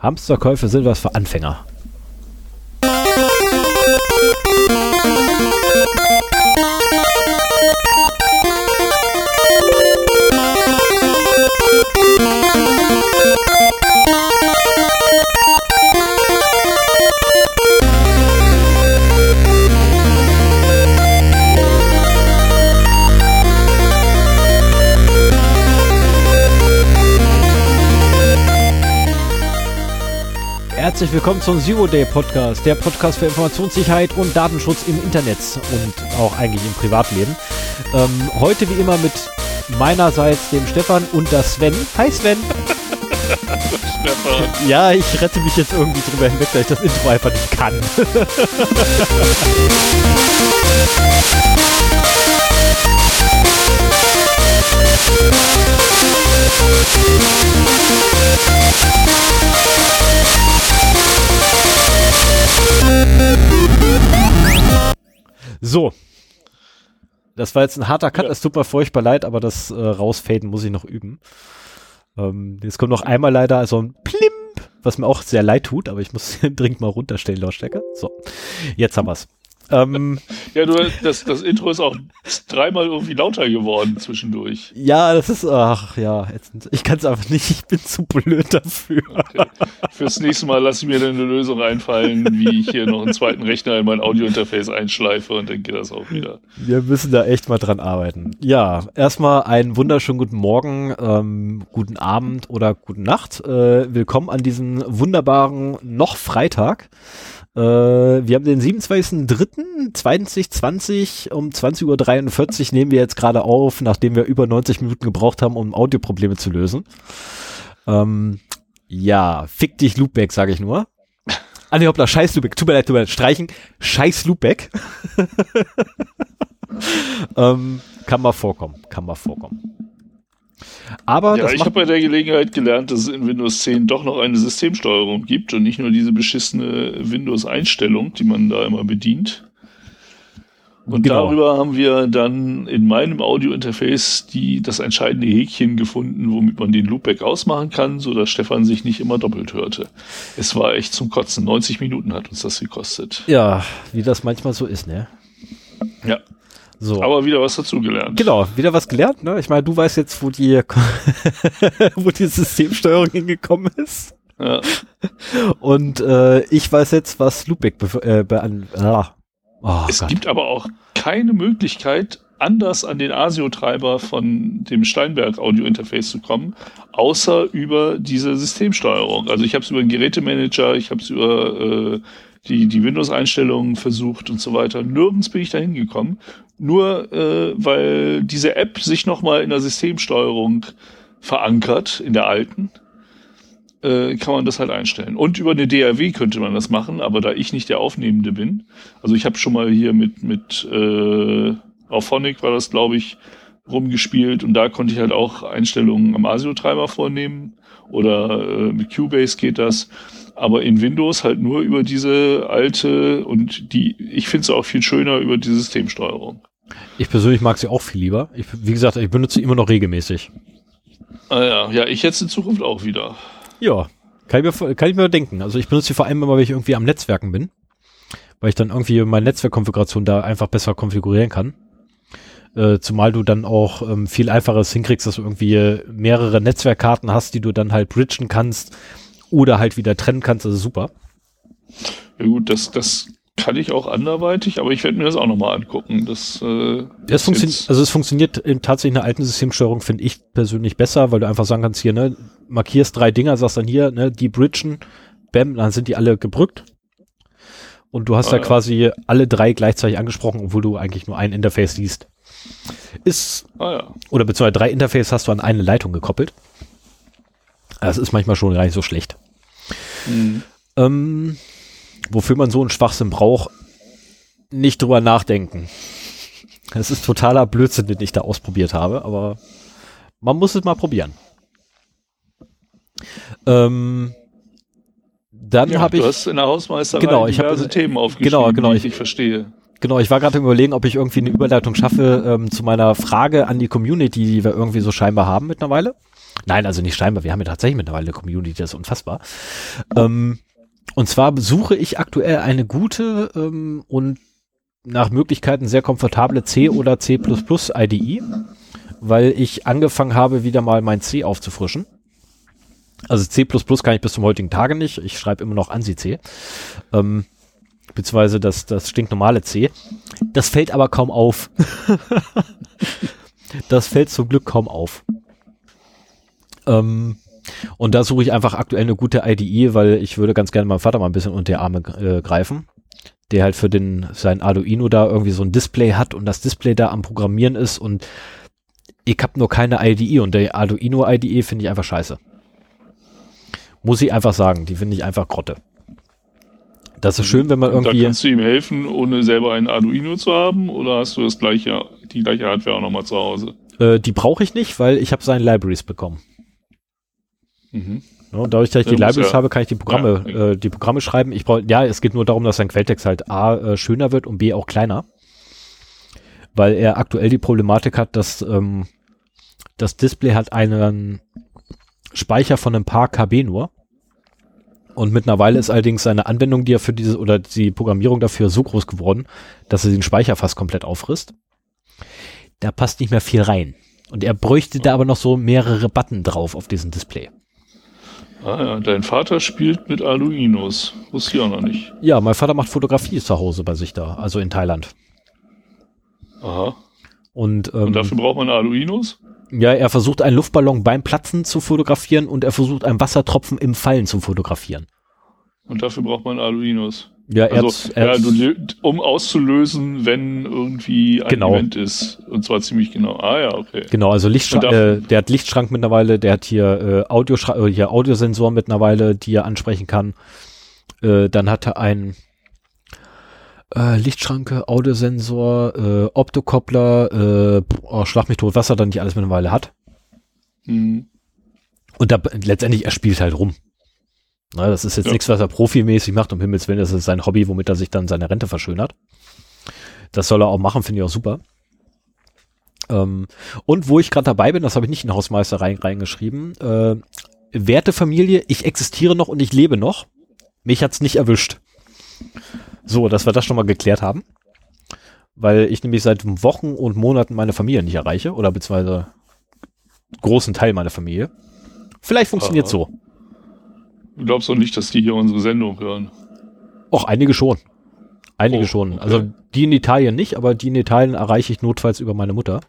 Hamsterkäufe sind was für Anfänger. Herzlich willkommen zum Zero Day Podcast, der Podcast für Informationssicherheit und Datenschutz im Internet und auch eigentlich im Privatleben. Ähm, heute wie immer mit meinerseits dem Stefan und der Sven. Hi Sven. Stefan. Ja, ich rette mich jetzt irgendwie drüber hinweg, dass ich das Intro einfach nicht kann. So. Das war jetzt ein harter Cut, es tut mir furchtbar leid, aber das äh, rausfaden muss ich noch üben. Ähm, jetzt kommt noch einmal leider so ein Plimp, was mir auch sehr leid tut, aber ich muss dringend mal runterstellen, Lautstärke. So, jetzt haben wir's. Ähm, ja, du, das, das Intro ist auch dreimal irgendwie lauter geworden zwischendurch. Ja, das ist, ach ja, jetzt, ich kann es einfach nicht, ich bin zu blöd dafür. Okay. Fürs nächste Mal lasse ich mir dann eine Lösung einfallen, wie ich hier noch einen zweiten Rechner in mein Audiointerface einschleife und dann geht das auch wieder. Wir müssen da echt mal dran arbeiten. Ja, erstmal einen wunderschönen guten Morgen, ähm, guten Abend oder guten Nacht. Äh, willkommen an diesem wunderbaren noch Freitag. Äh, wir haben den 27.03.2020 um 20.43 Uhr nehmen wir jetzt gerade auf, nachdem wir über 90 Minuten gebraucht haben, um Audioprobleme zu lösen. Ähm, ja, fick dich Loopback, sage ich nur. Ah ne, hoppla, scheiß Loopback. Tut mir leid, tut mir leid. Streichen. Scheiß Loopback. ähm, kann mal vorkommen. Kann mal vorkommen. Aber ja, ich habe bei der Gelegenheit gelernt, dass es in Windows 10 doch noch eine Systemsteuerung gibt und nicht nur diese beschissene Windows-Einstellung, die man da immer bedient. Und genau. darüber haben wir dann in meinem Audio-Interface die, das entscheidende Häkchen gefunden, womit man den Loopback ausmachen kann, so dass Stefan sich nicht immer doppelt hörte. Es war echt zum Kotzen. 90 Minuten hat uns das gekostet. Ja, wie das manchmal so ist, ne? Ja. So. Aber wieder was dazugelernt. Genau, wieder was gelernt. Ne? Ich meine, du weißt jetzt, wo die, wo die Systemsteuerung hingekommen ist. Ja. Und äh, ich weiß jetzt, was be äh, bean ah. oh, Es Gott. gibt aber auch keine Möglichkeit, anders an den ASIO-Treiber von dem Steinberg Audio-Interface zu kommen, außer über diese Systemsteuerung. Also ich habe es über den Gerätemanager, ich habe es über äh, die, die Windows-Einstellungen versucht und so weiter. Nirgends bin ich da hingekommen. Nur äh, weil diese App sich nochmal in der Systemsteuerung verankert, in der alten, äh, kann man das halt einstellen. Und über eine DAW könnte man das machen, aber da ich nicht der Aufnehmende bin, also ich habe schon mal hier mit, mit äh, auf Phonic war das, glaube ich, rumgespielt und da konnte ich halt auch Einstellungen am ASIO-Treiber vornehmen oder äh, mit Cubase geht das aber in Windows halt nur über diese alte und die, ich finde es auch viel schöner über die Systemsteuerung. Ich persönlich mag sie auch viel lieber. Ich, wie gesagt, ich benutze sie immer noch regelmäßig. Ah ja, ja, ich jetzt in Zukunft auch wieder. Ja, kann ich mir, kann ich mir denken. Also ich benutze sie vor allem immer, wenn ich irgendwie am Netzwerken bin, weil ich dann irgendwie meine Netzwerkkonfiguration da einfach besser konfigurieren kann. Äh, zumal du dann auch ähm, viel einfaches hinkriegst, dass du irgendwie mehrere Netzwerkkarten hast, die du dann halt bridgen kannst oder halt wieder trennen kannst, das ist super. Ja gut, das, das kann ich auch anderweitig, aber ich werde mir das auch nochmal angucken. Das, äh, das funktioniert, also es funktioniert in tatsächlich einer alten Systemsteuerung, finde ich persönlich besser, weil du einfach sagen kannst, hier, ne, markierst drei Dinger, sagst dann hier, ne, die bridgen, bam, dann sind die alle gebrückt. Und du hast ah, da ja. quasi alle drei gleichzeitig angesprochen, obwohl du eigentlich nur ein Interface liest. Ist, ah, ja. oder beziehungsweise drei Interface hast du an eine Leitung gekoppelt. Das ist manchmal schon gar nicht so schlecht. Mhm. Ähm, wofür man so einen Schwachsinn braucht, nicht drüber nachdenken. Es ist totaler Blödsinn, den ich da ausprobiert habe, aber man muss es mal probieren. Ähm, dann ja, habe ich. Du hast in der Hausmeisterei genau, ich diverse hab, Themen aufgeschrieben, genau, genau, ich, ich verstehe. Genau, ich war gerade überlegen, ob ich irgendwie eine Überleitung schaffe ähm, zu meiner Frage an die Community, die wir irgendwie so scheinbar haben mittlerweile. Nein, also nicht scheinbar. Wir haben ja tatsächlich mittlerweile eine Community, das ist unfassbar. Ähm, und zwar besuche ich aktuell eine gute ähm, und nach Möglichkeiten sehr komfortable C oder C++ IDE, weil ich angefangen habe, wieder mal mein C aufzufrischen. Also C++ kann ich bis zum heutigen Tage nicht. Ich schreibe immer noch ANSI-C. Ähm, beziehungsweise das, das stinknormale C. Das fällt aber kaum auf. das fällt zum Glück kaum auf. Ähm, und da suche ich einfach aktuell eine gute IDE, weil ich würde ganz gerne meinem Vater mal ein bisschen unter die Arme äh, greifen, der halt für den sein Arduino da irgendwie so ein Display hat und das Display da am Programmieren ist und ich habe nur keine IDE und der Arduino IDE finde ich einfach scheiße. Muss ich einfach sagen, die finde ich einfach Grotte. Das ist schön, wenn man irgendwie. Da kannst du ihm helfen, ohne selber ein Arduino zu haben, oder hast du das gleiche, die gleiche Hardware auch nochmal zu Hause? Äh, die brauche ich nicht, weil ich habe seine Libraries bekommen. Mhm. Ja, dadurch, dass ich die Libraries ja, habe, kann ich die Programme, ja, äh, die Programme schreiben. Ich brauche, ja, es geht nur darum, dass sein Quelltext halt A äh, schöner wird und B auch kleiner. Weil er aktuell die Problematik hat, dass ähm, das Display hat einen Speicher von ein paar KB nur. Und mittlerweile ist allerdings seine Anwendung, die er für diese oder die Programmierung dafür so groß geworden, dass er den Speicher fast komplett auffrisst. Da passt nicht mehr viel rein. Und er bräuchte da aber noch so mehrere Button drauf auf diesem Display. Ah ja, dein Vater spielt mit Arduinos. Wusste ich auch noch nicht. Ja, mein Vater macht Fotografie zu Hause bei sich da, also in Thailand. Aha. Und, ähm, und dafür braucht man Arduinos? Ja, er versucht einen Luftballon beim Platzen zu fotografieren und er versucht einen Wassertropfen im Fallen zu fotografieren. Und dafür braucht man Arduinos. Ja, er also, ja, du, um auszulösen, wenn irgendwie ein genau. Event ist. Und zwar ziemlich genau. Ah ja, okay. Genau, also Lichtschrank, äh, der hat Lichtschrank mittlerweile, der hat hier äh, Audio äh, hier Audiosensor mittlerweile, die er ansprechen kann. Äh, dann hat er ein äh, Lichtschranke, Audiosensor, äh, Optokoppler, äh, oh, Schlag mich tot, was er dann nicht alles mittlerweile hat. Mhm. Und da letztendlich, er spielt halt rum. Na, das ist jetzt ja. nichts, was er profimäßig macht, um Himmels Willen, das ist sein Hobby, womit er sich dann seine Rente verschönert. Das soll er auch machen, finde ich auch super. Ähm, und wo ich gerade dabei bin, das habe ich nicht in Hausmeister rein, reingeschrieben, äh, werte Familie, ich existiere noch und ich lebe noch. Mich hat's nicht erwischt. So, dass wir das schon mal geklärt haben. Weil ich nämlich seit Wochen und Monaten meine Familie nicht erreiche oder beziehungsweise großen Teil meiner Familie. Vielleicht funktioniert so. Du glaubst doch nicht, dass die hier unsere Sendung hören? Och, einige schon. Einige oh, schon. Okay. Also die in Italien nicht, aber die in Italien erreiche ich notfalls über meine Mutter.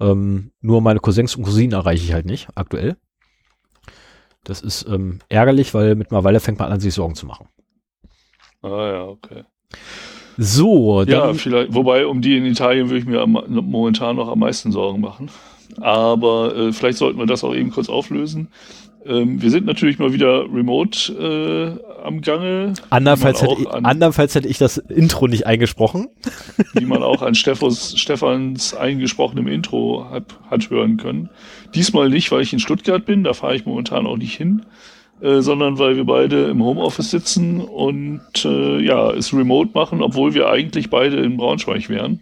Ähm, nur meine Cousins und Cousinen erreiche ich halt nicht, aktuell. Das ist ähm, ärgerlich, weil mittlerweile fängt man an, sich Sorgen zu machen. Ah ja, okay. So, ja, vielleicht, wobei um die in Italien würde ich mir am, momentan noch am meisten Sorgen machen. Aber äh, vielleicht sollten wir das auch eben kurz auflösen. Ähm, wir sind natürlich mal wieder remote äh, am Gange. Andernfalls hätte, ich, an, andernfalls hätte ich das Intro nicht eingesprochen. Wie man auch an Steffos, Stefans eingesprochenem Intro hat, hat hören können. Diesmal nicht, weil ich in Stuttgart bin, da fahre ich momentan auch nicht hin. Äh, sondern weil wir beide im Homeoffice sitzen und äh, ja, es remote machen, obwohl wir eigentlich beide in Braunschweig wären.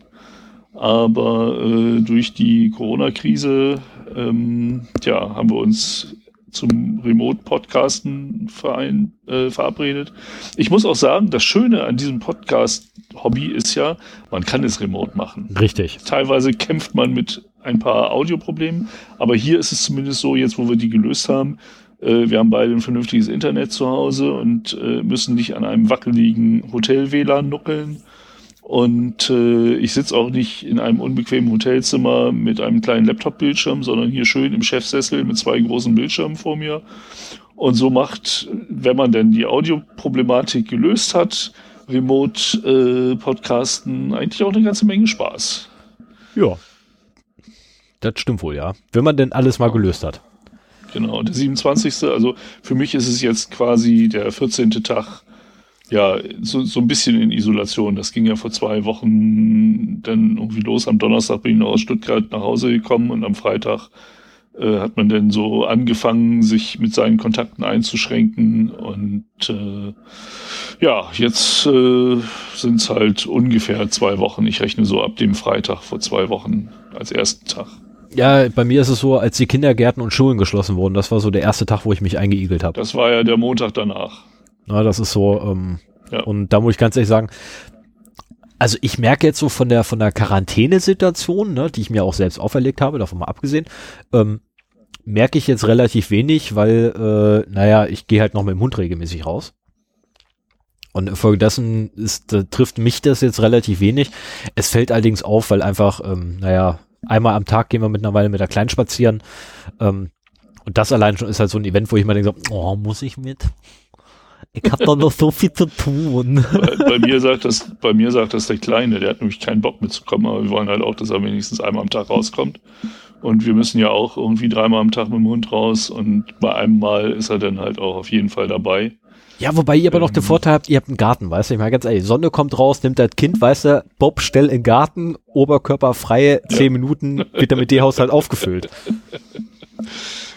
Aber äh, durch die Corona-Krise ähm, ja, haben wir uns zum Remote-Podcasten Verein äh, verabredet. Ich muss auch sagen, das Schöne an diesem Podcast-Hobby ist ja, man kann es remote machen. Richtig. Teilweise kämpft man mit ein paar Audioproblemen, aber hier ist es zumindest so, jetzt wo wir die gelöst haben, äh, wir haben beide ein vernünftiges Internet zu Hause und äh, müssen nicht an einem wackeligen Hotel-WLAN nuckeln. Und äh, ich sitze auch nicht in einem unbequemen Hotelzimmer mit einem kleinen Laptop-Bildschirm, sondern hier schön im Chefsessel mit zwei großen Bildschirmen vor mir. Und so macht, wenn man denn die Audioproblematik gelöst hat, Remote-Podcasten äh, eigentlich auch eine ganze Menge Spaß. Ja. Das stimmt wohl, ja. Wenn man denn alles mal gelöst hat. Genau, der 27. Also für mich ist es jetzt quasi der 14. Tag, ja, so, so ein bisschen in Isolation. Das ging ja vor zwei Wochen dann irgendwie los. Am Donnerstag bin ich noch aus Stuttgart nach Hause gekommen und am Freitag äh, hat man dann so angefangen, sich mit seinen Kontakten einzuschränken. Und äh, ja, jetzt äh, sind es halt ungefähr zwei Wochen. Ich rechne so ab dem Freitag vor zwei Wochen als ersten Tag. Ja, bei mir ist es so, als die Kindergärten und Schulen geschlossen wurden, das war so der erste Tag, wo ich mich eingeigelt habe. Das war ja der Montag danach. Na, das ist so, ähm, ja. und da muss ich ganz ehrlich sagen, also ich merke jetzt so von der von der Quarantänesituation, ne, die ich mir auch selbst auferlegt habe, davon mal abgesehen, ähm, merke ich jetzt relativ wenig, weil, äh, naja, ich gehe halt noch mit dem Hund regelmäßig raus. Und infolgedessen ist, äh, trifft mich das jetzt relativ wenig. Es fällt allerdings auf, weil einfach, ähm, naja, einmal am Tag gehen wir mittlerweile mit der Kleinen spazieren. Ähm, und das allein schon ist halt so ein Event, wo ich mir denke, so, oh, muss ich mit? Ich habe doch noch so viel zu tun. Bei, bei, mir sagt das, bei mir sagt das der Kleine, der hat nämlich keinen Bock mitzukommen, aber wir wollen halt auch, dass er wenigstens einmal am Tag rauskommt. Und wir müssen ja auch irgendwie dreimal am Tag mit dem Hund raus und bei einem Mal ist er dann halt auch auf jeden Fall dabei. Ja, wobei ihr aber ähm, noch den Vorteil habt, ihr habt einen Garten, weißt du? Ich meine ganz ehrlich, Sonne kommt raus, nimmt das Kind, weißt du, Bob, stell in den Garten, Oberkörper freie, zehn ja. Minuten, wird der mit D-Haushalt aufgefüllt.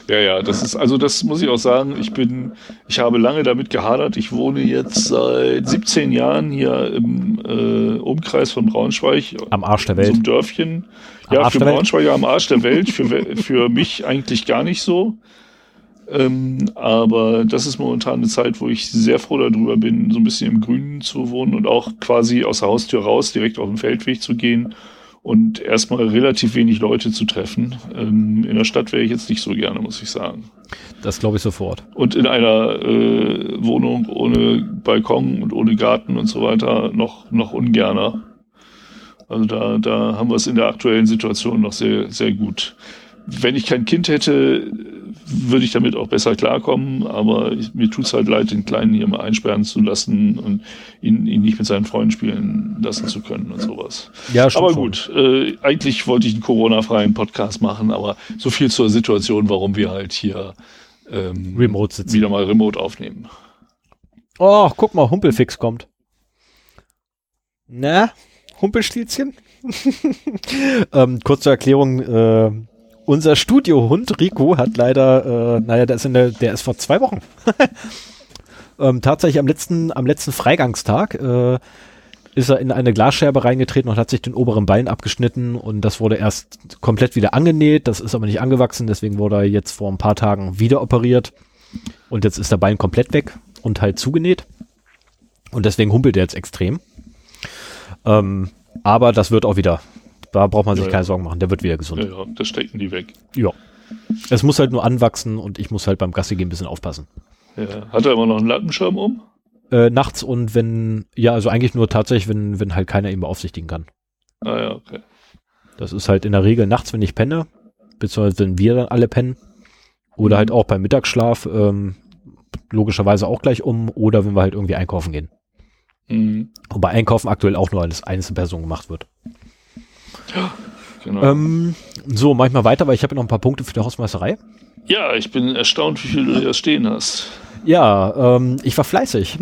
Ja, ja, das ist, also das muss ich auch sagen, ich bin, ich habe lange damit gehadert. Ich wohne jetzt seit 17 Jahren hier im äh, Umkreis von Braunschweig. Am Arsch der Welt. So Dörfchen. Am ja, Arsch für Braunschweiger am Arsch der Welt, für, für mich eigentlich gar nicht so. Ähm, aber das ist momentan eine Zeit, wo ich sehr froh darüber bin, so ein bisschen im Grünen zu wohnen und auch quasi aus der Haustür raus direkt auf den Feldweg zu gehen und erstmal relativ wenig Leute zu treffen. Ähm, in der Stadt wäre ich jetzt nicht so gerne, muss ich sagen. Das glaube ich sofort. Und in einer äh, Wohnung ohne Balkon und ohne Garten und so weiter noch, noch ungerner. Also da, da haben wir es in der aktuellen Situation noch sehr, sehr gut. Wenn ich kein Kind hätte, würde ich damit auch besser klarkommen, aber ich, mir tut es halt leid, den Kleinen hier mal einsperren zu lassen und ihn, ihn nicht mit seinen Freunden spielen lassen zu können und sowas. Ja, aber gut, äh, eigentlich wollte ich einen Corona-freien Podcast machen, aber so viel zur Situation, warum wir halt hier ähm, remote sitzen. wieder mal remote aufnehmen. Oh, guck mal, Humpelfix kommt. Na, Humpelstilzchen? ähm, kurze Erklärung, äh, unser Studiohund Rico hat leider, äh, naja, der ist, in der, der ist vor zwei Wochen. ähm, tatsächlich am letzten, am letzten Freigangstag äh, ist er in eine Glasscherbe reingetreten und hat sich den oberen Bein abgeschnitten und das wurde erst komplett wieder angenäht. Das ist aber nicht angewachsen, deswegen wurde er jetzt vor ein paar Tagen wieder operiert und jetzt ist der Bein komplett weg und halt zugenäht und deswegen humpelt er jetzt extrem. Ähm, aber das wird auch wieder da braucht man sich ja, keine Sorgen machen, der wird wieder gesund. Ja, ja, das stecken die weg. Ja. Es muss halt nur anwachsen und ich muss halt beim Gassi gehen ein bisschen aufpassen. Ja. Hat er immer noch einen Lattenschirm um? Äh, nachts und wenn, ja, also eigentlich nur tatsächlich, wenn, wenn halt keiner ihn beaufsichtigen kann. Ah ja, okay. Das ist halt in der Regel nachts, wenn ich penne, beziehungsweise wenn wir dann alle pennen. Oder mhm. halt auch beim Mittagsschlaf, ähm, logischerweise auch gleich um, oder wenn wir halt irgendwie einkaufen gehen. Mhm. Wobei Einkaufen aktuell auch nur als Einzelperson gemacht wird. Genau. Ähm, so, mach ich mal weiter, weil ich habe noch ein paar Punkte für die Hausmeisterei. Ja, ich bin erstaunt, wie viel du hier stehen hast. Ja, ähm, ich war fleißig.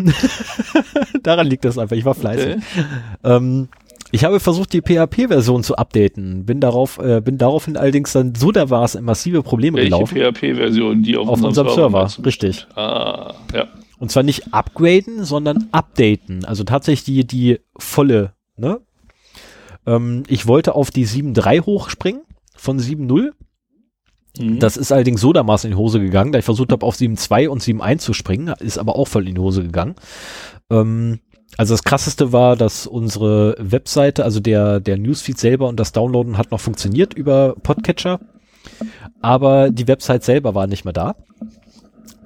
Daran liegt das einfach, ich war fleißig. Okay. Ähm, ich habe versucht, die PHP-Version zu updaten, bin darauf, äh, bin daraufhin allerdings dann so da war es massive Probleme Welche gelaufen. PHP-Version, die auf, auf unserem Server, Server richtig. Ah, ja. Und zwar nicht upgraden, sondern updaten. Also tatsächlich die, die volle, ne? Ähm, ich wollte auf die 7.3 hochspringen von 7.0. Mhm. Das ist allerdings so dermaßen in die Hose gegangen, da ich versucht habe, auf 7.2 und 7.1 zu springen, ist aber auch voll in die Hose gegangen. Ähm, also das krasseste war, dass unsere Webseite, also der, der Newsfeed selber und das Downloaden hat noch funktioniert über Podcatcher, aber die Website selber war nicht mehr da.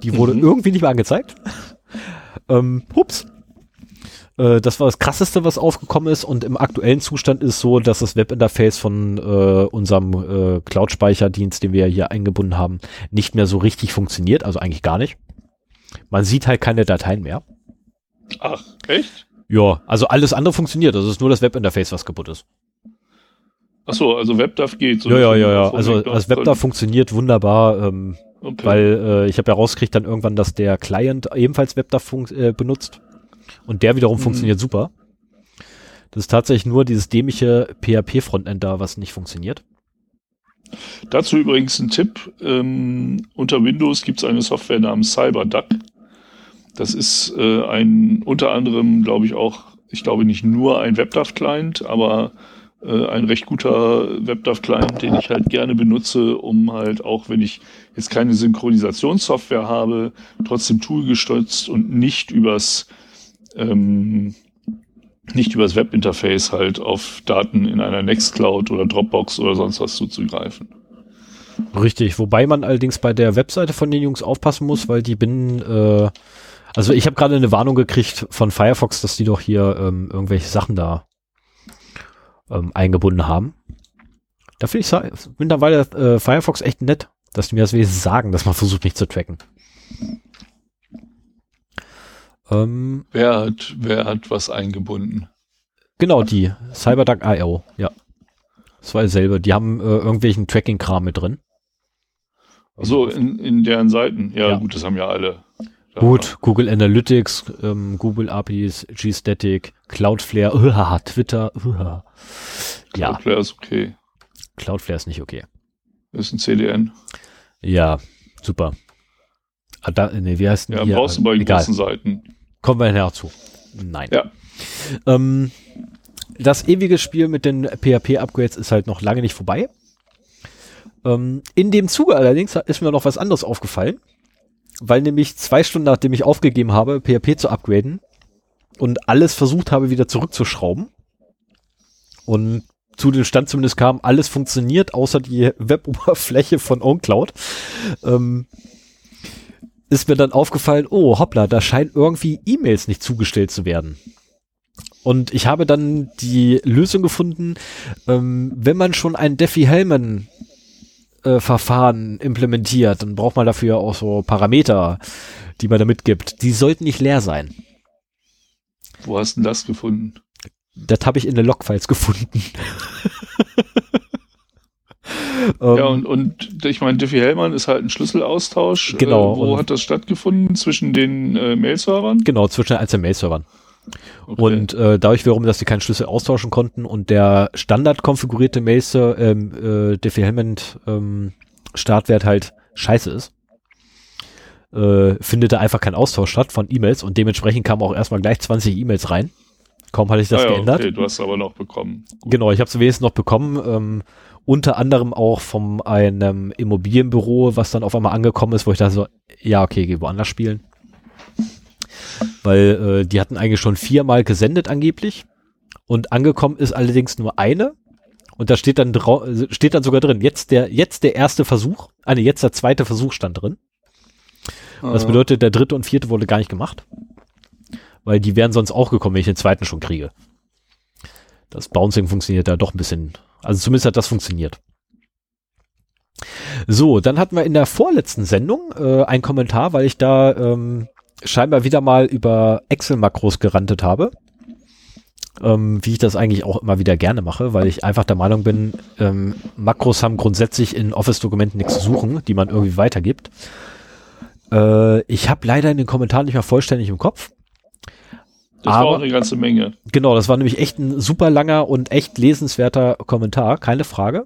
Die wurde mhm. irgendwie nicht mehr angezeigt. ähm, hups. Äh, das war das krasseste, was aufgekommen ist. Und im aktuellen Zustand ist so, dass das Webinterface von äh, unserem äh, Cloud-Speicherdienst, den wir hier eingebunden haben, nicht mehr so richtig funktioniert. Also eigentlich gar nicht. Man sieht halt keine Dateien mehr. Ach, echt? Ja, also alles andere funktioniert. Also es ist nur das Webinterface, was kaputt ist. Ach so, also WebDAV geht. So ja, ja, ja, ja. Also das WebDAV funktioniert wunderbar, ähm, okay. weil äh, ich habe ja rausgekriegt dann irgendwann, dass der Client ebenfalls WebDAV äh, benutzt. Und der wiederum mhm. funktioniert super. Das ist tatsächlich nur dieses dämliche PHP-Frontend da, was nicht funktioniert. Dazu übrigens ein Tipp. Ähm, unter Windows gibt es eine Software namens CyberDuck. Das ist äh, ein unter anderem, glaube ich, auch, ich glaube nicht nur ein WebDAV-Client, aber äh, ein recht guter WebDAV-Client, den ich halt gerne benutze, um halt auch, wenn ich jetzt keine Synchronisationssoftware habe, trotzdem toolgestützt und nicht übers ähm, nicht übers Webinterface halt auf Daten in einer Nextcloud oder Dropbox oder sonst was zuzugreifen. Richtig, wobei man allerdings bei der Webseite von den Jungs aufpassen muss, weil die bin, äh, also ich habe gerade eine Warnung gekriegt von Firefox, dass die doch hier ähm, irgendwelche Sachen da ähm, eingebunden haben. Da finde ich mittlerweile äh, Firefox echt nett, dass die mir das wenigstens sagen, dass man versucht, mich zu tracken. Ähm, wer, hat, wer hat was eingebunden? Genau, die. CyberDuck.io, ja. Das war dasselbe. Die haben äh, irgendwelchen Tracking-Kram mit drin. So in, in deren Seiten. Ja, ja, gut, das haben ja alle. Ja. Gut, Google Analytics, ähm, Google APIs, G-Static, Cloudflare, uh, Twitter. Uh. Ja. Cloudflare ist okay. Cloudflare ist nicht okay. Das ist ein CDN. Ja, super. Ah, da, nee, wie heißt denn Ja, brauchst du bei den großen Seiten. Kommen wir nachher zu. Nein. Ja. Ähm, das ewige Spiel mit den PHP-Upgrades ist halt noch lange nicht vorbei. Ähm, in dem Zuge allerdings ist mir noch was anderes aufgefallen, weil nämlich zwei Stunden nachdem ich aufgegeben habe, PHP zu upgraden und alles versucht habe, wieder zurückzuschrauben und zu dem Stand zumindest kam, alles funktioniert, außer die Web-Oberfläche von OwnCloud. Ähm, ist mir dann aufgefallen, oh hoppla, da scheinen irgendwie E-Mails nicht zugestellt zu werden. Und ich habe dann die Lösung gefunden, ähm, wenn man schon ein Diffie-Hellman äh, Verfahren implementiert, dann braucht man dafür auch so Parameter, die man da mitgibt. Die sollten nicht leer sein. Wo hast du denn das gefunden? Das habe ich in den Logfiles gefunden. ja, und, und ich meine, Diffie-Hellman ist halt ein Schlüsselaustausch. Genau. Äh, wo hat das stattgefunden? Zwischen den äh, Mail-Servern? Genau, zwischen den einzelnen Mail-Servern. Okay. Und äh, dadurch wiederum, dass sie keinen Schlüssel austauschen konnten und der standard konfigurierte Mail ähm, äh, Diffie-Hellman ähm, Startwert halt scheiße ist, äh, findet da einfach kein Austausch statt von E-Mails und dementsprechend kamen auch erstmal gleich 20 E-Mails rein. Kaum hatte ich das ah ja, geändert. Okay, du hast aber noch bekommen. Gut. Genau, ich habe es wenigstens noch bekommen. Ähm, unter anderem auch von einem Immobilienbüro, was dann auf einmal angekommen ist, wo ich da so, ja, okay, geh woanders spielen. Weil äh, die hatten eigentlich schon viermal gesendet angeblich und angekommen ist allerdings nur eine. Und da steht dann steht dann sogar drin, jetzt der, jetzt der erste Versuch, eine, jetzt der zweite Versuch stand drin. Mhm. Das bedeutet, der dritte und vierte wurde gar nicht gemacht. Weil die wären sonst auch gekommen, wenn ich den zweiten schon kriege. Das Bouncing funktioniert da doch ein bisschen also zumindest hat das funktioniert. So, dann hatten wir in der vorletzten Sendung äh, einen Kommentar, weil ich da ähm, scheinbar wieder mal über Excel-Makros gerantet habe. Ähm, wie ich das eigentlich auch immer wieder gerne mache, weil ich einfach der Meinung bin, ähm, Makros haben grundsätzlich in Office-Dokumenten nichts zu suchen, die man irgendwie weitergibt. Äh, ich habe leider in den Kommentaren nicht mehr vollständig im Kopf. Das Aber, war auch eine ganze Menge. Genau, das war nämlich echt ein super langer und echt lesenswerter Kommentar, keine Frage.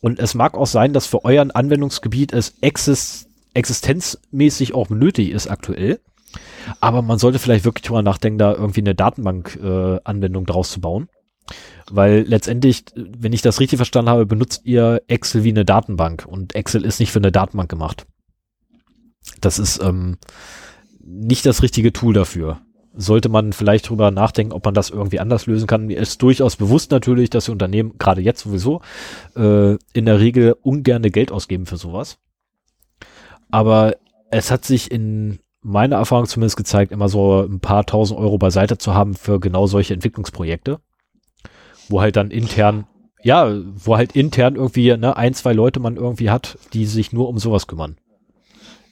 Und es mag auch sein, dass für euren Anwendungsgebiet es exist existenzmäßig auch nötig ist aktuell. Aber man sollte vielleicht wirklich drüber nachdenken, da irgendwie eine Datenbank-Anwendung äh, draus zu bauen. Weil letztendlich, wenn ich das richtig verstanden habe, benutzt ihr Excel wie eine Datenbank und Excel ist nicht für eine Datenbank gemacht. Das ist ähm, nicht das richtige Tool dafür sollte man vielleicht drüber nachdenken, ob man das irgendwie anders lösen kann. Mir ist durchaus bewusst natürlich, dass die Unternehmen gerade jetzt sowieso äh, in der Regel ungerne Geld ausgeben für sowas. Aber es hat sich in meiner Erfahrung zumindest gezeigt, immer so ein paar tausend Euro beiseite zu haben für genau solche Entwicklungsprojekte, wo halt dann intern, ja, wo halt intern irgendwie ne, ein, zwei Leute man irgendwie hat, die sich nur um sowas kümmern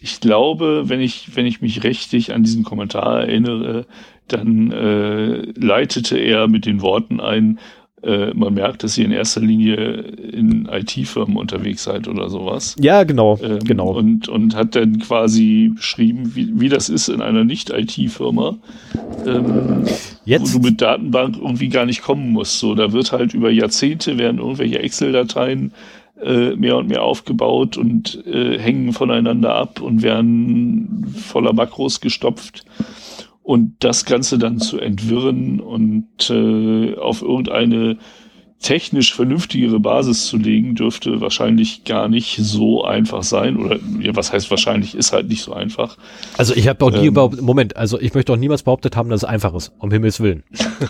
ich glaube, wenn ich, wenn ich mich richtig an diesen Kommentar erinnere, dann äh, leitete er mit den Worten ein, äh, man merkt, dass ihr in erster Linie in IT-Firmen unterwegs seid oder sowas. Ja, genau, ähm, genau. Und, und hat dann quasi beschrieben, wie, wie das ist in einer Nicht-IT-Firma, ähm, wo du mit Datenbank irgendwie gar nicht kommen musst. So, da wird halt über Jahrzehnte werden irgendwelche Excel-Dateien äh, mehr und mehr aufgebaut und äh, hängen voneinander ab und werden voller Makros gestopft. Und das Ganze dann zu entwirren und äh, auf irgendeine technisch vernünftigere Basis zu legen, dürfte wahrscheinlich gar nicht so einfach sein. Oder ja, was heißt wahrscheinlich, ist halt nicht so einfach. Also ich habe auch nie ähm, überhaupt, Moment, also ich möchte auch niemals behauptet haben, dass es einfach ist, um Himmels Willen.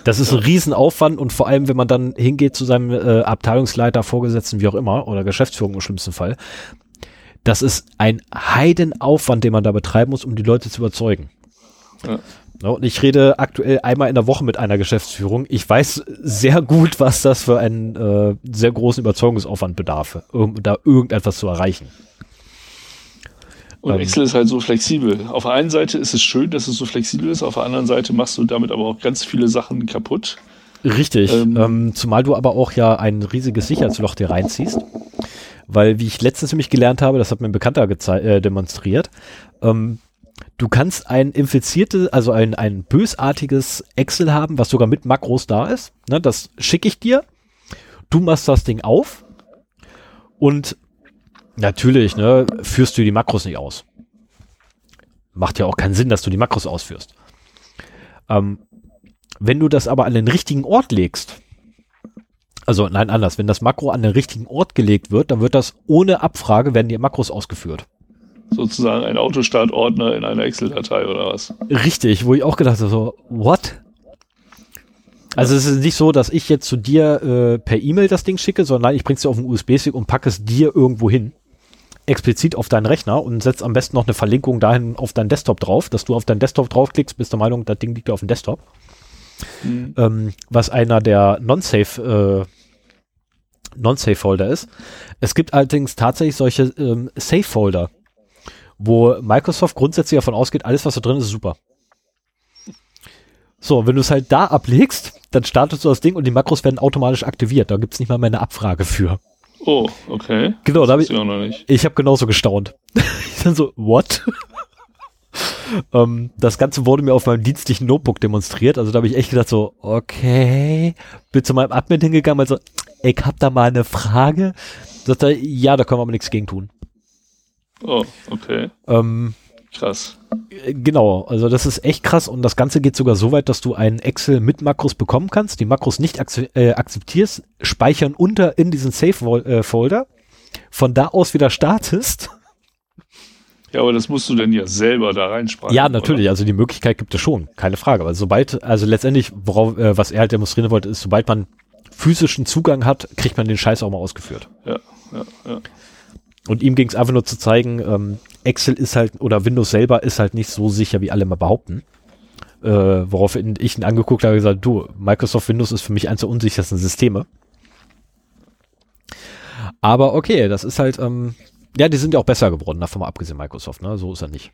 Das ist ein Riesenaufwand und vor allem, wenn man dann hingeht zu seinem äh, Abteilungsleiter, Vorgesetzten, wie auch immer, oder Geschäftsführung im schlimmsten Fall, das ist ein Heidenaufwand, den man da betreiben muss, um die Leute zu überzeugen. Ja. Und ich rede aktuell einmal in der Woche mit einer Geschäftsführung. Ich weiß sehr gut, was das für einen äh, sehr großen Überzeugungsaufwand bedarf, um da irgendetwas zu erreichen. Und ähm, Excel ist halt so flexibel. Auf der einen Seite ist es schön, dass es so flexibel ist, auf der anderen Seite machst du damit aber auch ganz viele Sachen kaputt. Richtig, ähm, ähm, zumal du aber auch ja ein riesiges Sicherheitsloch dir reinziehst. Weil, wie ich letztens nämlich gelernt habe, das hat mir ein Bekannter äh, demonstriert, ähm, du kannst ein infiziertes, also ein, ein bösartiges Excel haben, was sogar mit Makros da ist. Ne, das schicke ich dir. Du machst das Ding auf und natürlich ne, führst du die Makros nicht aus. Macht ja auch keinen Sinn, dass du die Makros ausführst. Ähm, wenn du das aber an den richtigen Ort legst, also nein, anders, wenn das Makro an den richtigen Ort gelegt wird, dann wird das ohne Abfrage, werden die Makros ausgeführt sozusagen ein Autostartordner in einer Excel-Datei oder was? Richtig, wo ich auch gedacht habe, so, what? Also es ist nicht so, dass ich jetzt zu dir äh, per E-Mail das Ding schicke, sondern ich bring's dir auf einen USB-Stick und packe es dir irgendwo hin. Explizit auf deinen Rechner und setz am besten noch eine Verlinkung dahin auf deinen Desktop drauf, dass du auf deinen Desktop draufklickst, bist der Meinung, das Ding liegt auf dem Desktop. Mhm. Ähm, was einer der Non-Safe äh, Non-Safe-Folder ist. Es gibt allerdings tatsächlich solche ähm, Safe-Folder, wo Microsoft grundsätzlich davon ausgeht, alles, was da drin ist, ist super. So, wenn du es halt da ablegst, dann startest du das Ding und die Makros werden automatisch aktiviert. Da gibt's nicht mal mehr eine Abfrage für. Oh, okay. Genau, das da habe ich, ich, ich habe genauso gestaunt. ich dann so, what? um, ähm, das Ganze wurde mir auf meinem dienstlichen Notebook demonstriert. Also da habe ich echt gedacht so, okay. Bin zu meinem Admin hingegangen, also, ich hab da mal eine Frage. Sagt er, ja, da können wir aber nichts gegen tun. Oh, okay. Ähm, krass. Genau, also das ist echt krass und das Ganze geht sogar so weit, dass du einen Excel mit Makros bekommen kannst, die Makros nicht äh, akzeptierst, speichern unter in diesen Save-Folder, äh, von da aus wieder startest. Ja, aber das musst du dann ja selber da reinspeichern. Ja, natürlich, oder? also die Möglichkeit gibt es schon, keine Frage. Aber sobald, also letztendlich, worauf, äh, was er halt demonstrieren wollte, ist, sobald man physischen Zugang hat, kriegt man den Scheiß auch mal ausgeführt. Ja, ja, ja. Und ihm ging es einfach nur zu zeigen, ähm, Excel ist halt, oder Windows selber ist halt nicht so sicher, wie alle mal behaupten. Äh, worauf ich ihn angeguckt habe, gesagt, du, Microsoft Windows ist für mich eines der unsichersten Systeme. Aber okay, das ist halt, ähm, ja, die sind ja auch besser geworden, davon mal abgesehen Microsoft, ne? So ist er nicht.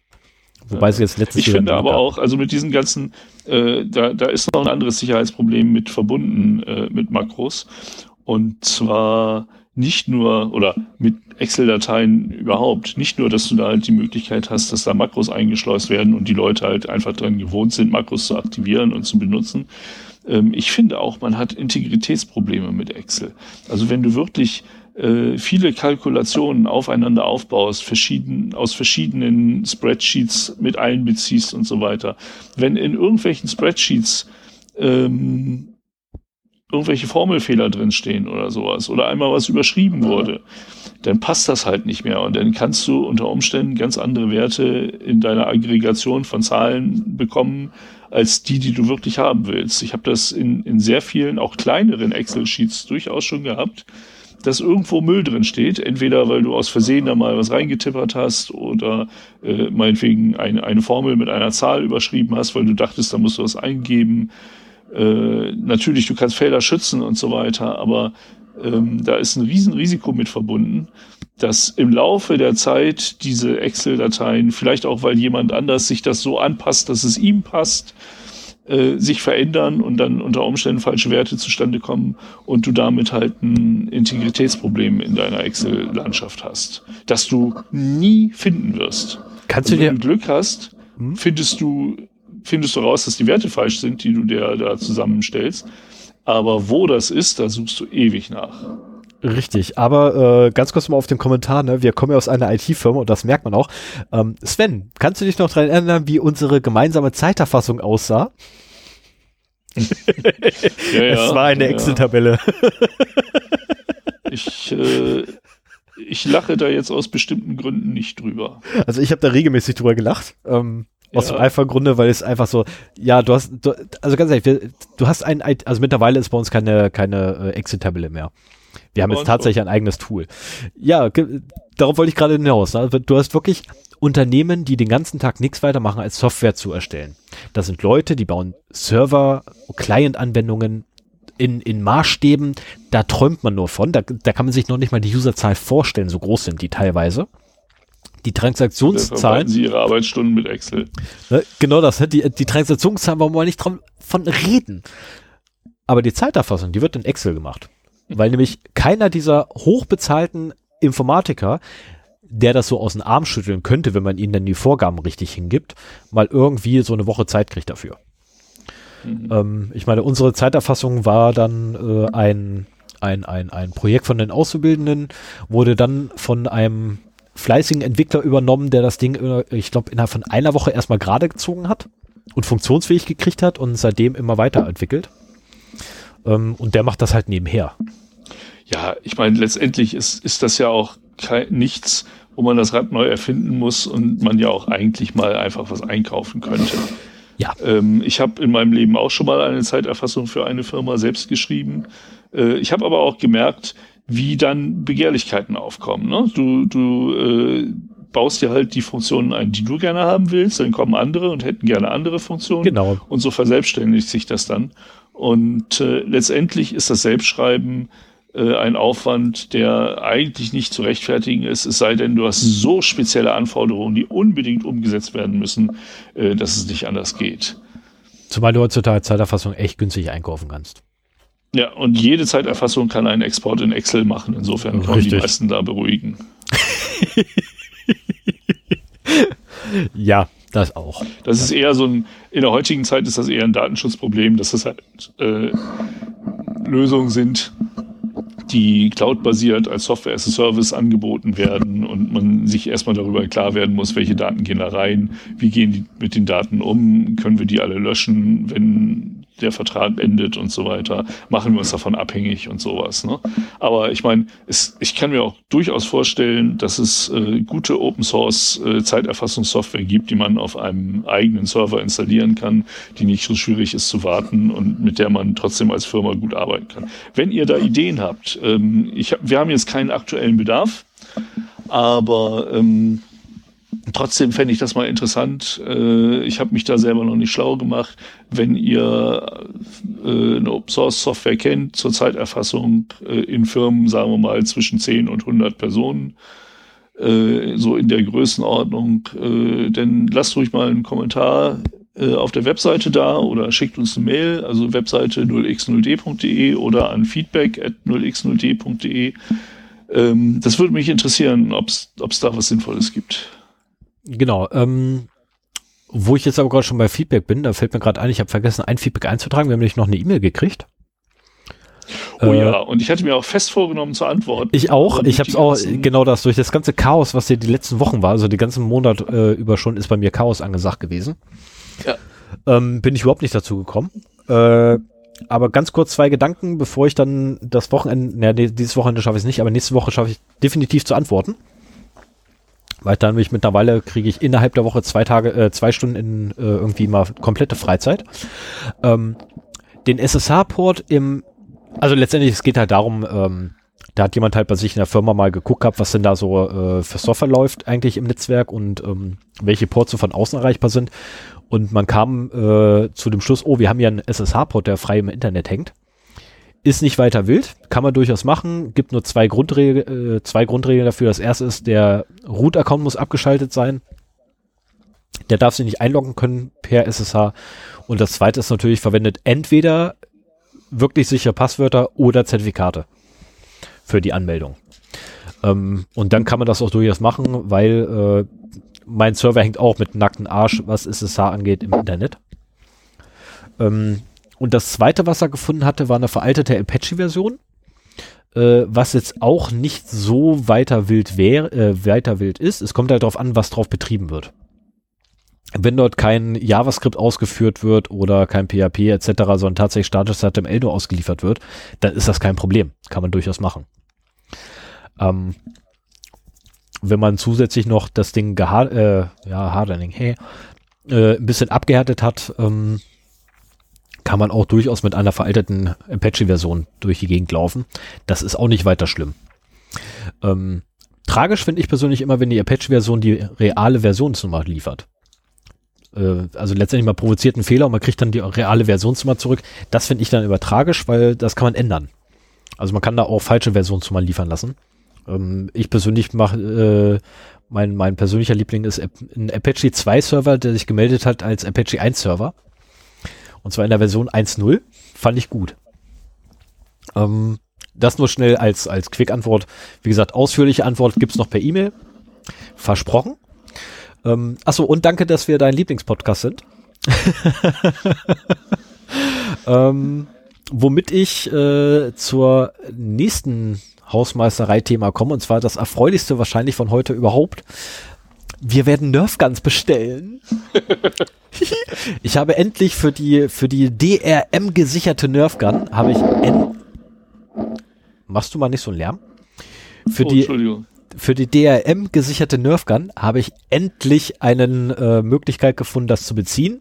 Wobei ja. sie jetzt letztes Ich finde aber auch, also mit diesen ganzen, äh, da, da ist noch ein anderes Sicherheitsproblem mit verbunden äh, mit Makros. Und zwar nicht nur, oder mit Excel-Dateien überhaupt, nicht nur, dass du da halt die Möglichkeit hast, dass da Makros eingeschleust werden und die Leute halt einfach dran gewohnt sind, Makros zu aktivieren und zu benutzen. Ähm, ich finde auch, man hat Integritätsprobleme mit Excel. Also wenn du wirklich äh, viele Kalkulationen aufeinander aufbaust, verschieden, aus verschiedenen Spreadsheets mit einbeziehst und so weiter. Wenn in irgendwelchen Spreadsheets ähm, irgendwelche Formelfehler drinstehen oder sowas oder einmal was überschrieben wurde, dann passt das halt nicht mehr und dann kannst du unter Umständen ganz andere Werte in deiner Aggregation von Zahlen bekommen, als die, die du wirklich haben willst. Ich habe das in, in sehr vielen, auch kleineren Excel-Sheets durchaus schon gehabt, dass irgendwo Müll drin steht, entweder weil du aus Versehen da mal was reingetippert hast oder äh, meinetwegen eine, eine Formel mit einer Zahl überschrieben hast, weil du dachtest, da musst du was eingeben äh, natürlich, du kannst Felder schützen und so weiter, aber ähm, da ist ein Riesenrisiko mit verbunden, dass im Laufe der Zeit diese Excel-Dateien, vielleicht auch weil jemand anders sich das so anpasst, dass es ihm passt, äh, sich verändern und dann unter Umständen falsche Werte zustande kommen und du damit halt ein Integritätsproblem in deiner Excel-Landschaft hast, das du nie finden wirst. Kannst du dir wenn du Glück hast, hm? findest du findest du raus, dass die Werte falsch sind, die du dir da zusammenstellst. Aber wo das ist, da suchst du ewig nach. Richtig, aber äh, ganz kurz mal auf den Kommentar, ne? wir kommen ja aus einer IT-Firma und das merkt man auch. Ähm, Sven, kannst du dich noch daran erinnern, wie unsere gemeinsame Zeiterfassung aussah? ja, ja, es war eine ja. Excel-Tabelle. ich, äh, ich lache da jetzt aus bestimmten Gründen nicht drüber. Also ich habe da regelmäßig drüber gelacht. Ähm, aus dem einfachen Grunde, weil es einfach so, ja, du hast, du, also ganz ehrlich, du hast ein, also mittlerweile ist bei uns keine, keine äh, Exit-Tabelle mehr. Wir haben jetzt tatsächlich ein eigenes Tool. Ja, darauf wollte ich gerade hinaus. Ne? Du hast wirklich Unternehmen, die den ganzen Tag nichts weiter machen, als Software zu erstellen. Das sind Leute, die bauen Server, Client-Anwendungen in, in Maßstäben, da träumt man nur von. Da, da kann man sich noch nicht mal die Userzahl vorstellen, so groß sind die teilweise. Die Transaktionszahlen. Sie ihre Arbeitsstunden mit Excel. Ne, genau das. Ne? Die, die Transaktionszahlen wollen wir nicht von reden. Aber die Zeiterfassung, die wird in Excel gemacht. Weil nämlich keiner dieser hochbezahlten Informatiker, der das so aus dem Arm schütteln könnte, wenn man ihnen dann die Vorgaben richtig hingibt, mal irgendwie so eine Woche Zeit kriegt dafür. Mhm. Ähm, ich meine, unsere Zeiterfassung war dann äh, ein, ein, ein, ein Projekt von den Auszubildenden, wurde dann von einem fleißigen Entwickler übernommen, der das Ding, ich glaube, innerhalb von einer Woche erstmal gerade gezogen hat und funktionsfähig gekriegt hat und seitdem immer weiterentwickelt. Ähm, und der macht das halt nebenher. Ja, ich meine, letztendlich ist, ist das ja auch kein, nichts, wo man das Rad neu erfinden muss und man ja auch eigentlich mal einfach was einkaufen könnte. Ja. Ähm, ich habe in meinem Leben auch schon mal eine Zeiterfassung für eine Firma selbst geschrieben. Äh, ich habe aber auch gemerkt, wie dann Begehrlichkeiten aufkommen. Ne? Du, du äh, baust dir halt die Funktionen ein, die du gerne haben willst, dann kommen andere und hätten gerne andere Funktionen. Genau. Und so verselbstständigt sich das dann. Und äh, letztendlich ist das Selbstschreiben äh, ein Aufwand, der eigentlich nicht zu rechtfertigen ist, es sei denn, du hast so spezielle Anforderungen, die unbedingt umgesetzt werden müssen, äh, dass es nicht anders geht. Zumal du heutzutage Zeiterfassung echt günstig einkaufen kannst. Ja, und jede Zeiterfassung kann einen Export in Excel machen. Insofern können die meisten da beruhigen. ja, das auch. Das ist eher so ein, in der heutigen Zeit ist das eher ein Datenschutzproblem, dass das halt äh, Lösungen sind, die cloud-basiert als Software as a Service angeboten werden und man sich erstmal darüber klar werden muss, welche Daten gehen da rein, wie gehen die mit den Daten um, können wir die alle löschen, wenn der Vertrag endet und so weiter, machen wir uns davon abhängig und sowas. Ne? Aber ich meine, ich kann mir auch durchaus vorstellen, dass es äh, gute Open Source äh, Zeiterfassungssoftware gibt, die man auf einem eigenen Server installieren kann, die nicht so schwierig ist zu warten und mit der man trotzdem als Firma gut arbeiten kann. Wenn ihr da Ideen habt, ähm, ich wir haben jetzt keinen aktuellen Bedarf, aber ähm, Trotzdem fände ich das mal interessant. Äh, ich habe mich da selber noch nicht schlau gemacht. Wenn ihr äh, eine Open Source Software kennt zur Zeiterfassung äh, in Firmen, sagen wir mal zwischen 10 und 100 Personen, so in der Größenordnung, dann lasst ruhig mal einen Kommentar auf der Webseite da oder schickt uns eine Mail, also Webseite 0x0d.de oder an feedback at 0x0d.de. Ähm, das würde mich interessieren, ob es da was Sinnvolles gibt. Genau. Ähm, wo ich jetzt aber gerade schon bei Feedback bin, da fällt mir gerade ein, ich habe vergessen, ein Feedback einzutragen. Wir haben nämlich noch eine E-Mail gekriegt. Oh äh, ja, und ich hatte mir auch fest vorgenommen zu antworten. Ich auch. Ich habe es auch, genau das, durch das ganze Chaos, was hier die letzten Wochen war, also den ganzen Monat äh, über schon, ist bei mir Chaos angesagt gewesen. Ja. Ähm, bin ich überhaupt nicht dazu gekommen. Äh, aber ganz kurz zwei Gedanken, bevor ich dann das Wochenende, naja, dieses Wochenende schaffe ich es nicht, aber nächste Woche schaffe ich definitiv zu antworten. Weil dann mich mittlerweile kriege ich innerhalb der Woche zwei Tage, äh, zwei Stunden in äh, irgendwie mal komplette Freizeit. Ähm, den SSH-Port im, also letztendlich, es geht halt darum, ähm, da hat jemand halt bei sich in der Firma mal geguckt gehabt, was denn da so äh, für Software läuft eigentlich im Netzwerk und ähm, welche Ports so von außen erreichbar sind. Und man kam äh, zu dem Schluss, oh, wir haben ja einen SSH-Port, der frei im Internet hängt. Ist nicht weiter wild, kann man durchaus machen. Gibt nur zwei, Grundregel, äh, zwei Grundregeln dafür. Das erste ist, der Root-Account muss abgeschaltet sein. Der darf sich nicht einloggen können per SSH. Und das zweite ist natürlich, verwendet entweder wirklich sichere Passwörter oder Zertifikate für die Anmeldung. Ähm, und dann kann man das auch durchaus machen, weil äh, mein Server hängt auch mit nackten Arsch, was SSH angeht, im Internet. Ähm, und das zweite, was er gefunden hatte, war eine veraltete Apache-Version, äh, was jetzt auch nicht so weiter wild wäre, äh, weiter wild ist. Es kommt halt darauf an, was drauf betrieben wird. wenn dort kein JavaScript ausgeführt wird oder kein PHP etc., sondern tatsächlich statisch HTML nur ausgeliefert wird, dann ist das kein Problem. Kann man durchaus machen. Ähm, wenn man zusätzlich noch das Ding gehard, äh, ja, hardening, hey, äh, ein bisschen abgehärtet hat, ähm, kann man auch durchaus mit einer veralteten Apache-Version durch die Gegend laufen. Das ist auch nicht weiter schlimm. Ähm, tragisch finde ich persönlich immer, wenn die Apache-Version die reale Versionsnummer liefert. Äh, also letztendlich mal provoziert einen Fehler und man kriegt dann die reale Versionsnummer zurück. Das finde ich dann immer tragisch, weil das kann man ändern. Also man kann da auch falsche Versionsnummern liefern lassen. Ähm, ich persönlich mache, äh, mein, mein persönlicher Liebling ist ein Apache 2 Server, der sich gemeldet hat als Apache 1 Server. Und zwar in der Version 1.0. Fand ich gut. Ähm, das nur schnell als, als Quick-Antwort. Wie gesagt, ausführliche Antwort gibt's noch per E-Mail. Versprochen. Ähm, achso, und danke, dass wir dein Lieblingspodcast sind. ähm, womit ich äh, zur nächsten Hausmeisterei-Thema komme, und zwar das erfreulichste wahrscheinlich von heute überhaupt. Wir werden Nerfguns bestellen. ich habe endlich für die, für die DRM gesicherte Nerfgun habe ich en Machst du mal nicht so einen Lärm? Für oh, die, Entschuldigung. für die DRM gesicherte Nerfgun habe ich endlich eine äh, Möglichkeit gefunden, das zu beziehen,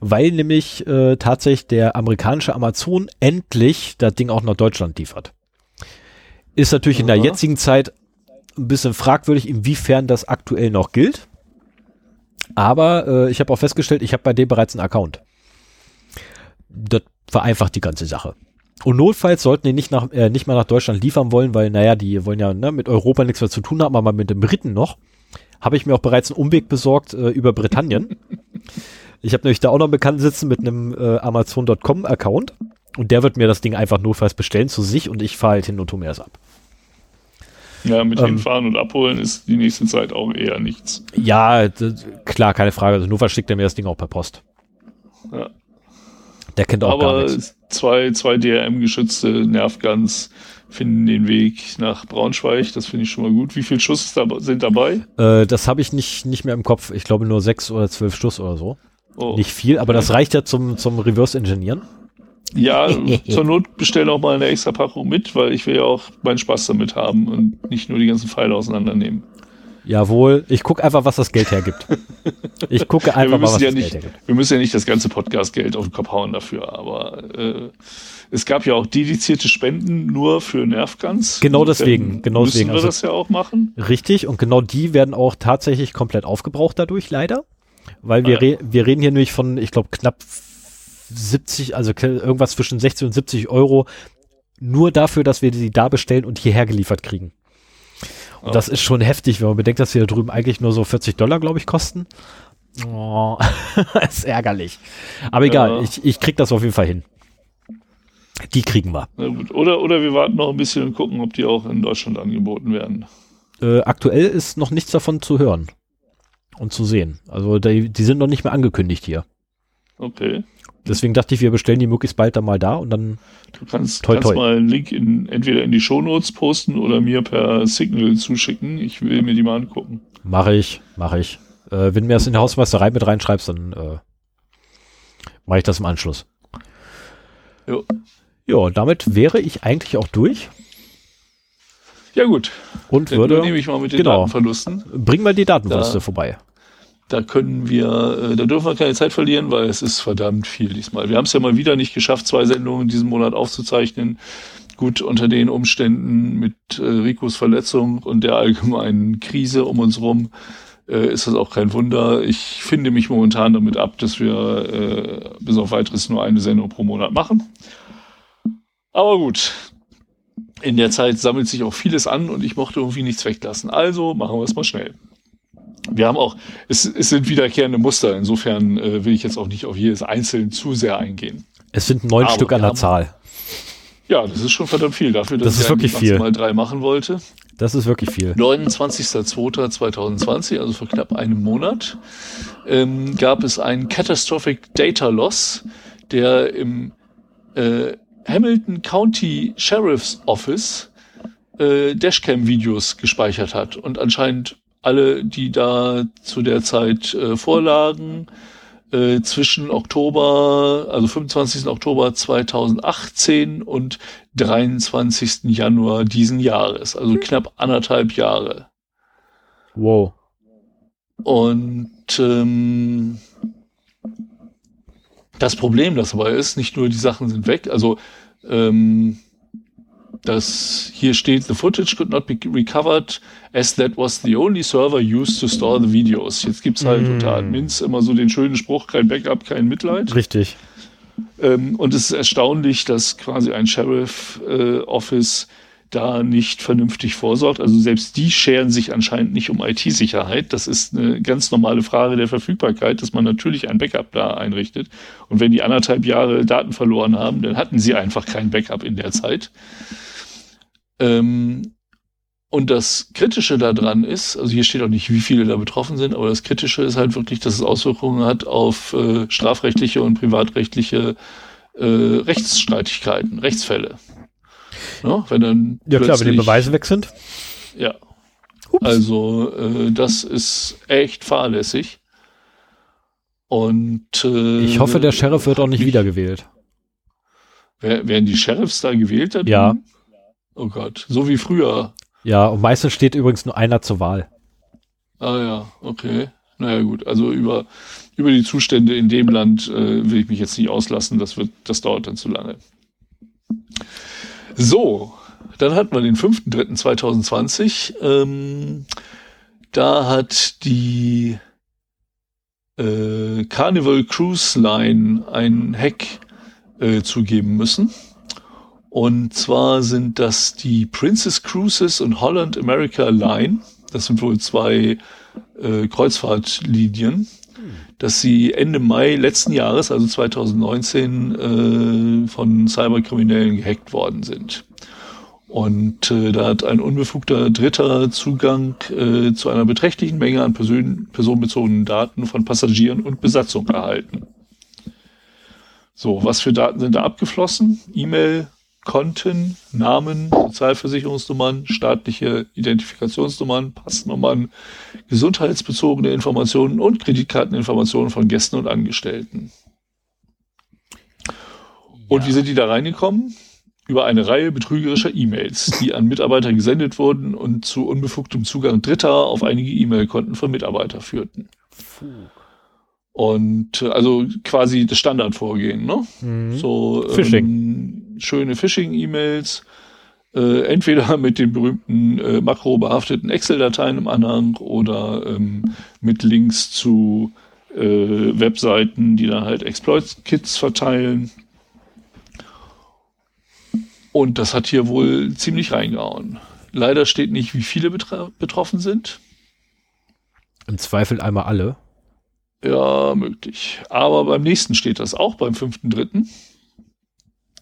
weil nämlich äh, tatsächlich der amerikanische Amazon endlich das Ding auch nach Deutschland liefert. Ist natürlich in der Aha. jetzigen Zeit ein bisschen fragwürdig, inwiefern das aktuell noch gilt. Aber äh, ich habe auch festgestellt, ich habe bei dem bereits einen Account. Das vereinfacht die ganze Sache. Und notfalls sollten die nicht, nach, äh, nicht mal nach Deutschland liefern wollen, weil, naja, die wollen ja ne, mit Europa nichts mehr zu tun haben, aber mit den Briten noch, habe ich mir auch bereits einen Umweg besorgt äh, über Britannien. ich habe nämlich da auch noch einen Bekannten sitzen mit einem äh, Amazon.com-Account und der wird mir das Ding einfach notfalls bestellen zu sich und ich fahre halt hin und tu mir das ab. Ja, mit Ähm. hinfahren und abholen ist die nächste Zeit auch eher nichts. Ja, klar, keine Frage. Also notfalls schickt er mir das Ding auch per Post. Ja. Der kennt auch gar Aber nichts. zwei, zwei DRM-geschützte Nerfguns finden den Weg nach Braunschweig. Das finde ich schon mal gut. Wie viele Schuss da, sind dabei? Äh, das habe ich nicht, nicht mehr im Kopf. Ich glaube nur sechs oder zwölf Schuss oder so. Oh. Nicht viel, aber das reicht ja zum, zum Reverse-Engineeren. Ja, zur Not bestell auch mal eine extra Packung mit, weil ich will ja auch meinen Spaß damit haben und nicht nur die ganzen Pfeile auseinandernehmen. Jawohl, ich gucke einfach, was das Geld hergibt. Ich gucke Ja, einfach mal, was müssen ja das nicht, Geld hergibt. wir müssen ja nicht das ganze Podcast-Geld auf den Kopf hauen dafür, aber äh, es gab ja auch dedizierte Spenden nur für Nerfguns. Genau deswegen, genau müssen deswegen. wir Also- das ja auch machen. Richtig, und genau die werden auch tatsächlich komplett aufgebraucht dadurch, leider. Weil wir, Ah, ja. re wir reden hier nämlich von, ich glaube, knapp 70, also irgendwas zwischen 60 und 70 Euro nur dafür, dass wir die da bestellen und hierher geliefert kriegen. Und Ja. das ist schon heftig, wenn man bedenkt, dass sie da drüben eigentlich nur so 40 Dollar, glaube ich, kosten. Oh, ist ärgerlich. Aber egal, Ja. ich, ich krieg das auf jeden Fall hin. Die kriegen wir. Oder, oder wir warten noch ein bisschen und gucken, ob die auch in Deutschland angeboten werden. Äh, aktuell ist noch nichts davon zu hören und zu sehen. Also die, die sind noch nicht mehr angekündigt hier. Okay. Deswegen dachte ich, wir bestellen die möglichst bald dann mal da und dann, Du kannst, Toi, kannst toi. mal einen Link in, entweder in die Shownotes posten oder mir per Signal zuschicken. Ich will mir die mal angucken. mache ich, mache ich. Äh, wenn du mir das in der Hausmeisterei mit reinschreibst, dann äh, mache ich das im Anschluss. Jo. Ja, damit wäre ich eigentlich auch durch Ja gut, und dann würde, übernehme ich mal mit den genau. Datenverlusten. bring mal die Datenwürste Da- vorbei. Da können wir, äh, da dürfen wir keine Zeit verlieren, weil es ist verdammt viel diesmal. Wir haben es ja mal wieder nicht geschafft, zwei Sendungen in diesem Monat aufzuzeichnen. Gut, unter den Umständen mit äh, Ricos Verletzung und der allgemeinen Krise um uns rum äh, ist das auch kein Wunder. Ich finde mich momentan damit ab, dass wir bis auf weiteres nur eine Sendung pro Monat machen. Aber gut, in der Zeit sammelt sich auch vieles an und ich mochte irgendwie nichts weglassen. Also machen wir es mal schnell. Wir haben auch, es, es sind wiederkehrende Muster. Insofern äh, will ich jetzt auch nicht auf jedes einzeln zu sehr eingehen. Es sind neun Aber Stück an der haben- Zahl. Ja, das ist schon verdammt viel dafür, dass Das ist ich wirklich viel. maximal drei machen wollte. Das ist wirklich viel. 29.02.2020, also vor knapp einem Monat, ähm, gab es einen Catastrophic Data Loss, der im äh, Hamilton County Sheriff's Office äh, Dashcam-Videos gespeichert hat und anscheinend alle, die da zu der Zeit äh, vorlagen, äh, zwischen Oktober, also 25. Oktober 2018 und 23. Januar diesen Jahres, also knapp anderthalb Jahre. Wow. Und ähm, das Problem das dabei ist, nicht nur die Sachen sind weg, also ähm, das hier steht, the footage could not be recovered as that was the only server used to store the videos. Jetzt gibt's halt mm. unter Admins immer so den schönen Spruch, kein Backup, kein Mitleid. Richtig. Ähm, und es ist erstaunlich, dass quasi ein Sheriff-Office äh, da nicht vernünftig vorsorgt. Also selbst die scheren sich anscheinend nicht um IT-Sicherheit. Das ist eine ganz normale Frage der Verfügbarkeit, dass man natürlich ein Backup da einrichtet. Und wenn die anderthalb Jahre Daten verloren haben, dann hatten sie einfach kein Backup in der Zeit. Ähm, und das Kritische daran ist, also hier steht auch nicht, wie viele da betroffen sind, aber das Kritische ist halt wirklich, dass es Auswirkungen hat auf äh, strafrechtliche und privatrechtliche äh, Rechtsstreitigkeiten, Rechtsfälle. Ja, wenn dann ja klar, wenn die Beweise weg sind. Ja. Ups. Also äh, das ist echt fahrlässig. Und äh, ich hoffe, der Sheriff wird auch nicht wiedergewählt. Wer, werden die Sheriffs da gewählt? Da ja. Oh Gott, so wie früher. Ja, und meistens steht übrigens nur einer zur Wahl. Ah ja, okay. Naja gut, also über, über die Zustände in dem Land äh, will ich mich jetzt nicht auslassen, das, wird, das dauert dann zu lange. So, dann hatten wir den 5.3.2020. Ähm, da hat die äh, Carnival Cruise Line einen Hack äh, zugeben müssen. Und zwar sind das die Princess Cruises und Holland America Line. Das sind wohl zwei äh, Kreuzfahrtlinien, dass sie Ende Mai letzten Jahres, also 2019, äh, von Cyberkriminellen gehackt worden sind. Und äh, da hat ein unbefugter Dritter Zugang äh, zu einer beträchtlichen Menge an person personenbezogenen Daten von Passagieren und Besatzung erhalten. So, was für Daten sind da abgeflossen? E-Mail, Konten, Namen, Sozialversicherungsnummern, staatliche Identifikationsnummern, Passnummern, gesundheitsbezogene Informationen und Kreditkarteninformationen von Gästen und Angestellten. Und wie sind die da reingekommen? Über eine Reihe betrügerischer E-Mails, die an Mitarbeiter gesendet wurden und zu unbefugtem Zugang Dritter auf einige E-Mail-Konten von Mitarbeitern führten. Und äh, also quasi das Standardvorgehen, ne? Mhm. So ähm, schöne Phishing-E-Mails, äh, entweder mit den berühmten äh, makrobehafteten Excel-Dateien im Anhang oder ähm, mit Links zu äh, Webseiten, die dann halt Exploit-Kits verteilen. Und das hat hier wohl ziemlich reingehauen. Leider steht nicht, wie viele betroffen sind. Im Zweifel einmal alle. Ja, möglich. Aber beim nächsten steht das auch, beim fünften dritten.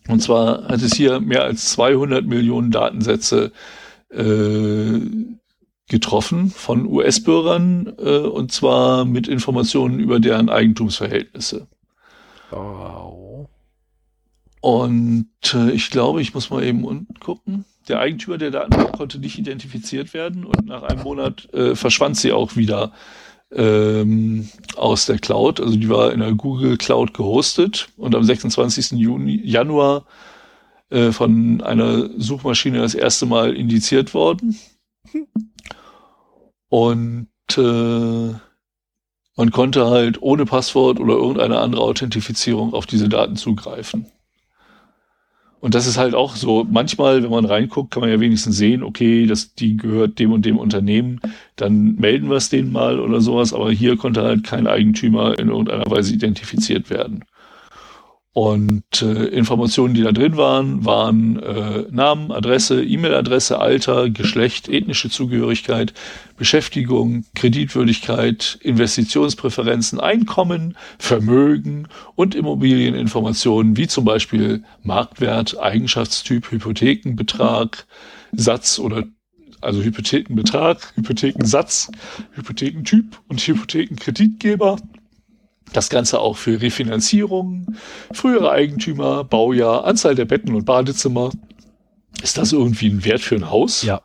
Und zwar hat es hier mehr als 200 Millionen Datensätze äh, getroffen von US-Bürgern äh, und zwar mit Informationen über deren Eigentumsverhältnisse. Wow. Und äh, ich glaube, ich muss mal eben unten gucken. Der Eigentümer der Daten konnte nicht identifiziert werden und nach einem Monat äh, verschwand sie auch wieder ähm, aus der Cloud. Also die war in der Google Cloud gehostet und am 26. Juni, Januar äh, von einer Suchmaschine das erste Mal indiziert worden. Und äh, man konnte halt ohne Passwort oder irgendeine andere Authentifizierung auf diese Daten zugreifen. Und das ist halt auch so, manchmal, wenn man reinguckt, kann man ja wenigstens sehen, okay, das, die gehört dem und dem Unternehmen, dann melden wir es denen mal oder sowas, aber hier konnte halt kein Eigentümer in irgendeiner Weise identifiziert werden. Und äh, Informationen, die da drin waren, waren äh, Namen, Adresse, E-Mail-Adresse, Alter, Geschlecht, ethnische Zugehörigkeit, Beschäftigung, Kreditwürdigkeit, Investitionspräferenzen, Einkommen, Vermögen und Immobilieninformationen wie zum Beispiel Marktwert, Eigenschaftstyp, Hypothekenbetrag, Satz oder also Hypothekenbetrag, Hypothekensatz, Hypothekentyp und Hypothekenkreditgeber das Ganze auch für Refinanzierung, frühere Eigentümer, Baujahr, Anzahl der Betten und Badezimmer. Ist das irgendwie ein Wert für ein Haus? Ja.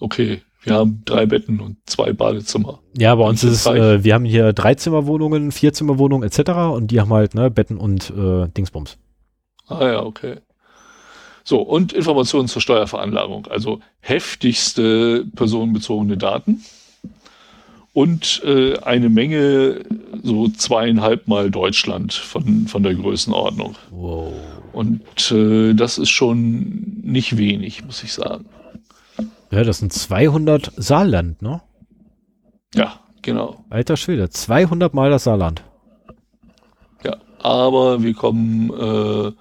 Okay. wir haben drei Betten und zwei Badezimmer. Ja, bei uns ist es, äh, wir haben hier Dreizimmerwohnungen, Vierzimmerwohnungen etc. und die haben halt ne, Betten und äh, Dingsbums. Ah ja, okay. So, und Informationen zur Steuerveranlagung, also heftigste personenbezogene Daten und äh, eine Menge, so zweieinhalb Mal Deutschland von, von der Größenordnung. Wow. Und äh, das ist schon nicht wenig, muss ich sagen. Ja, das sind 200 Saarland, ne? Ja, genau. Alter Schwede, 200 Mal das Saarland. Ja, aber wir kommen äh,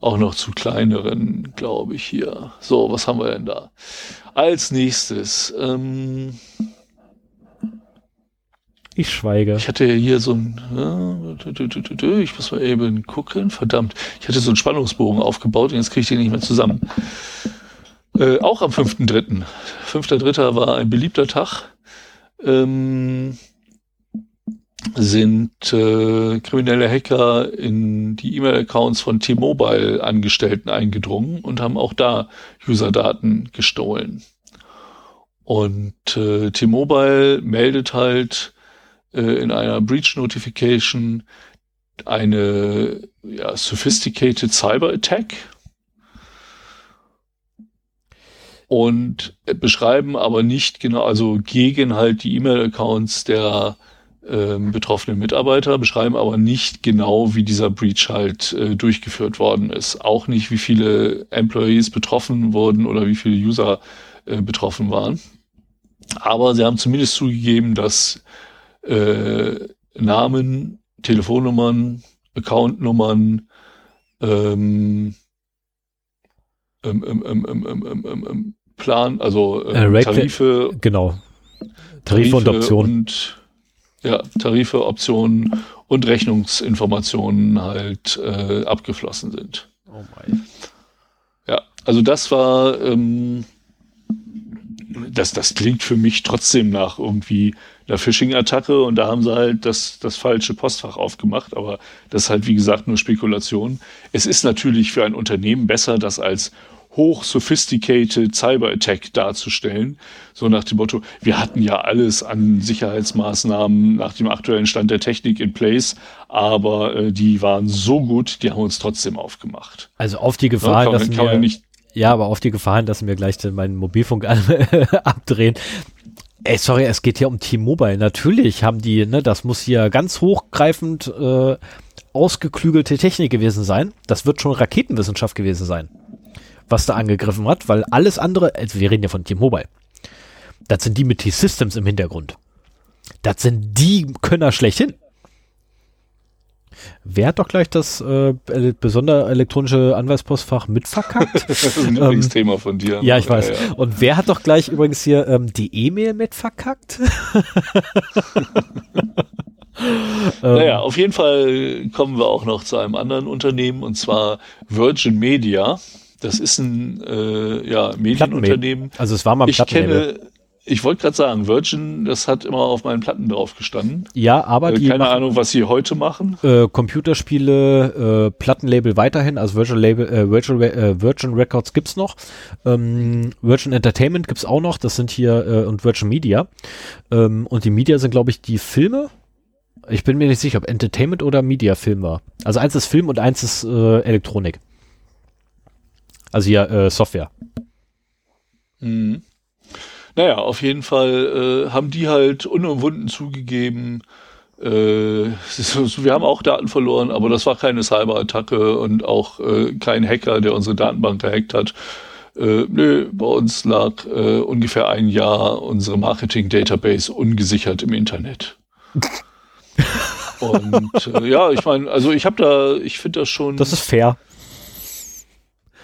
auch noch zu kleineren, glaube ich, hier. So, was haben wir denn da? Als nächstes, ähm, ich schweige. Ich hatte hier so ein, ich muss mal eben gucken, verdammt. Ich hatte so einen Spannungsbogen aufgebaut und jetzt kriege ich den nicht mehr zusammen. Äh, auch am 5.3. 5.3. war ein beliebter Tag. Ähm, sind äh, kriminelle Hacker in die E-Mail-Accounts von T-Mobile-Angestellten eingedrungen und haben auch da User-Daten gestohlen. Und äh, T-Mobile meldet halt in einer Breach Notification eine ja, sophisticated Cyber Attack und beschreiben aber nicht genau, also gegen halt die E-Mail-Accounts der ähm, betroffenen Mitarbeiter, beschreiben aber nicht genau, wie dieser Breach halt äh, durchgeführt worden ist. Auch nicht, wie viele Employees betroffen wurden oder wie viele User äh, betroffen waren. Aber sie haben zumindest zugegeben, dass äh, Namen, Telefonnummern, Accountnummern, ähm, ähm, ähm, Plan, also äh, Tarife. Genau. Tarife, Tarife und Optionen. Und, ja, Tarife, Optionen und Rechnungsinformationen halt äh, abgeflossen sind. Oh mein. Ja, also das war, ähm, das, das klingt für mich trotzdem nach irgendwie einer Phishing-Attacke und da haben sie halt das, das falsche Postfach aufgemacht, aber das ist halt wie gesagt nur Spekulation. Es ist natürlich für ein Unternehmen besser, das als hoch sophisticated Cyber Attack darzustellen. So nach dem Motto, wir hatten ja alles an Sicherheitsmaßnahmen nach dem aktuellen Stand der Technik in place, aber äh, die waren so gut, die haben uns trotzdem aufgemacht. Also auf die Gefahr, ja, dass wir, nicht ja, aber auf die Gefahr dass sie mir gleich meinen Mobilfunk abdrehen. Ey, sorry, es geht hier um T-Mobile. Natürlich haben die, ne, das muss hier ganz hochgreifend äh, ausgeklügelte Technik gewesen sein. Das wird schon Raketenwissenschaft gewesen sein was da angegriffen hat, weil alles andere, also wir reden ja von T-Mobile, das sind die mit T-Systems im Hintergrund. Das sind die Könner schlechthin. Wer hat doch gleich das äh, besondere elektronische Anweispostfach mitverkackt? das ist ein Lieblingsthema ähm, von dir. Ja, ich weiß. Ja, ja. Und wer hat doch gleich übrigens hier ähm, die E-Mail mitverkackt? naja, auf jeden Fall kommen wir auch noch zu einem anderen Unternehmen und zwar Virgin Media. Das ist ein äh, ja, Medienunternehmen. Also es war mal Ich kenne, ich wollte gerade sagen, Virgin, das hat immer auf meinen Platten drauf gestanden. Ja, aber äh, die keine machen, Ahnung, was sie heute machen. Äh, Computerspiele, äh, Plattenlabel weiterhin, also Virgin Label, äh, Virgin, äh, Virgin Records gibt's noch, ähm, Virgin Entertainment gibt's auch noch. Das sind hier äh, und Virgin Media ähm, und die Media sind, glaube ich, die Filme. Ich bin mir nicht sicher, ob Entertainment oder Media Film war. Also eins ist Film und eins ist äh, Elektronik. Also ja, äh, Software. Mhm. Naja, auf jeden Fall äh, haben die halt unumwunden zugegeben, äh, wir haben auch Daten verloren, aber das war keine Cyberattacke und auch äh, kein Hacker, der unsere Datenbank gehackt hat. Äh, nö, bei uns lag äh, ungefähr ein Jahr unsere Marketing-Database ungesichert im Internet. und äh, ja, ich meine, also ich habe da, ich finde das schon. Das ist fair.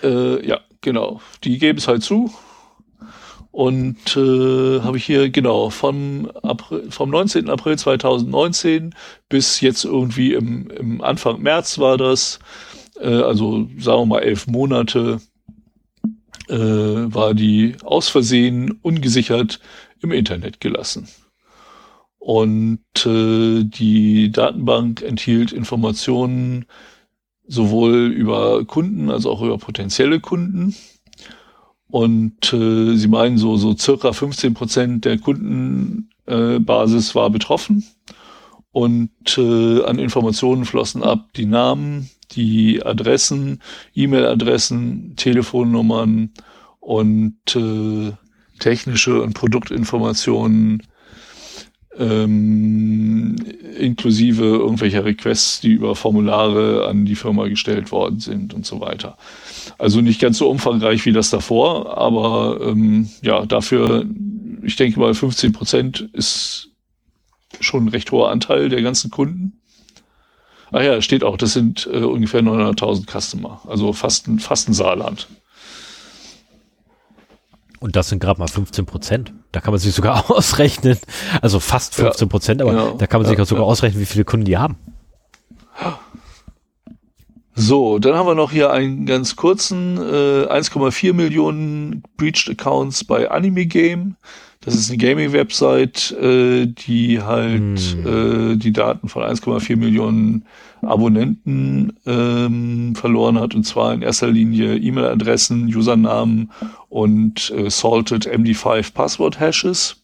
Äh, ja, genau. Die geben es halt zu. Und äh, habe ich hier, genau, vom, April, vom 19. April 2019 bis jetzt irgendwie im, im Anfang März war das, äh, also sagen wir mal elf Monate, äh, war die aus Versehen ungesichert im Internet gelassen. Und äh, die Datenbank enthielt Informationen sowohl über Kunden als auch über potenzielle Kunden. Und äh, sie meinen, so, so circa 15 Prozent der Kundenbasis äh, war betroffen. Und äh, an Informationen flossen ab die Namen, die Adressen, E-Mail-Adressen, Telefonnummern und äh, technische und Produktinformationen ähm, inklusive irgendwelcher Requests, die über Formulare an die Firma gestellt worden sind und so weiter. Also nicht ganz so umfangreich wie das davor, aber ähm, ja, dafür, ich denke mal, 15 Prozent ist schon ein recht hoher Anteil der ganzen Kunden. Ah ja, steht auch, das sind äh, ungefähr 900.000 Customer, also fast ein, fast ein Saarland. Und das sind gerade mal 15 Prozent. Da kann man sich sogar ausrechnen, also fast 15 Prozent, ja, aber ja, da kann man sich ja, sogar ausrechnen, wie viele Kunden die haben. So, dann haben wir noch hier einen ganz kurzen äh, 1,4 Millionen Breached Accounts bei Anime Game. Das ist eine Gaming-Website, äh, die halt hm. äh, die Daten von 1,4 Millionen Abonnenten ähm, verloren hat. Und zwar in erster Linie E-Mail-Adressen, Usernamen und äh, Salted MD5 Password-Hashes.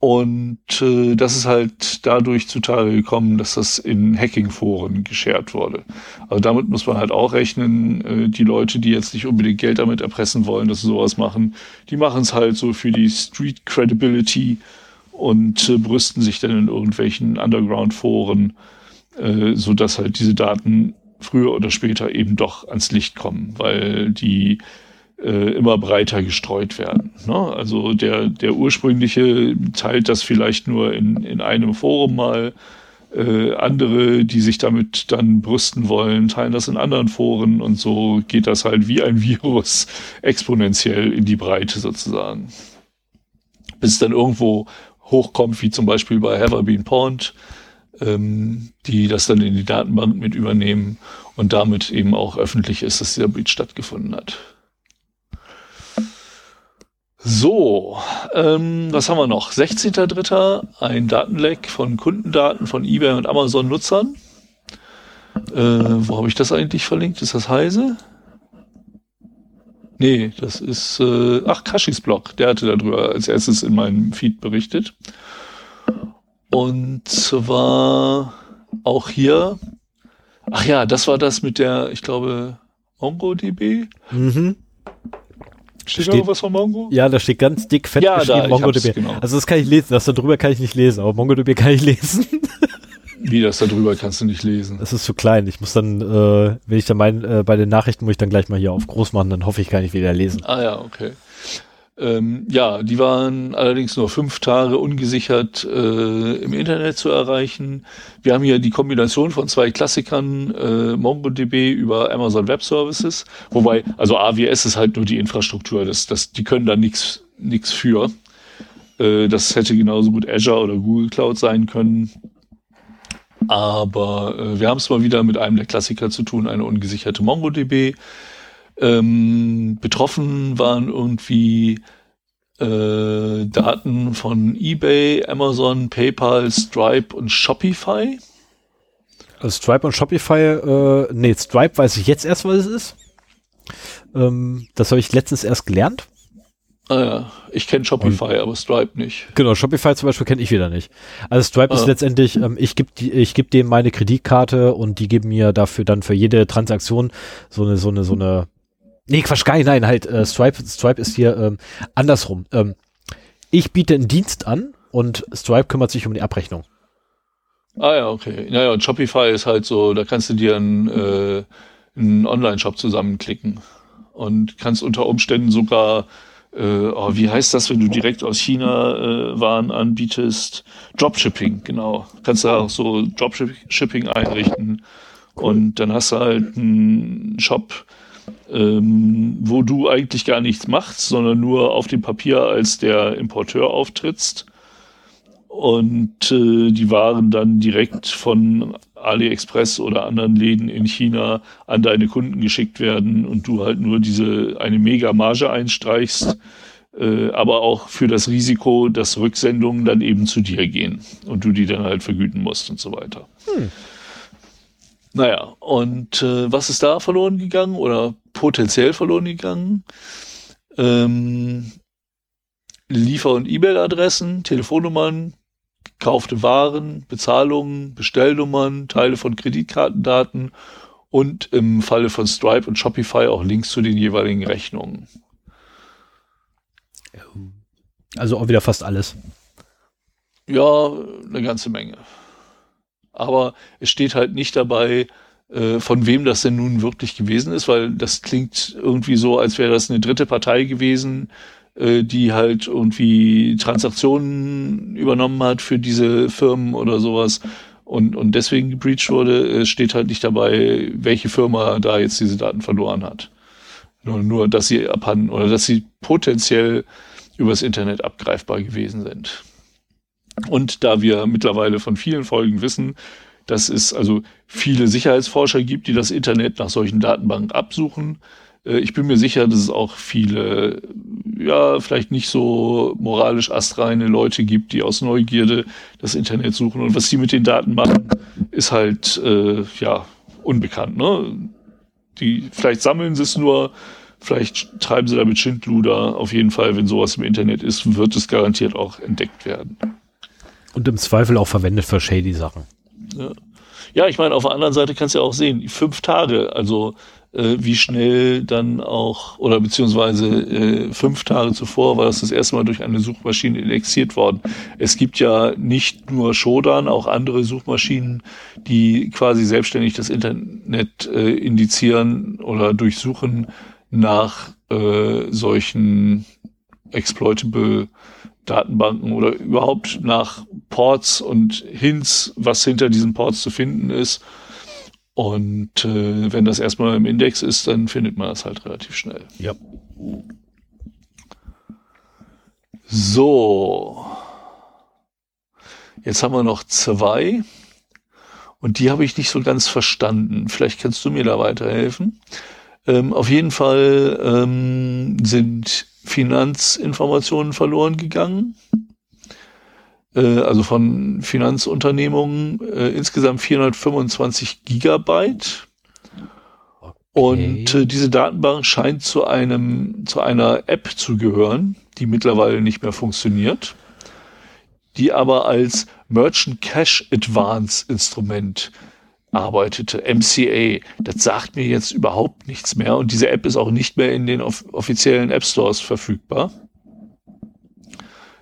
Und äh, das ist halt dadurch zutage gekommen, dass das in Hacking-Foren geshared wurde. Also damit muss man halt auch rechnen, äh, die Leute, die jetzt nicht unbedingt Geld damit erpressen wollen, dass sie sowas machen, die machen es halt so für die Street Credibility und äh, brüsten sich dann in irgendwelchen Underground-Foren, äh, so dass halt diese Daten früher oder später eben doch ans Licht kommen, weil die äh, immer breiter gestreut werden. Ne? Also der, der ursprüngliche teilt das vielleicht nur in, in einem Forum mal. Äh, andere, die sich damit dann brüsten wollen, teilen das in anderen Foren und so geht das halt wie ein Virus exponentiell in die Breite sozusagen. Bis es dann irgendwo hochkommt, wie zum Beispiel bei Have I Been Pawned, ähm, die das dann in die Datenbank mit übernehmen und damit eben auch öffentlich ist, dass dieser Breach stattgefunden hat. So, ähm, was haben wir noch? 16.3. ein Datenleck von Kundendaten von eBay und Amazon-Nutzern. Äh, wo habe ich das eigentlich verlinkt? Ist das Heise? Nee, das ist, äh, ach, Kashis Blog, der hatte darüber als erstes in meinem Feed berichtet. Und zwar auch hier, ach ja, das war das mit der, ich glaube, MongoDB. Mhm. Steht, steht da was von Mongo? Ja, da steht ganz dick fett ja, geschrieben da, MongoDB. Genau. Also das kann ich lesen, das da drüber kann ich nicht lesen, aber MongoDB kann ich lesen. Wie das da drüber kannst du nicht lesen? Das ist zu klein. Ich muss dann, äh, wenn ich dann mein, äh, bei den Nachrichten muss ich dann gleich mal hier auf groß machen, dann hoffe ich, kann ich wieder lesen. Ah ja, okay. Ähm, ja, die waren allerdings nur fünf Tage ungesichert äh, im Internet zu erreichen. Wir haben hier die Kombination von zwei Klassikern, äh, MongoDB über Amazon Web Services, wobei, also AWS ist halt nur die Infrastruktur, das, das, die können da nichts für. Äh, das hätte genauso gut Azure oder Google Cloud sein können. Aber äh, wir haben es mal wieder mit einem der Klassiker zu tun, eine ungesicherte MongoDB. Ähm, betroffen waren irgendwie äh, Daten von eBay, Amazon, PayPal, Stripe und Shopify. Also Stripe und Shopify, äh, nee, Stripe weiß ich jetzt erst, was es ist. Ähm, das habe ich letztens erst gelernt. Ah ja, ich kenne Shopify, und, aber Stripe nicht. Genau, Shopify zum Beispiel kenne ich wieder nicht. Also Stripe ah. ist letztendlich, ähm, ich gebe ich geb dem meine Kreditkarte und die geben mir dafür dann für jede Transaktion so eine, so eine, so eine Nee, Quatsch, gar nicht, nein, halt, äh, Stripe, Stripe ist hier ähm, andersrum. Ähm, ich biete einen Dienst an und Stripe kümmert sich um die Abrechnung. Ah ja, okay. Naja, und Shopify ist halt so, da kannst du dir einen, äh, einen Online-Shop zusammenklicken und kannst unter Umständen sogar, äh, oh, wie heißt das, wenn du direkt aus China äh, Waren anbietest? Dropshipping, genau. Kannst du auch so Dropshipping einrichten und dann hast du halt einen Shop, ähm, wo du eigentlich gar nichts machst, sondern nur auf dem Papier als der Importeur auftrittst und äh, die Waren dann direkt von AliExpress oder anderen Läden in China an deine Kunden geschickt werden und du halt nur diese eine mega Marge einstreichst, äh, aber auch für das Risiko, dass Rücksendungen dann eben zu dir gehen und du die dann halt vergüten musst und so weiter. Hm. Naja, und äh, was ist da verloren gegangen oder potenziell verloren gegangen. Ähm, Liefer- und E-Mail-Adressen, Telefonnummern, gekaufte Waren, Bezahlungen, Bestellnummern, Teile von Kreditkartendaten und im Falle von Stripe und Shopify auch Links zu den jeweiligen Rechnungen. Also auch wieder fast alles. Ja, eine ganze Menge. Aber es steht halt nicht dabei, äh, von wem das denn nun wirklich gewesen ist, weil das klingt irgendwie so, als wäre das eine dritte Partei gewesen, äh, die halt irgendwie Transaktionen übernommen hat für diese Firmen oder sowas und, und deswegen gebreached wurde. Es steht halt nicht dabei, welche Firma da jetzt diese Daten verloren hat. Nur, nur dass sie abhanden oder dass sie potenziell übers Internet abgreifbar gewesen sind. Und da wir mittlerweile von vielen Folgen wissen, dass es also viele Sicherheitsforscher gibt, die das Internet nach solchen Datenbanken absuchen, äh, ich bin mir sicher, dass es auch viele, ja, vielleicht nicht so moralisch astreine Leute gibt, die aus Neugierde das Internet suchen. Und was die mit den Daten machen, ist halt, äh, ja, unbekannt. Ne? Die, vielleicht sammeln sie es nur, vielleicht treiben sie damit Schindluder. Auf jeden Fall, wenn sowas im Internet ist, wird es garantiert auch entdeckt werden. Und im Zweifel auch verwendet für shady Sachen. Ja, ja ich meine, auf der anderen Seite kannst du ja auch sehen, fünf Tage, also äh, wie schnell dann auch, oder beziehungsweise äh, fünf Tage zuvor war das das erste Mal durch eine Suchmaschine indexiert worden. Es gibt ja nicht nur Shodan, auch andere Suchmaschinen, die quasi selbstständig das Internet äh, indizieren oder durchsuchen nach äh, solchen exploitable Datenbanken oder überhaupt nach Ports und Hints, was hinter diesen Ports zu finden ist und äh, wenn das erstmal im Index ist, dann findet man das halt relativ schnell. Ja. So. Jetzt haben wir noch zwei. Und die habe ich nicht so ganz verstanden. Vielleicht kannst du mir da weiterhelfen. Ähm, auf jeden Fall ähm, sind Finanzinformationen verloren gegangen äh, also von Finanzunternehmungen, äh, insgesamt 425 Gigabyte. Okay. Und äh, diese Datenbank scheint zu einem, zu einer App zu gehören, die mittlerweile nicht mehr funktioniert, die aber als Merchant Cash Advance Instrument arbeitete, MCA. Das sagt mir jetzt überhaupt nichts mehr und diese App ist auch nicht mehr in den off offiziellen App Stores verfügbar.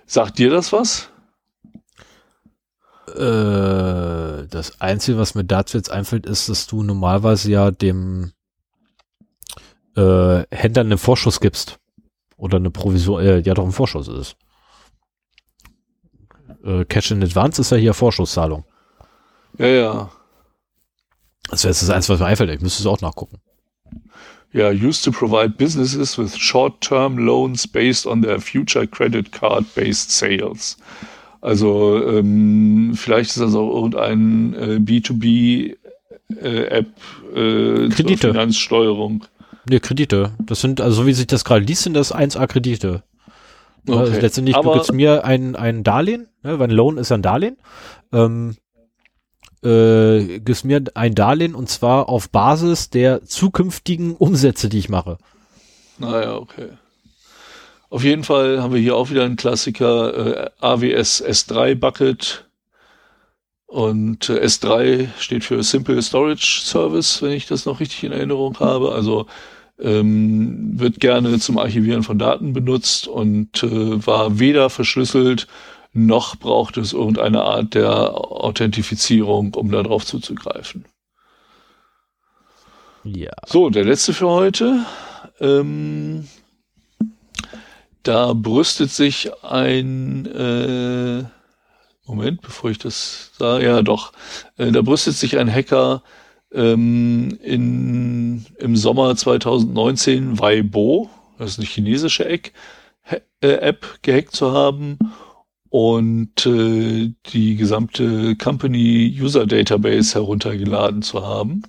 Sagt dir das was? Äh, das Einzige, was mir dazu jetzt einfällt, ist, dass du normalerweise ja dem äh, Händler einen Vorschuss gibst. Oder eine Provision, äh, ja doch ein Vorschuss ist. Äh, Cash in Advance ist ja hier Vorschusszahlung. Ja, ja. Das wäre das Einzige, was mir einfällt. Ich müsste es auch nachgucken. Ja, used to provide businesses with short-term loans based on their future credit card-based sales. Also ähm, vielleicht ist das auch irgendein äh, B2B-App äh, äh, Kredite. zur Finanzsteuerung. Ne, Kredite. Das sind, also so wie sich das gerade liest, sind das 1A-Kredite. Okay. Also letztendlich, Aber du gibst mir ein, ein Darlehen, ne, weil ein Loan ist ein Darlehen. Ähm, äh, gibst mir ein Darlehen und zwar auf Basis der zukünftigen Umsätze, die ich mache. Naja, okay. Auf jeden Fall haben wir hier auch wieder einen Klassiker, äh, AWS S3 Bucket. Und äh, S3 steht für Simple Storage Service, wenn ich das noch richtig in Erinnerung habe. Also ähm, wird gerne zum Archivieren von Daten benutzt und äh, war weder verschlüsselt noch braucht es irgendeine Art der Authentifizierung, um darauf zuzugreifen. Ja. So, der letzte für heute. Ähm, da brüstet sich ein äh, Moment, bevor ich das sage, ja doch, äh, da brüstet sich ein Hacker ähm, in, im Sommer 2019 Weibo, das ist eine chinesische äh, App gehackt zu haben und äh, die gesamte Company User Database heruntergeladen zu haben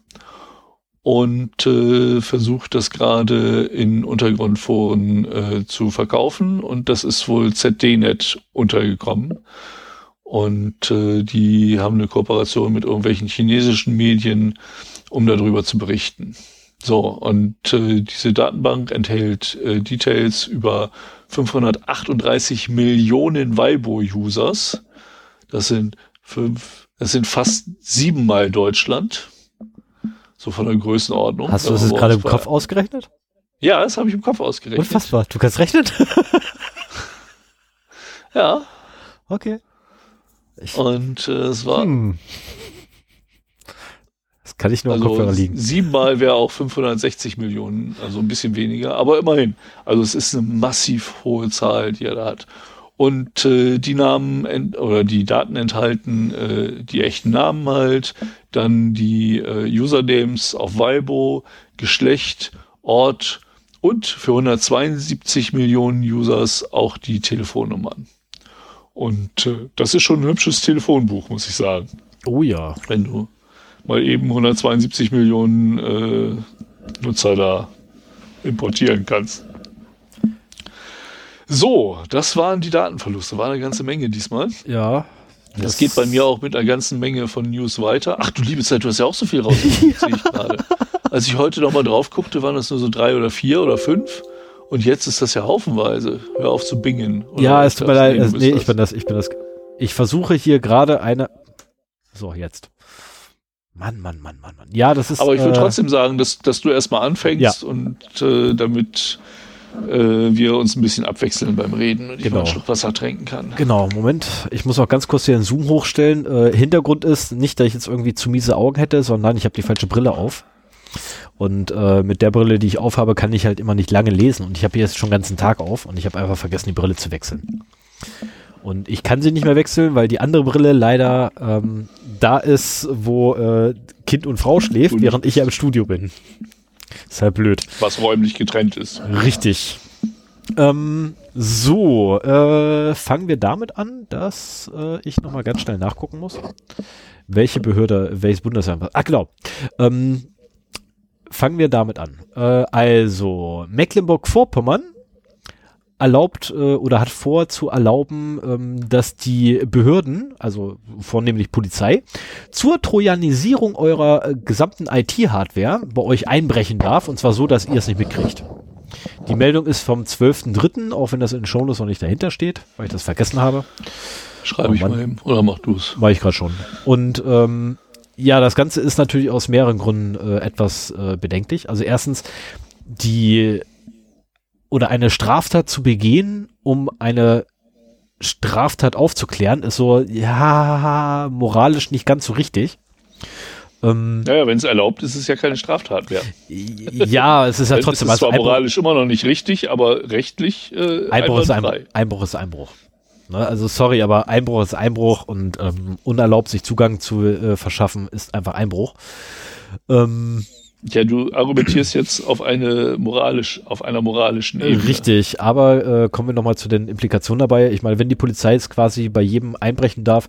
und äh, versucht das gerade in Untergrundforen äh, zu verkaufen und das ist wohl ZDNet untergekommen. Und äh, die haben eine Kooperation mit irgendwelchen chinesischen Medien, um darüber zu berichten. So, und äh, diese Datenbank enthält äh, Details über 538 Millionen Weibo-Users. Das sind fünf, das sind fast siebenmal Deutschland. So von der Größenordnung. Hast du das gerade im Kopf ausgerechnet? Ja, das habe ich im Kopf ausgerechnet. Unfassbar. Du kannst rechnen? ja. Okay. Ich, und äh, es war. Hm. Kann ich nur also am Kopfhörer liegen. Siebenmal wäre auch 560 Millionen, also ein bisschen weniger, aber immerhin. Also es ist eine massiv hohe Zahl, die er da hat. Und äh, die Namen oder die Daten enthalten äh, die echten Namen halt, dann die äh, Usernames auf Weibo, Geschlecht, Ort und für 172 Millionen Users auch die Telefonnummern. Und äh, das ist schon ein hübsches Telefonbuch, muss ich sagen. Oh ja. Wenn du mal eben 172 Millionen äh, Nutzer da importieren kannst. So, das waren die Datenverluste. War eine ganze Menge diesmal. Ja. Das, das geht bei mir auch mit einer ganzen Menge von News weiter. Ach du liebe Zeit, du hast ja auch so viel rausgekommen, sehe ich gerade. Als ich heute nochmal drauf guckte, waren das nur so drei oder vier oder fünf. Und jetzt ist das ja haufenweise. Hör auf zu bingen. ja, es tut mir leid. Nee, also, nee ich bin das, ich bin das. Ich versuche hier gerade eine. So, jetzt. Mann, Mann, Mann, Mann, Mann. Ja, das ist. Aber ich würde äh, trotzdem sagen, dass, dass du erstmal anfängst ja. und äh, damit äh, wir uns ein bisschen abwechseln beim Reden und ich genau. mal einen Schluck Wasser tränken kann. Genau, Moment. Ich muss auch ganz kurz hier den Zoom hochstellen. Äh, Hintergrund ist nicht, dass ich jetzt irgendwie zu miese Augen hätte, sondern ich habe die falsche Brille auf. Und äh, mit der Brille, die ich aufhabe, kann ich halt immer nicht lange lesen. Und ich habe jetzt schon den ganzen Tag auf und ich habe einfach vergessen, die Brille zu wechseln. Und ich kann sie nicht mehr wechseln, weil die andere Brille leider ähm, da ist, wo äh, Kind und Frau schläft, und während ich ja im Studio bin. Ist halt blöd. Was räumlich getrennt ist. Richtig. Ähm, so, äh, fangen wir damit an, dass äh, ich nochmal ganz schnell nachgucken muss, welche Behörde, welches Bundesland. Ah, genau. Ähm, fangen wir damit an. Äh, also, Mecklenburg-Vorpommern erlaubt äh, oder hat vor zu erlauben, ähm, dass die Behörden, also vornehmlich Polizei, zur Trojanisierung eurer äh, gesamten IT-Hardware bei euch einbrechen darf und zwar so, dass ihr es nicht mitkriegt. Die Meldung ist vom 12.03., auch wenn das in Shownotes noch nicht dahinter steht, weil ich das vergessen habe. Schreibe ich mal eben, oder mach du es. Mach ich gerade schon. Und ähm, ja, das Ganze ist natürlich aus mehreren Gründen äh, etwas äh, bedenklich. Also erstens, die oder eine Straftat zu begehen, um eine Straftat aufzuklären, ist so, ja, moralisch nicht ganz so richtig. Ähm, ja, wenn es erlaubt ist, ist es ja keine Straftat mehr. Ja, es ist ja trotzdem. Es ist zwar moralisch immer noch nicht richtig, aber rechtlich äh, Einbruch, ist Einbruch, Einbruch ist Einbruch. Ne? Also sorry, aber Einbruch ist Einbruch und ähm, unerlaubt sich Zugang zu äh, verschaffen ist einfach Einbruch. Ähm, ja, du argumentierst jetzt auf eine moralisch, auf einer moralischen Ebene. Richtig, aber äh, kommen wir nochmal zu den Implikationen dabei. Ich meine, wenn die Polizei jetzt quasi bei jedem einbrechen darf,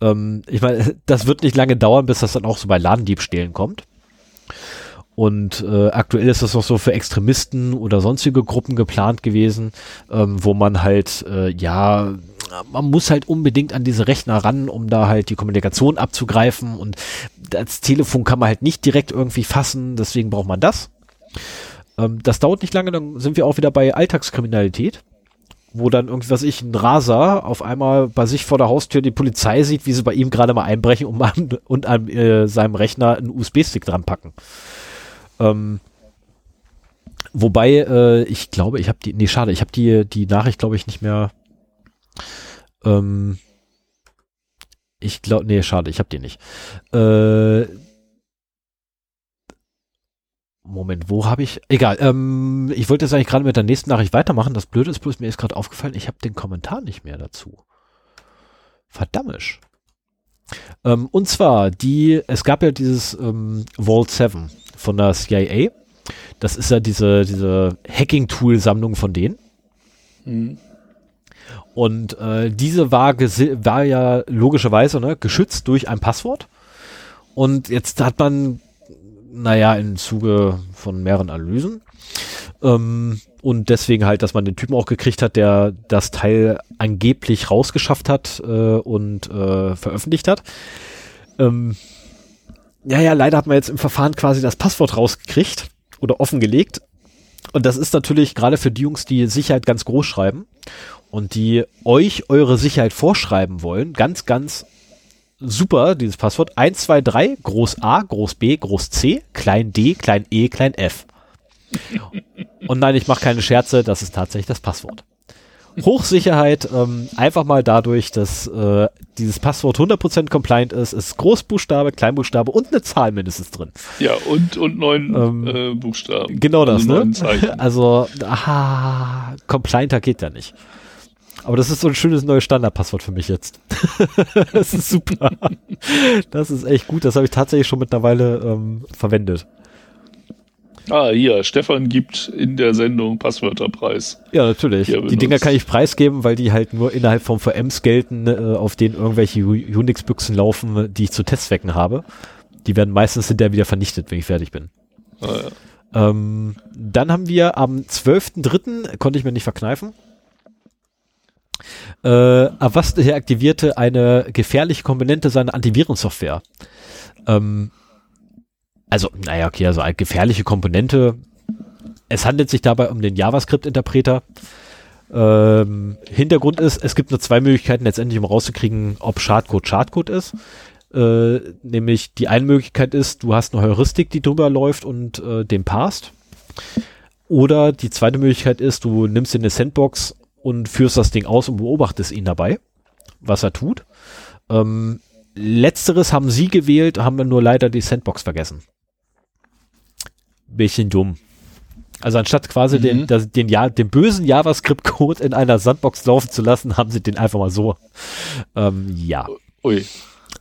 ähm, ich meine, das wird nicht lange dauern, bis das dann auch so bei Ladendiebstählen kommt. Und äh, aktuell ist das noch so für Extremisten oder sonstige Gruppen geplant gewesen, ähm, wo man halt, äh, ja, man muss halt unbedingt an diese Rechner ran, um da halt die Kommunikation abzugreifen. Und das Telefon kann man halt nicht direkt irgendwie fassen, deswegen braucht man das. Ähm, das dauert nicht lange, dann sind wir auch wieder bei Alltagskriminalität wo dann irgendwie, was ich, ein Raser auf einmal bei sich vor der Haustür die Polizei sieht, wie sie bei ihm gerade mal einbrechen und, an, und an äh, seinem Rechner einen USB-Stick dran packen. Ähm, wobei, äh, ich glaube, ich habe die, nee, schade, ich habe die, die Nachricht, glaube ich, nicht mehr. Ähm, ich glaube, nee, schade, ich habe die nicht. Äh, Moment, wo habe ich? Egal. Ähm, ich wollte jetzt eigentlich gerade mit der nächsten Nachricht weitermachen. Das Blöde ist bloß, mir ist gerade aufgefallen, ich habe den Kommentar nicht mehr dazu. Verdammt. Ähm, und zwar die, es gab ja dieses ähm, Vault 7 von der CIA. Das ist ja diese, diese Hacking-Tool-Sammlung von denen. Mhm. Und äh, diese war, war ja logischerweise ne, geschützt durch ein Passwort. Und jetzt hat man, naja, im Zuge von mehreren Analysen ähm, und deswegen halt, dass man den Typen auch gekriegt hat, der das Teil angeblich rausgeschafft hat äh, und äh, veröffentlicht hat. Ähm, ja, ja, leider hat man jetzt im Verfahren quasi das Passwort rausgekriegt. oder offengelegt. Und das ist natürlich gerade für die Jungs, die Sicherheit ganz groß schreiben und die euch eure Sicherheit vorschreiben wollen, ganz, ganz super, dieses Passwort. 1, 2, 3, groß A, groß B, groß C, klein d, klein e, klein f. Und nein, ich mache keine Scherze, das ist tatsächlich das Passwort. Hochsicherheit, ähm, einfach mal dadurch, dass äh, dieses Passwort 100% compliant ist, ist Großbuchstabe, Kleinbuchstabe und eine Zahl mindestens drin. Ja, und, und neun ähm, äh, Buchstaben. Genau das, also ne? Also, aha, complianter geht ja nicht. Aber das ist so ein schönes neues Standardpasswort für mich jetzt. das ist super. Das ist echt gut. Das habe ich tatsächlich schon mittlerweile ähm, verwendet. Ah, hier, Stefan gibt in der Sendung Passwörterpreis. Ja, natürlich. Die Dinger kann ich preisgeben, weil die halt nur innerhalb von VMs gelten, äh, auf denen irgendwelche Unix-Büchsen laufen, die ich zu Testzwecken habe. Die werden meistens hinterher wieder vernichtet, wenn ich fertig bin. Ah, ja. ähm, dann haben wir am 12.3., konnte ich mir nicht verkneifen, äh, Avast aktivierte eine gefährliche Komponente seiner Antivirensoftware. Ähm, also, naja, okay, also eine gefährliche Komponente. Es handelt sich dabei um den JavaScript-Interpreter. Ähm, Hintergrund ist, es gibt nur zwei Möglichkeiten letztendlich, um rauszukriegen, ob Schadcode Schadcode ist. Äh, nämlich die eine Möglichkeit ist, du hast eine Heuristik, die drüber läuft und äh, den passt. Oder die zweite Möglichkeit ist, du nimmst in eine Sandbox und führst das Ding aus und beobachtest ihn dabei, was er tut. Ähm, letzteres haben sie gewählt, haben wir nur leider die Sandbox vergessen bisschen dumm. Also anstatt quasi mhm. den, das, den, ja, den bösen JavaScript-Code in einer Sandbox laufen zu lassen, haben sie den einfach mal so. Ähm, ja. Ui.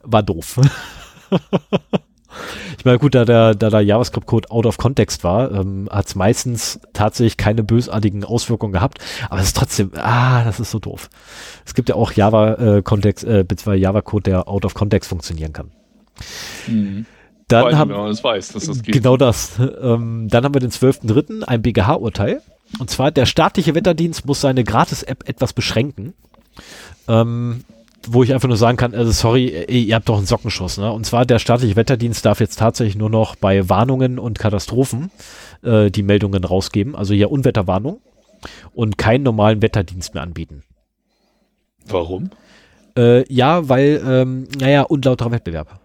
War doof. ich meine, gut, da der, da der JavaScript-Code out of context war, ähm, hat es meistens tatsächlich keine bösartigen Auswirkungen gehabt, aber es ist trotzdem, ah, das ist so doof. Es gibt ja auch Java-Kontext, äh, äh, beziehungsweise Java-Code, der out of context funktionieren kann. Mhm. Dann haben, das weiß, dass das geht. Genau das. Ähm, dann haben wir den 12.3., ein BGH-Urteil. Und zwar, der staatliche Wetterdienst muss seine Gratis-App etwas beschränken. Ähm, wo ich einfach nur sagen kann, also sorry, ihr habt doch einen Sockenschuss. Ne? Und zwar, der staatliche Wetterdienst darf jetzt tatsächlich nur noch bei Warnungen und Katastrophen äh, die Meldungen rausgeben. Also hier Unwetterwarnung. Und keinen normalen Wetterdienst mehr anbieten. Warum? Äh, ja, weil, ähm, naja, unlauterer Wettbewerb.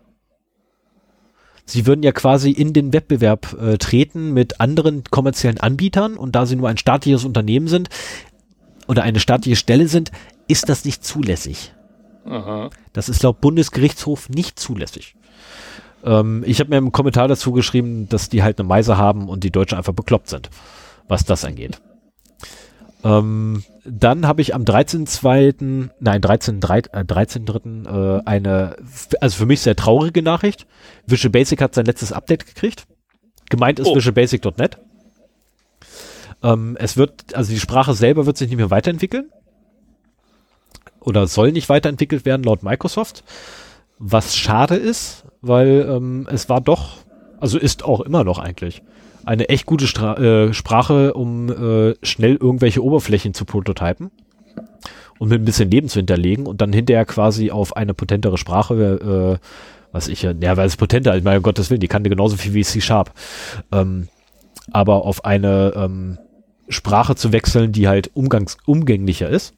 Sie würden ja quasi in den Wettbewerb äh, treten mit anderen kommerziellen Anbietern und da sie nur ein staatliches Unternehmen sind oder eine staatliche Stelle sind, ist das nicht zulässig. Aha. Das ist laut Bundesgerichtshof nicht zulässig. Ähm, ich habe mir im Kommentar dazu geschrieben, dass die halt eine Meise haben und die Deutschen einfach bekloppt sind, was das angeht. Ähm, dann habe ich am 13.2., nein, 13.3., äh, 13 äh, eine, also für mich sehr traurige Nachricht. Visual Basic hat sein letztes Update gekriegt. Gemeint ist oh. visualbasic.net. Ähm, es wird, also die Sprache selber wird sich nicht mehr weiterentwickeln. Oder soll nicht weiterentwickelt werden laut Microsoft. Was schade ist, weil ähm, es war doch, also ist auch immer noch eigentlich eine echt gute Stra äh, Sprache, um äh, schnell irgendwelche Oberflächen zu prototypen und mit ein bisschen Leben zu hinterlegen und dann hinterher quasi auf eine potentere Sprache, äh, was ich ja, ja, weil es potenter, um Gottes Willen, die kann genauso viel wie C-Sharp. Ähm, aber auf eine ähm, Sprache zu wechseln, die halt umgangs umgänglicher ist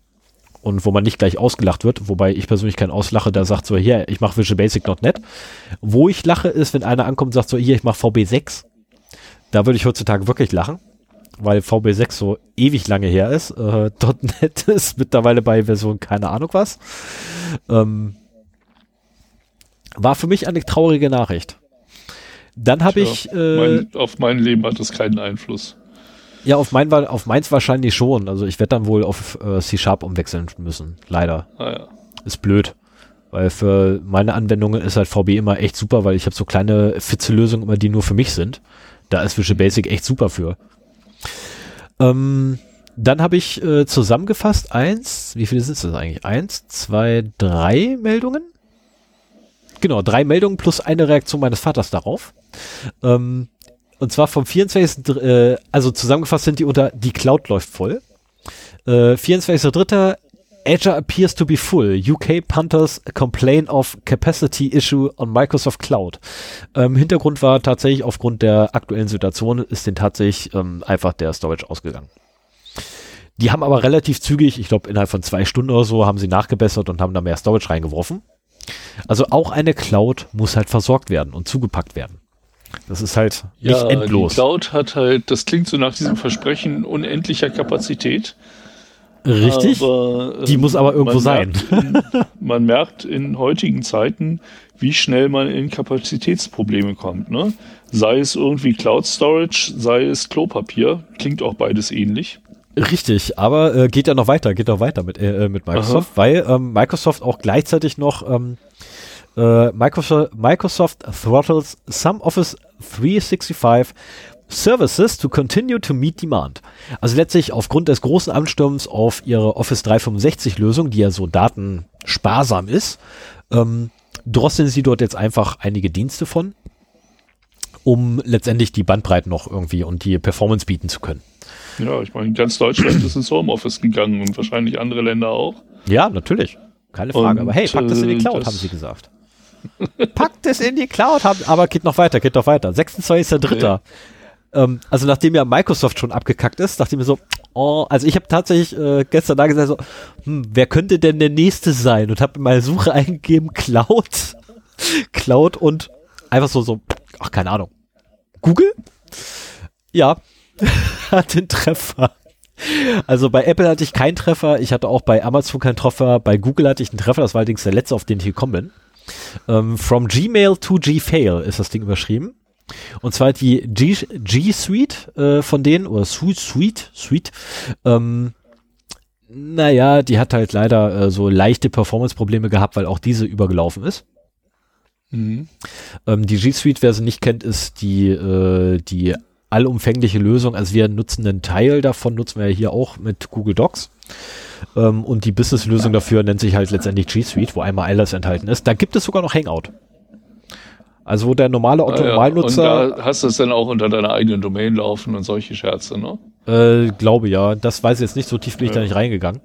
und wo man nicht gleich ausgelacht wird, wobei ich persönlich keinen auslache, der sagt so, hier, ich mache Visual Basic .NET. Wo ich lache ist, wenn einer ankommt und sagt so, hier, ich mache VB6 da würde ich heutzutage wirklich lachen, weil VB6 so ewig lange her ist. Äh, .NET ist mittlerweile bei Version keine Ahnung was. Ähm, war für mich eine traurige Nachricht. Dann habe ich. Äh, mein, auf mein Leben hat das keinen Einfluss. Ja, auf, mein, auf meins wahrscheinlich schon. Also ich werde dann wohl auf äh, C-Sharp umwechseln müssen. Leider. Ah, ja. Ist blöd. Weil für meine Anwendungen ist halt VB immer echt super, weil ich habe so kleine Fitze-Lösungen immer, die nur für mich sind. Da ist Visual Basic echt super für. Ähm, dann habe ich äh, zusammengefasst eins, wie viele sind das eigentlich? Eins, zwei, drei Meldungen? Genau, drei Meldungen plus eine Reaktion meines Vaters darauf. Ähm, und zwar vom 24. Äh, also zusammengefasst sind die unter die Cloud läuft voll. Äh, 24.3. Azure appears to be full. UK Punters complain of capacity issue on Microsoft Cloud. Ähm, Hintergrund war tatsächlich aufgrund der aktuellen Situation ist den tatsächlich ähm, einfach der Storage ausgegangen. Die haben aber relativ zügig, ich glaube innerhalb von zwei Stunden oder so, haben sie nachgebessert und haben da mehr Storage reingeworfen. Also auch eine Cloud muss halt versorgt werden und zugepackt werden. Das ist halt nicht ja, endlos. Die Cloud hat halt, das klingt so nach diesem Versprechen unendlicher Kapazität. Richtig. Aber, die muss aber ähm, irgendwo sein. In, man merkt in heutigen Zeiten, wie schnell man in Kapazitätsprobleme kommt. Ne? Sei es irgendwie Cloud Storage, sei es Klopapier. Klingt auch beides ähnlich. Richtig, aber äh, geht ja noch weiter, geht noch weiter mit, äh, mit Microsoft, Aha. weil ähm, Microsoft auch gleichzeitig noch ähm, äh, Microsoft, Microsoft throttles some Office 365 Services to continue to meet demand. Also letztlich aufgrund des großen Ansturms auf ihre Office 365 Lösung, die ja so datensparsam ist, ähm, drosseln sie dort jetzt einfach einige Dienste von, um letztendlich die Bandbreite noch irgendwie und die Performance bieten zu können. Ja, ich meine, ganz Deutschland ist ins Homeoffice gegangen und wahrscheinlich andere Länder auch. Ja, natürlich. Keine Frage. Und, aber hey, packt das in die äh, Cloud, haben sie gesagt. packt es in die Cloud, haben, aber geht noch weiter, geht noch weiter. 26.3. Okay. Ähm, also nachdem ja Microsoft schon abgekackt ist, dachte ich mir so, oh, also ich habe tatsächlich äh, gestern da gesagt so, hm, wer könnte denn der nächste sein? Und habe in meine Suche eingegeben Cloud, Cloud und einfach so so, ach keine Ahnung, Google? Ja, hat den Treffer. Also bei Apple hatte ich keinen Treffer, ich hatte auch bei Amazon keinen Treffer, bei Google hatte ich einen Treffer, das war allerdings der letzte, auf den ich gekommen bin. Ähm, from Gmail to Gfail ist das Ding überschrieben. Und zwar die G, G Suite äh, von denen, oder Suite, Suite, Suite, ähm, naja, die hat halt leider äh, so leichte Performance-Probleme gehabt, weil auch diese übergelaufen ist. Mhm. Ähm, die G Suite, wer sie nicht kennt, ist die, äh, die allumfängliche Lösung. Also wir nutzen einen Teil davon, nutzen wir ja hier auch mit Google Docs. Ähm, und die Business-Lösung dafür nennt sich halt letztendlich G Suite, wo einmal alles enthalten ist. Da gibt es sogar noch Hangout. Also wo der normale Otto Normalnutzer. Ja, und da hast du es dann auch unter deiner eigenen Domain laufen und solche Scherze, ne? Äh, glaube ja. Das weiß ich jetzt nicht, so tief bin ich ja. da nicht reingegangen.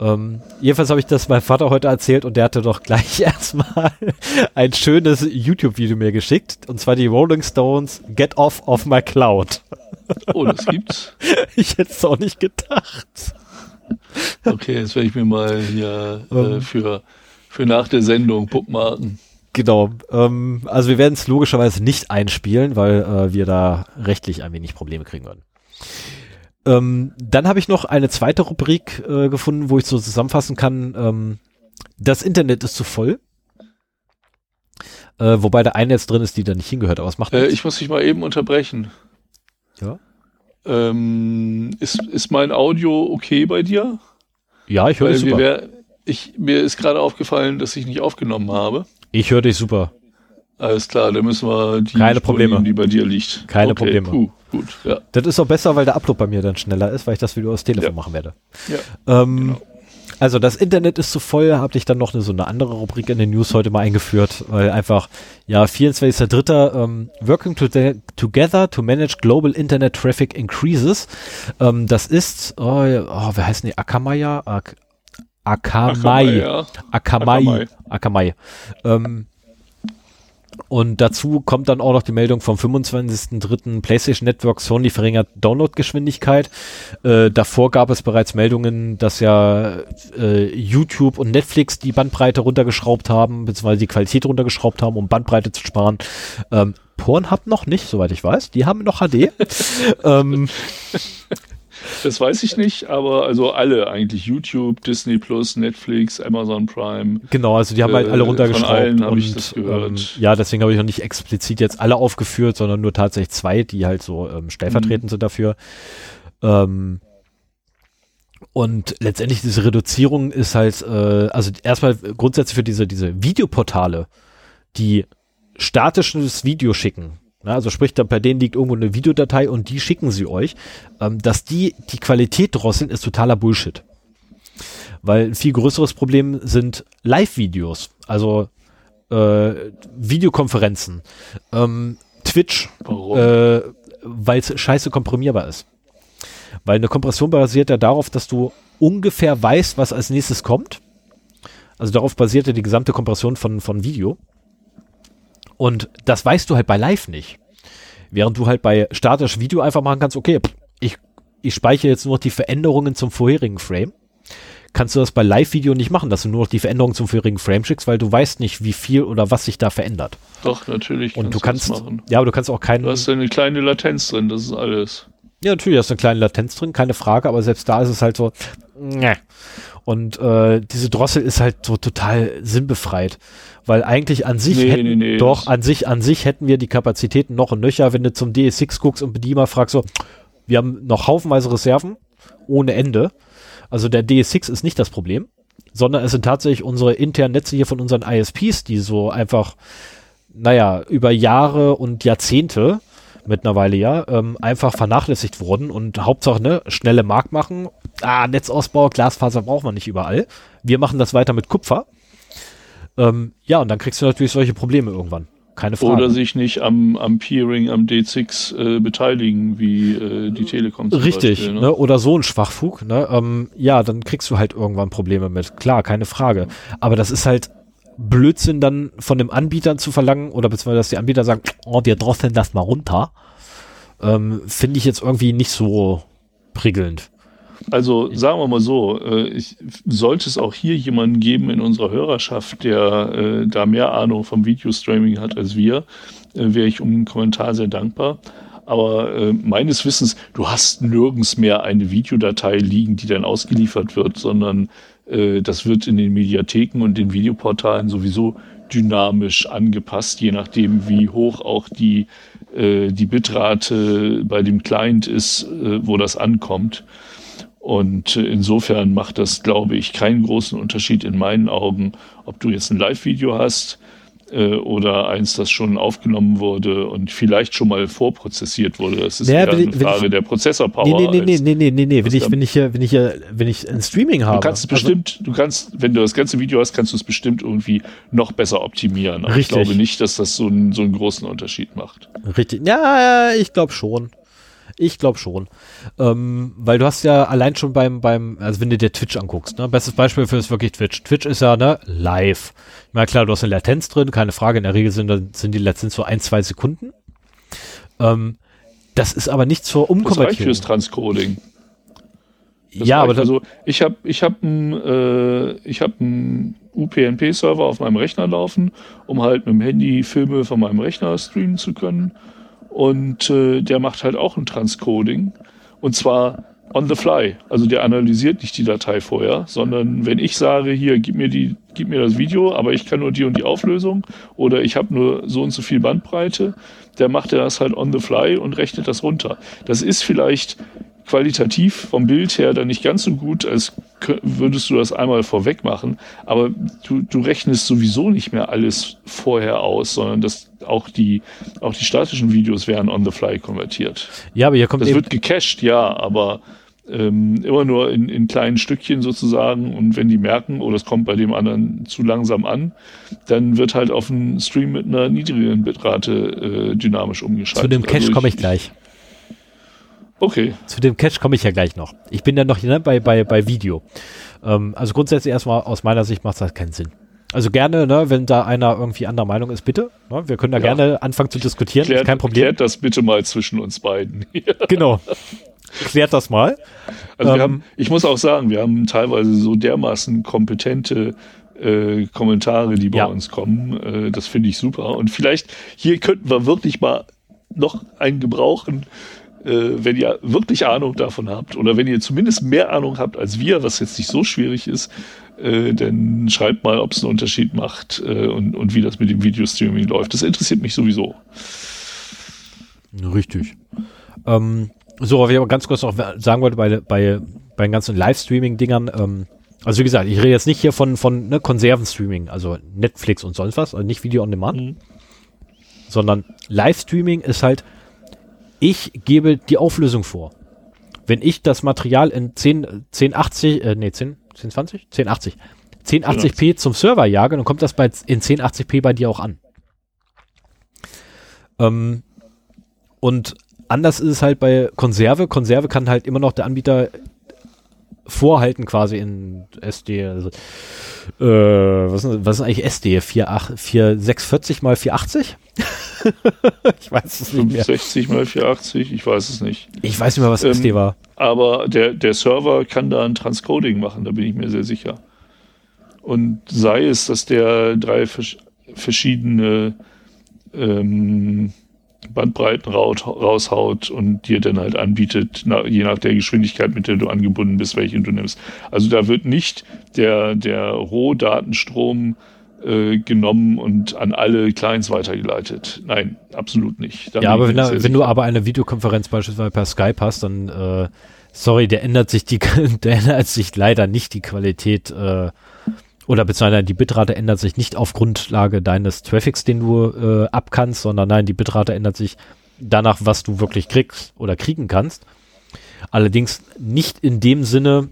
Ähm, jedenfalls habe ich das meinem Vater heute erzählt und der hatte doch gleich erstmal ein schönes YouTube-Video mir geschickt. Und zwar die Rolling Stones Get Off of My Cloud. Oh, das gibt's. ich hätte es auch nicht gedacht. Okay, jetzt werde ich mir mal hier äh, ähm. für, für nach der Sendung bookmarken. Genau. Ähm, also wir werden es logischerweise nicht einspielen, weil äh, wir da rechtlich ein wenig Probleme kriegen würden. Ähm, dann habe ich noch eine zweite Rubrik äh, gefunden, wo ich so zusammenfassen kann. Ähm, das Internet ist zu voll. Äh, wobei der eine jetzt drin ist, die da nicht hingehört, aber was macht äh, Ich muss dich mal eben unterbrechen. Ja. Ähm, ist, ist mein Audio okay bei dir? Ja, ich höre dich super. Wär, ich, mir ist gerade aufgefallen, dass ich nicht aufgenommen habe. Ich höre dich super. Alles klar, dann müssen wir die Keine Probleme. Nehmen, die bei dir liegt. Keine okay, Probleme. Puh, gut, ja. Das ist auch besser, weil der Upload bei mir dann schneller ist, weil ich das Video aus Telefon ja. machen werde. Ja, ähm, genau. Also das Internet ist zu voll, habe ich dann noch eine, so eine andere Rubrik in den News heute mal eingeführt, weil einfach, ja, 24.3. Ähm, Working to Together to Manage Global Internet Traffic Increases. Ähm, das ist, oh, oh, wer heißt die? Akamaya? Ak Akamai. Akamai. Akamai. Akamai. Ähm, und dazu kommt dann auch noch die Meldung vom 25.03. PlayStation Network Sony verringert Downloadgeschwindigkeit. Äh, davor gab es bereits Meldungen, dass ja äh, YouTube und Netflix die Bandbreite runtergeschraubt haben, beziehungsweise die Qualität runtergeschraubt haben, um Bandbreite zu sparen. Ähm, Pornhub noch nicht, soweit ich weiß. Die haben noch HD. ähm, das weiß ich nicht, aber also alle eigentlich. YouTube, Disney Plus, Netflix, Amazon Prime. Genau, also die haben halt alle äh, runtergeschraubt. Von allen habe ich das gehört. Ähm, ja, deswegen habe ich noch nicht explizit jetzt alle aufgeführt, sondern nur tatsächlich zwei, die halt so ähm, stellvertretend mhm. sind dafür. Ähm, und letztendlich diese Reduzierung ist halt, äh, also erstmal grundsätzlich für diese, diese Videoportale, die statisches Video schicken, ja, also sprich, da bei denen liegt irgendwo eine Videodatei und die schicken sie euch. Ähm, dass die die Qualität drosseln, ist totaler Bullshit. Weil ein viel größeres Problem sind Live-Videos, also äh, Videokonferenzen, ähm, Twitch, äh, weil es scheiße komprimierbar ist. Weil eine Kompression basiert ja darauf, dass du ungefähr weißt, was als nächstes kommt. Also darauf basiert ja die gesamte Kompression von, von Video. Und das weißt du halt bei Live nicht. Während du halt bei statisch Video einfach machen kannst, okay, ich, ich speichere jetzt nur noch die Veränderungen zum vorherigen Frame. Kannst du das bei Live-Video nicht machen, dass du nur noch die Veränderungen zum vorherigen Frame schickst, weil du weißt nicht, wie viel oder was sich da verändert. Doch, natürlich. Und du kannst, machen. ja, aber du kannst auch keinen. Du hast eine kleine Latenz drin, das ist alles. Ja, natürlich hast du eine kleine Latenz drin, keine Frage, aber selbst da ist es halt so, ne. Und äh, diese Drossel ist halt so total sinnbefreit. Weil eigentlich an sich Nee, hätten, nee, nee, doch, an sich, an sich hätten wir die Kapazitäten noch und nöcher, wenn du zum DSX guckst und Bediener fragst so, wir haben noch haufenweise Reserven, ohne Ende. Also der DSX ist nicht das Problem, sondern es sind tatsächlich unsere internen Netze hier von unseren ISPs, die so einfach, naja, über Jahre und Jahrzehnte mittlerweile ja, ähm, einfach vernachlässigt wurden und Hauptsache, ne, schnelle Markt machen. Ah, Netzausbau, Glasfaser braucht man nicht überall. Wir machen das weiter mit Kupfer. Ähm, ja, und dann kriegst du natürlich solche Probleme irgendwann. Keine Frage. Oder sich nicht am, am Peering, am D6 äh, beteiligen, wie äh, die Telekom zum Richtig, Beispiel, ne? oder so ein Schwachfug, ne? Ähm, ja, dann kriegst du halt irgendwann Probleme mit. Klar, keine Frage. Aber das ist halt Blödsinn dann von dem Anbietern zu verlangen oder beziehungsweise dass die Anbieter sagen, oh, wir drosseln das mal runter. Ähm, Finde ich jetzt irgendwie nicht so prickelnd. Also sagen wir mal so, äh, ich, sollte es auch hier jemanden geben in unserer Hörerschaft, der äh, da mehr Ahnung vom Videostreaming hat als wir, äh, wäre ich um einen Kommentar sehr dankbar. Aber äh, meines Wissens, du hast nirgends mehr eine Videodatei liegen, die dann ausgeliefert wird, sondern das wird in den Mediatheken und den Videoportalen sowieso dynamisch angepasst, je nachdem, wie hoch auch die, äh, die Bitrate bei dem Client ist, äh, wo das ankommt. Und äh, insofern macht das, glaube ich, keinen großen Unterschied in meinen Augen, ob du jetzt ein Live-Video hast äh, oder eins, das schon aufgenommen wurde und vielleicht schon mal vorprozessiert wurde. Das ist Naja, eher eine Frage ich- der Prozessorpower. Nee, nee, nee, nee, als- nee, nee, nee, nee. Wenn ich, wenn ich hier, wenn ich hier, wenn ich ein Streaming habe. Du kannst es also- bestimmt, du kannst, wenn du das ganze Video hast, kannst du es bestimmt irgendwie noch besser optimieren. Aber Richtig. ich glaube nicht, dass das so einen, so einen großen Unterschied macht. Richtig. Ja, ich glaube schon. Ich glaube schon. Ähm, weil du hast ja allein schon beim, beim, also wenn du dir Twitch anguckst, ne, bestes Beispiel für ist wirklich Twitch. Twitch ist ja, ne, live. Ich meine, klar, du hast eine Latenz drin, keine Frage. In der Regel sind, sind die Latenz so ein, zwei Sekunden. Ähm, das ist aber nicht zur Das reicht Umkonvertierung. fürs Transcoding. Das Ja, aber also ich habe ich hab einen äh, ich hab einen UPnP-Server auf meinem Rechner laufen, um halt mit dem Handy Filme von meinem Rechner streamen zu können. Und äh, der macht halt auch ein Transcoding. Und zwar on the fly. Also der analysiert nicht die Datei vorher, sondern wenn ich sage, hier, gib mir, die, gib mir das Video, aber ich kann nur die und die Auflösung oder ich habe nur so und so viel Bandbreite, der macht das halt on the fly und rechnet das runter. Das ist vielleicht qualitativ vom Bild her dann nicht ganz so gut, als würdest du das einmal vorweg machen. Aber du, du rechnest sowieso nicht mehr alles vorher aus, sondern das auch die, auch die statischen Videos werden on the fly konvertiert. ja, aber hier kommt Das wird gecached, ja, aber ähm, immer nur in, in kleinen Stückchen sozusagen. Und wenn die merken, oh, das kommt bei dem anderen zu langsam an, dann wird halt auf einen Stream mit einer niedrigeren Bitrate äh, dynamisch umgeschaltet. zu dem Cache Also komme ich gleich. Okay. Zu dem Cache komme ich ja gleich noch. Ich bin ja noch ne, bei, bei, bei Video. Ähm, also grundsätzlich erstmal aus meiner Sicht macht das keinen Sinn. Also gerne, ne, wenn da einer irgendwie anderer Meinung ist, bitte. Ne, wir können da Ja. gerne anfangen zu diskutieren, Klärt, kein Problem. klärt das bitte mal zwischen uns beiden. Genau. Klärt das mal. Also Ähm, wir haben, ich muss auch sagen, wir haben teilweise so dermaßen kompetente äh, Kommentare, die bei Ja. uns kommen. Äh, das finde ich super. Und vielleicht hier könnten wir wirklich mal noch einen gebrauchen, äh, wenn ihr wirklich Ahnung davon habt oder wenn ihr zumindest mehr Ahnung habt als wir, was jetzt nicht so schwierig ist, äh, dann schreibt mal, ob es einen Unterschied macht äh, und, und wie das mit dem Videostreaming läuft. Das interessiert mich sowieso. Richtig. Ähm, so, was ich aber ganz kurz noch sagen wollte bei, bei, bei den ganzen Livestreaming-Dingern, ähm, also wie gesagt, ich rede jetzt nicht hier von, von ne, Konservenstreaming, also Netflix und sonst was, also nicht Video on Demand, Mhm. sondern Livestreaming ist halt, ich gebe die Auflösung vor. Wenn ich das Material in 10, 1080, äh, nee, 10, 1020? 1080. 1080p zum Server jage, dann kommt das bei, in 1080p bei dir auch an. Ähm, und anders ist es halt bei Konserve. Konserve kann halt immer noch der Anbieter vorhalten quasi in SD. Also, äh, was, ist, was ist eigentlich SD? 4640 mal 480? ich weiß es nicht mehr. 60 mal 480, ich weiß es nicht. Ich weiß nicht mehr, was ähm, SD war. Aber der, der Server kann da ein Transcoding machen, da bin ich mir sehr sicher. Und sei es, dass der drei vers verschiedene ähm, Bandbreiten raushaut und dir dann halt anbietet, je nach der Geschwindigkeit, mit der du angebunden bist, welche du nimmst. Also da wird nicht der, der Rohdatenstrom äh, genommen und an alle Clients weitergeleitet. Nein, absolut nicht. Da ja, aber wenn, da, wenn du aber eine Videokonferenz beispielsweise per Skype hast, dann äh, sorry, der ändert sich die, der ändert sich leider nicht die Qualität äh, oder beziehungsweise die Bitrate ändert sich nicht auf Grundlage deines Traffics, den du äh, abkannst, sondern nein, die Bitrate ändert sich danach, was du wirklich kriegst oder kriegen kannst. Allerdings nicht in dem Sinne,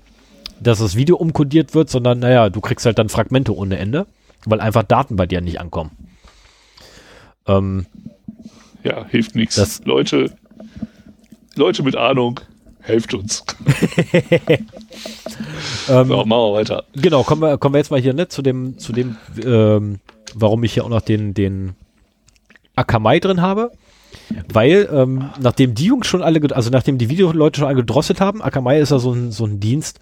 dass das Video umkodiert wird, sondern naja, du kriegst halt dann Fragmente ohne Ende, weil einfach Daten bei dir nicht ankommen. Ähm, ja, hilft nichts. Leute, Leute mit Ahnung, helft uns. ähm, so, machen wir weiter. Genau, kommen wir, kommen wir jetzt mal hier ne, zu dem, zu dem ähm, warum ich hier auch noch den, den Akamai drin habe. Weil, ähm, nachdem die Jungs schon alle, also nachdem die Videoleute schon alle gedrosselt haben, Akamai ist ja so ein, so ein Dienst,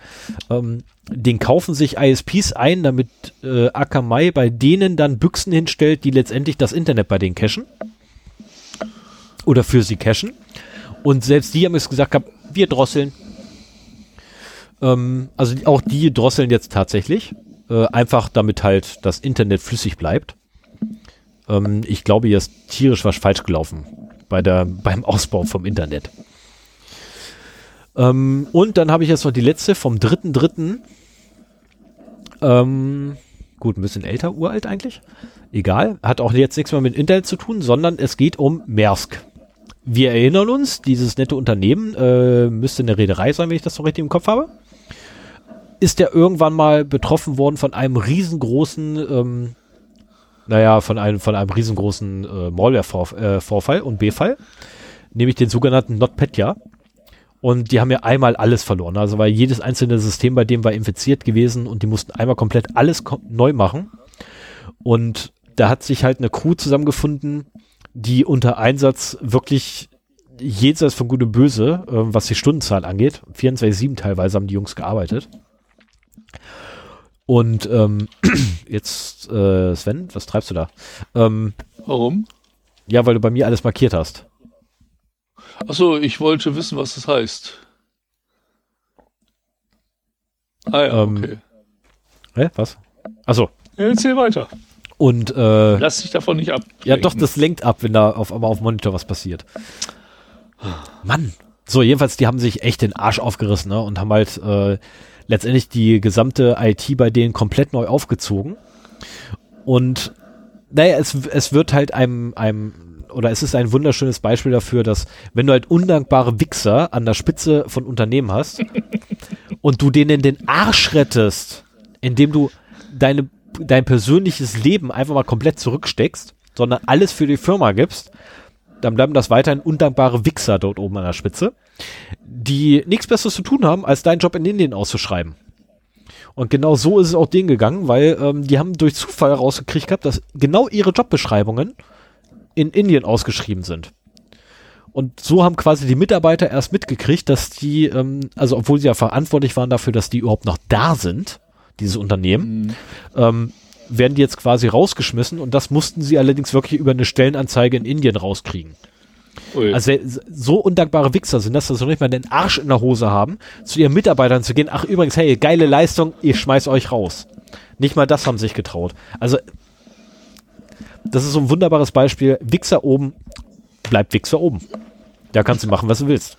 ähm, den kaufen sich ISPs ein, damit äh, Akamai bei denen dann Büchsen hinstellt, die letztendlich das Internet bei denen cachen. Oder für sie cachen. Und selbst die haben es gesagt, hab, wir drosseln. Ähm, also auch die drosseln jetzt tatsächlich. Äh, einfach damit halt das Internet flüssig bleibt. Ähm, ich glaube, hier ist tierisch was falsch gelaufen bei der, beim Ausbau vom Internet. Ähm, und dann habe ich jetzt noch die letzte vom 3.3. Ähm, gut, ein bisschen älter, uralt eigentlich. Egal, hat auch jetzt nichts mehr mit Internet zu tun, sondern es geht um Maersk wir erinnern uns, dieses nette Unternehmen äh, müsste eine Reederei sein, wenn ich das so richtig im Kopf habe. Ist der irgendwann mal betroffen worden von einem riesengroßen, ähm, naja, von einem, von einem riesengroßen äh, Malware-Vorfall äh, und B-Fall, nämlich den sogenannten NotPetya. Und die haben ja einmal alles verloren. Also weil jedes einzelne System bei dem war infiziert gewesen und die mussten einmal komplett alles neu machen. Und da hat sich halt eine Crew zusammengefunden, die unter Einsatz wirklich jenseits von Gut und Böse, äh, was die Stundenzahl angeht, 24-7 teilweise haben die Jungs gearbeitet. Und ähm, jetzt, äh, Sven, was treibst du da? Ähm, Warum? Ja, weil du bei mir alles markiert hast. Achso, ich wollte wissen, was das heißt. Ah ja, ähm, okay. Hä, was? Achso. erzähl weiter. Und äh, lass dich davon nicht ab. Ja, doch, das lenkt ab, wenn da auf einmal auf dem Monitor was passiert. Mann. So, jedenfalls, die haben sich echt den Arsch aufgerissen ne, und haben halt äh, letztendlich die gesamte IT bei denen komplett neu aufgezogen. Und naja, es, es wird halt einem, einem, oder es ist ein wunderschönes Beispiel dafür, dass wenn du halt undankbare Wichser an der Spitze von Unternehmen hast und du denen den Arsch rettest, indem du deine dein persönliches Leben einfach mal komplett zurücksteckst, sondern alles für die Firma gibst, dann bleiben das weiterhin undankbare Wichser dort oben an der Spitze, die nichts Besseres zu tun haben, als deinen Job in Indien auszuschreiben. Und genau so ist es auch denen gegangen, weil ähm, die haben durch Zufall rausgekriegt gehabt, dass genau ihre Jobbeschreibungen in Indien ausgeschrieben sind. Und so haben quasi die Mitarbeiter erst mitgekriegt, dass die, ähm, also obwohl sie ja verantwortlich waren dafür, dass die überhaupt noch da sind, dieses Unternehmen, mhm. ähm, werden die jetzt quasi rausgeschmissen und das mussten sie allerdings wirklich über eine Stellenanzeige in Indien rauskriegen. Ui. Also so undankbare Wichser sind das, dass sie noch nicht mal den Arsch in der Hose haben, zu ihren Mitarbeitern zu gehen, ach übrigens, hey, geile Leistung, ich schmeiß euch raus. Nicht mal das haben sich getraut. Also das ist so ein wunderbares Beispiel. Wichser oben, bleibt Wichser oben. Da kannst du machen, was du willst.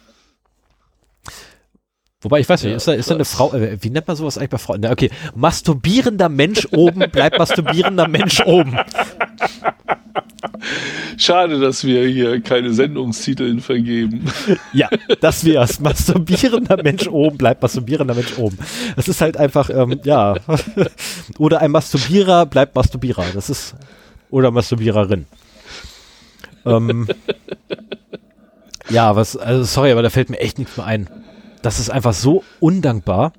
Wobei, ich weiß nicht, ja, ist, da, ist da eine Frau, äh, wie nennt man sowas eigentlich bei Frauen? Okay, masturbierender Mensch oben bleibt masturbierender Mensch oben. Schade, dass wir hier keine Sendungstitel vergeben. Ja, das wär's. Masturbierender Mensch oben bleibt masturbierender Mensch oben. Das ist halt einfach, ähm, ja. Oder ein Masturbierer bleibt Masturbierer. Das ist, oder Masturbiererin. Ähm, ja, was, also sorry, aber da fällt mir echt nichts mehr ein das ist einfach so undankbar.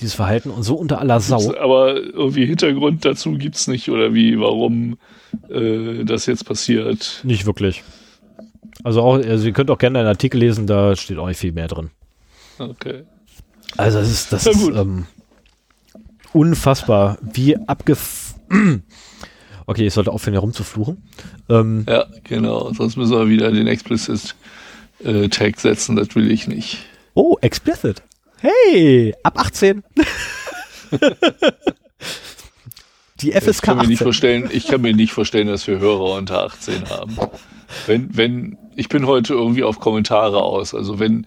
dieses Verhalten und so unter aller Sau. Aber irgendwie Hintergrund dazu gibt es nicht oder wie, warum äh, das jetzt passiert. Nicht wirklich. Also auch, also ihr könnt auch gerne einen Artikel lesen, da steht auch nicht viel mehr drin. Okay. Also das ist, das ist ähm, unfassbar, wie abgef... okay, ich sollte aufhören, herumzufluchen. Ähm, ja, genau, sonst müssen wir wieder den Explicit-Tag äh, setzen, das will ich nicht. Oh, Explicit. Hey, ab 18. Die FSK ich kann, mir nicht vorstellen, ich kann mir nicht vorstellen, dass wir Hörer unter 18 haben. Wenn, wenn, ich bin heute irgendwie auf Kommentare aus. Also wenn,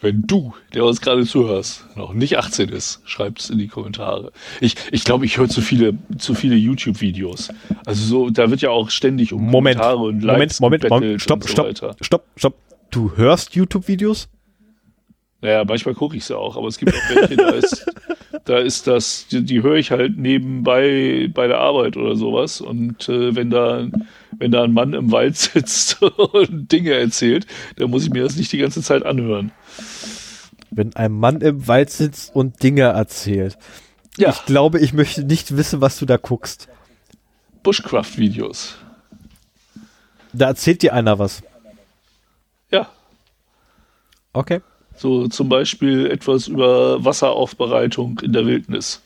wenn du, der uns gerade zuhörst, noch nicht 18 ist, schreibt es in die Kommentare. Ich, ich glaube, ich höre zu viele, zu viele YouTube-Videos. Also so, da wird ja auch ständig um Moment, Kommentare und Likes Moment, Moment, Moment, stopp, so stopp, stopp, stopp. Du hörst YouTube-Videos? Naja, manchmal gucke ich sie auch, aber es gibt auch welche, da ist, da ist das, die, die höre ich halt nebenbei bei der Arbeit oder sowas. Und äh, wenn da, wenn da ein Mann im Wald sitzt und Dinge erzählt, dann muss ich mir das nicht die ganze Zeit anhören. Wenn ein Mann im Wald sitzt und Dinge erzählt. Ja. Ich glaube, ich möchte nicht wissen, was du da guckst. Bushcraft-Videos. Da erzählt dir einer was. Ja. Okay. So zum Beispiel etwas über Wasseraufbereitung in der Wildnis.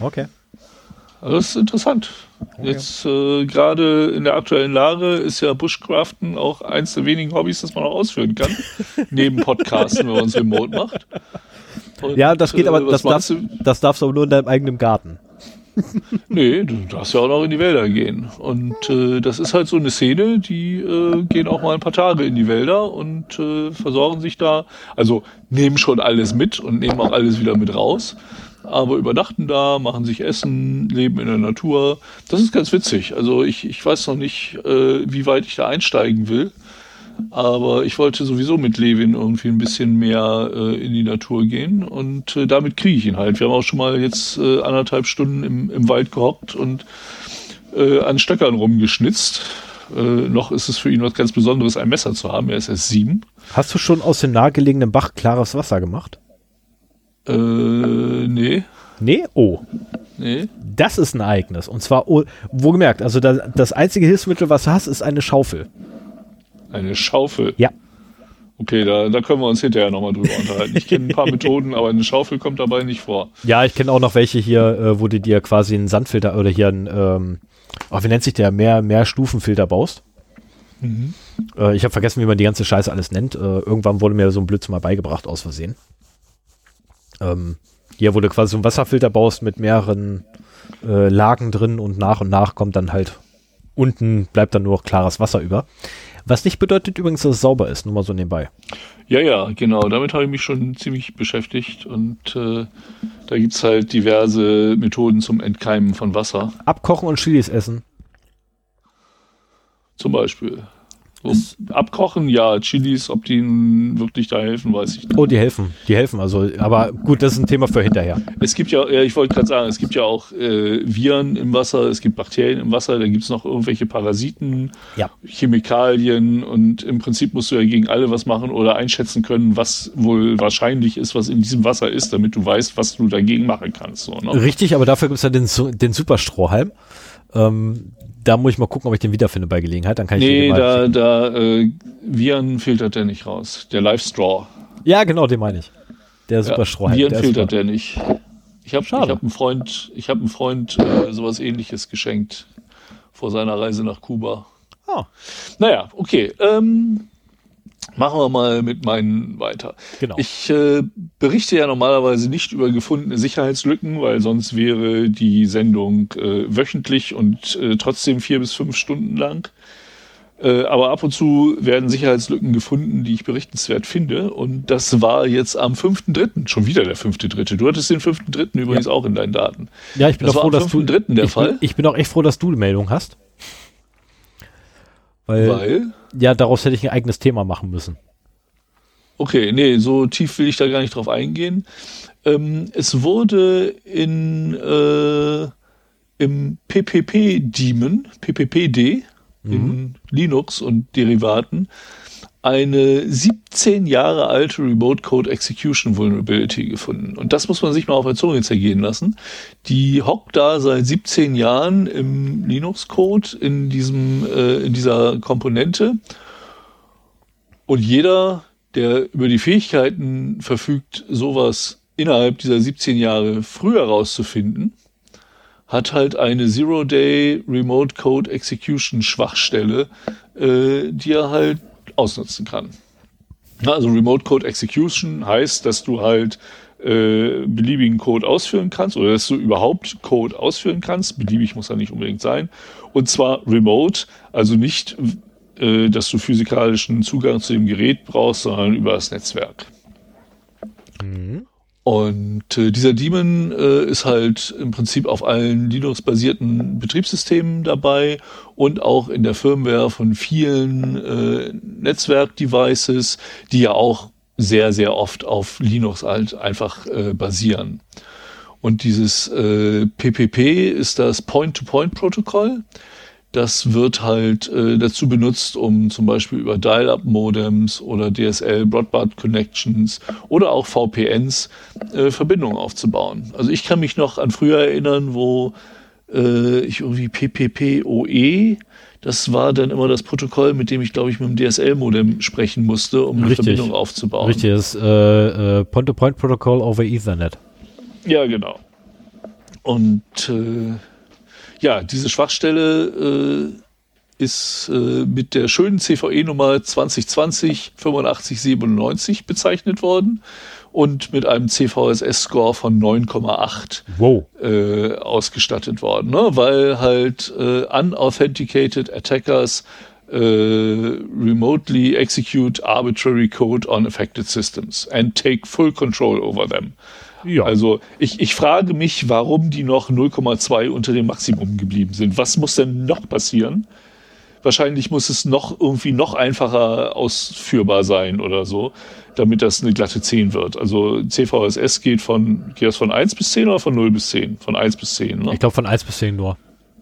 Okay. Also das ist interessant. Okay. Jetzt äh, gerade in der aktuellen Lage ist ja Bushcraften auch eins der wenigen Hobbys, das man auch ausführen kann. neben Podcasten, wenn man es remote macht. Und, ja, das geht aber, äh, das, darfst, das darfst du aber nur in deinem eigenen Garten. nee, du darfst ja auch noch in die Wälder gehen. Und äh, das ist halt so eine Szene, die äh, gehen auch mal ein paar Tage in die Wälder und äh, versorgen sich da. Also nehmen schon alles mit und nehmen auch alles wieder mit raus. Aber übernachten da, machen sich Essen, leben in der Natur. Das ist ganz witzig. Also ich, ich weiß noch nicht, äh, wie weit ich da einsteigen will. Aber ich wollte sowieso mit Levin irgendwie ein bisschen mehr äh, in die Natur gehen und äh, damit kriege ich ihn halt. Wir haben auch schon mal jetzt äh, anderthalb Stunden im, im Wald gehockt und äh, an Stöckern rumgeschnitzt. Äh, noch ist es für ihn was ganz Besonderes, ein Messer zu haben. Er ist erst sieben. Hast du schon aus dem nahegelegenen Bach klares Wasser gemacht? Äh, nee. Nee? Oh. Nee. Das ist ein Ereignis. Und zwar, oh, wo gemerkt, also das, das einzige Hilfsmittel, was du hast, ist eine Schaufel. Eine Schaufel? Ja. Okay, da, da können wir uns hinterher nochmal drüber unterhalten. Ich kenne ein paar Methoden, aber eine Schaufel kommt dabei nicht vor. Ja, ich kenne auch noch welche hier, äh, wo du dir quasi einen Sandfilter oder hier einen, ähm, oh, wie nennt sich der, mehr, mehr Stufenfilter baust. Mhm. Äh, ich habe vergessen, wie man die ganze Scheiße alles nennt. Äh, irgendwann wurde mir so ein Blödsinn mal beigebracht, aus Versehen. Ähm, hier, wo du quasi so einen Wasserfilter baust mit mehreren äh, Lagen drin und nach und nach kommt dann halt unten bleibt dann nur noch klares Wasser über. Was nicht bedeutet übrigens, dass es sauber ist, nur mal so nebenbei. Ja, ja, genau. Damit habe ich mich schon ziemlich beschäftigt und äh, da gibt es halt diverse Methoden zum Entkeimen von Wasser. Abkochen und Chilis essen. Zum Beispiel. So, abkochen, ja, Chilis, ob die wirklich da helfen, weiß ich nicht. Oh, die helfen, die helfen. Also, aber gut, das ist ein Thema für hinterher. Es gibt ja, ja ich wollte gerade sagen, es gibt ja auch äh, Viren im Wasser, es gibt Bakterien im Wasser, da gibt es noch irgendwelche Parasiten, ja. Chemikalien und im Prinzip musst du ja gegen alle was machen oder einschätzen können, was wohl wahrscheinlich ist, was in diesem Wasser ist, damit du weißt, was du dagegen machen kannst. So, ne? Richtig, aber dafür gibt es ja den, den Superstrohhalm. Ähm, da muss ich mal gucken, ob ich den wiederfinde bei Gelegenheit. Dann kann ich nee, da, da äh, Viren filtert der nicht raus. Der Live Straw. Ja, genau, den meine ich. Der Superstraw. Ja, Viren filtert der nicht. Ich habe hab einen Freund, ich habe einen Freund äh, sowas ähnliches geschenkt vor seiner Reise nach Kuba. Oh. Naja, okay. Ähm, Machen wir mal mit meinen weiter. Genau. Ich äh, berichte ja normalerweise nicht über gefundene Sicherheitslücken, weil sonst wäre die Sendung äh, wöchentlich und äh, trotzdem vier bis fünf Stunden lang. Äh, aber ab und zu werden Sicherheitslücken gefunden, die ich berichtenswert finde. Und das war jetzt am 5.3. schon wieder der 5.3. Du hattest den 5.3. übrigens ja. auch in deinen Daten. Ja, ich bin das auch froh, dass du der ich Fall. Bin, ich bin auch echt froh, dass du die Meldung hast. Weil, Weil? Ja, daraus hätte ich ein eigenes Thema machen müssen. Okay, nee, so tief will ich da gar nicht drauf eingehen. Ähm, es wurde in äh, im PPP-Daemon, PPPD, mhm. in Linux und Derivaten, eine 17 Jahre alte Remote Code Execution Vulnerability gefunden. Und das muss man sich mal auf der Zunge zergehen lassen. Die hockt da seit 17 Jahren im Linux-Code in diesem, äh, in dieser Komponente. Und jeder, der über die Fähigkeiten verfügt, sowas innerhalb dieser 17 Jahre früher rauszufinden, hat halt eine Zero-Day Remote Code Execution Schwachstelle, äh, die er halt ausnutzen kann. Also Remote Code Execution heißt, dass du halt äh, beliebigen Code ausführen kannst oder dass du überhaupt Code ausführen kannst. Beliebig muss er nicht unbedingt sein. Und zwar remote, also nicht, äh, dass du physikalischen Zugang zu dem Gerät brauchst, sondern über das Netzwerk. Mhm. Und äh, dieser Daemon äh, ist halt im Prinzip auf allen Linux-basierten Betriebssystemen dabei und auch in der Firmware von vielen äh, Netzwerk-Devices, die ja auch sehr, sehr oft auf Linux halt einfach äh, basieren. Und dieses äh, PPP ist das Point-to-Point-Protokoll. Das wird halt äh, dazu benutzt, um zum Beispiel über Dial-Up-Modems oder DSL Broadband Connections oder auch VPNs äh, Verbindungen aufzubauen. Also ich kann mich noch an früher erinnern, wo äh, ich irgendwie PPPoE, das war dann immer das Protokoll, mit dem ich glaube ich mit dem DSL-Modem sprechen musste, um Richtig. eine Verbindung aufzubauen. Richtig, das äh, äh, Point-to-Point-Protokoll over Ethernet. Ja, genau. Und äh, ja, diese Schwachstelle äh, ist äh, mit der schönen CVE-Nummer 2020 8597 bezeichnet worden und mit einem CVSS-Score von 9,8 wow. äh, ausgestattet worden, ne? weil halt äh, unauthenticated attackers äh, remotely execute arbitrary code on affected systems and take full control over them. Ja. Also ich, ich frage mich, warum die noch 0,2 unter dem Maximum geblieben sind. Was muss denn noch passieren? Wahrscheinlich muss es noch irgendwie noch einfacher ausführbar sein oder so, damit das eine glatte 10 wird. Also CVSS geht von, geht das von 1 bis 10 oder von 0 bis 10? Von 1 bis 10, ne? Ich glaube von 1 bis 10 nur.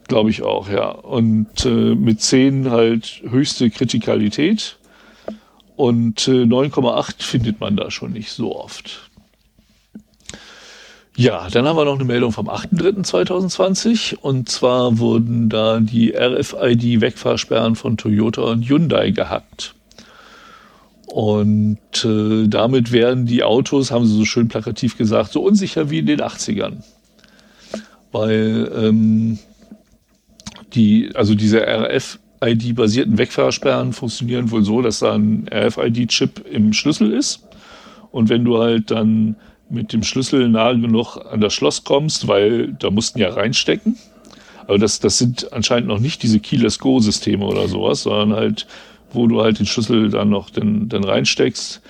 Glaube ich auch, ja. Und äh, mit 10 halt höchste Kritikalität. Und äh, 9,8 findet man da schon nicht so oft. Ja, dann haben wir noch eine Meldung vom 8.3.2020 und zwar wurden da die RFID-Wegfahrsperren von Toyota und Hyundai gehackt. Und äh, damit werden die Autos, haben sie so schön plakativ gesagt, so unsicher wie in den 80ern. Weil ähm, die, also diese RFID-basierten Wegfahrsperren funktionieren wohl so, dass da ein RFID-Chip im Schlüssel ist. Und wenn du halt dann mit dem Schlüssel nahe genug an das Schloss kommst, weil da mussten ja reinstecken. Aber das, das sind anscheinend noch nicht diese Keyless Go-Systeme oder sowas, sondern halt, wo du halt den Schlüssel dann noch dann, dann reinsteckst.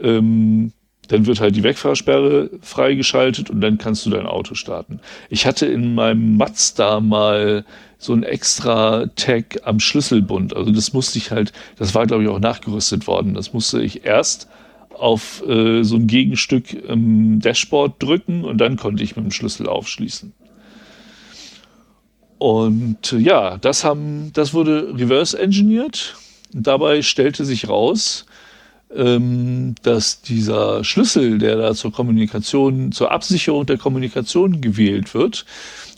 Ähm, dann wird halt die Wegfahrsperre freigeschaltet und dann kannst du dein Auto starten. Ich hatte in meinem Mazda mal so ein extra Tag am Schlüsselbund. Also das musste ich halt, das war glaube ich auch nachgerüstet worden. Das musste ich erst auf äh, so ein Gegenstück im Dashboard drücken und dann konnte ich mit dem Schlüssel aufschließen. Und äh, ja, das haben, das wurde reverse engineert. Dabei stellte sich raus, ähm, dass dieser Schlüssel, der da zur Kommunikation, zur Absicherung der Kommunikation gewählt wird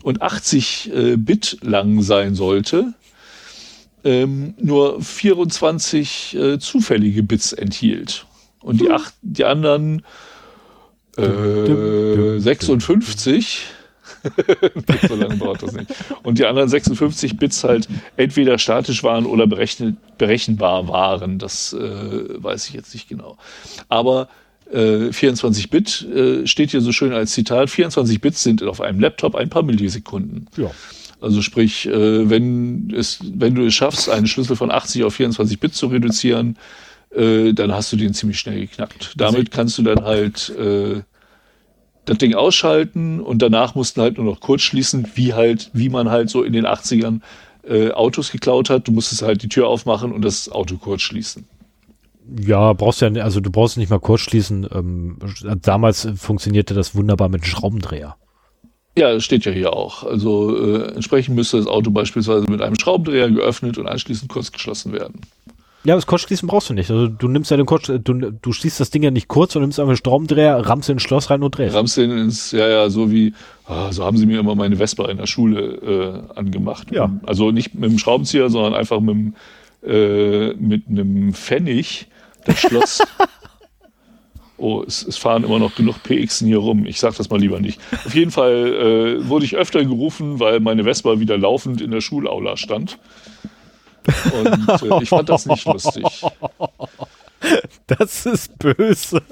und 80 äh, Bit lang sein sollte, ähm, nur 24 äh, zufällige Bits enthielt. Und die, acht, die anderen äh, 56, so lange braucht das nicht. Und die anderen 56 Bits halt entweder statisch waren oder berechenbar waren. Das äh, weiß ich jetzt nicht genau. Aber äh, 24 Bit äh, steht hier so schön als Zitat. 24 Bits sind auf einem Laptop ein paar Millisekunden. Ja. Also sprich, äh, wenn, es, wenn du es schaffst, einen Schlüssel von 80 auf 24 Bit zu reduzieren, äh, dann hast du den ziemlich schnell geknackt. Damit kannst du dann halt äh, das Ding ausschalten und danach mussten halt nur noch kurz schließen, wie halt, wie man halt so in den 80ern äh, Autos geklaut hat. Du musstest halt die Tür aufmachen und das Auto kurz schließen. Ja, brauchst ja, also du brauchst nicht mal kurz schließen. Ähm, damals funktionierte das wunderbar mit Schraubendreher. Ja, das steht ja hier auch. Also äh, entsprechend müsste das Auto beispielsweise mit einem Schraubendreher geöffnet und anschließend kurz geschlossen werden. Ja, das Kurzschließen brauchst du nicht. Also du nimmst ja den Kurz, du, du schließt das Ding ja nicht kurz und nimmst einfach einen Schraubendreher, rammst in ein Schloss rein und drehst. Rammst den ins, ja, ja, so wie, ah, so haben sie mir immer meine Vespa in der Schule äh, angemacht. Ja. Also nicht mit dem Schraubenzieher, sondern einfach mit, dem, äh, mit einem Pfennig das Schloss. oh, es, es fahren immer noch genug PXen hier rum. Ich sag das mal lieber nicht. Auf jeden Fall äh, wurde ich öfter gerufen, weil meine Vespa wieder laufend in der Schulaula stand. Und äh, ich fand das nicht lustig. Das ist böse.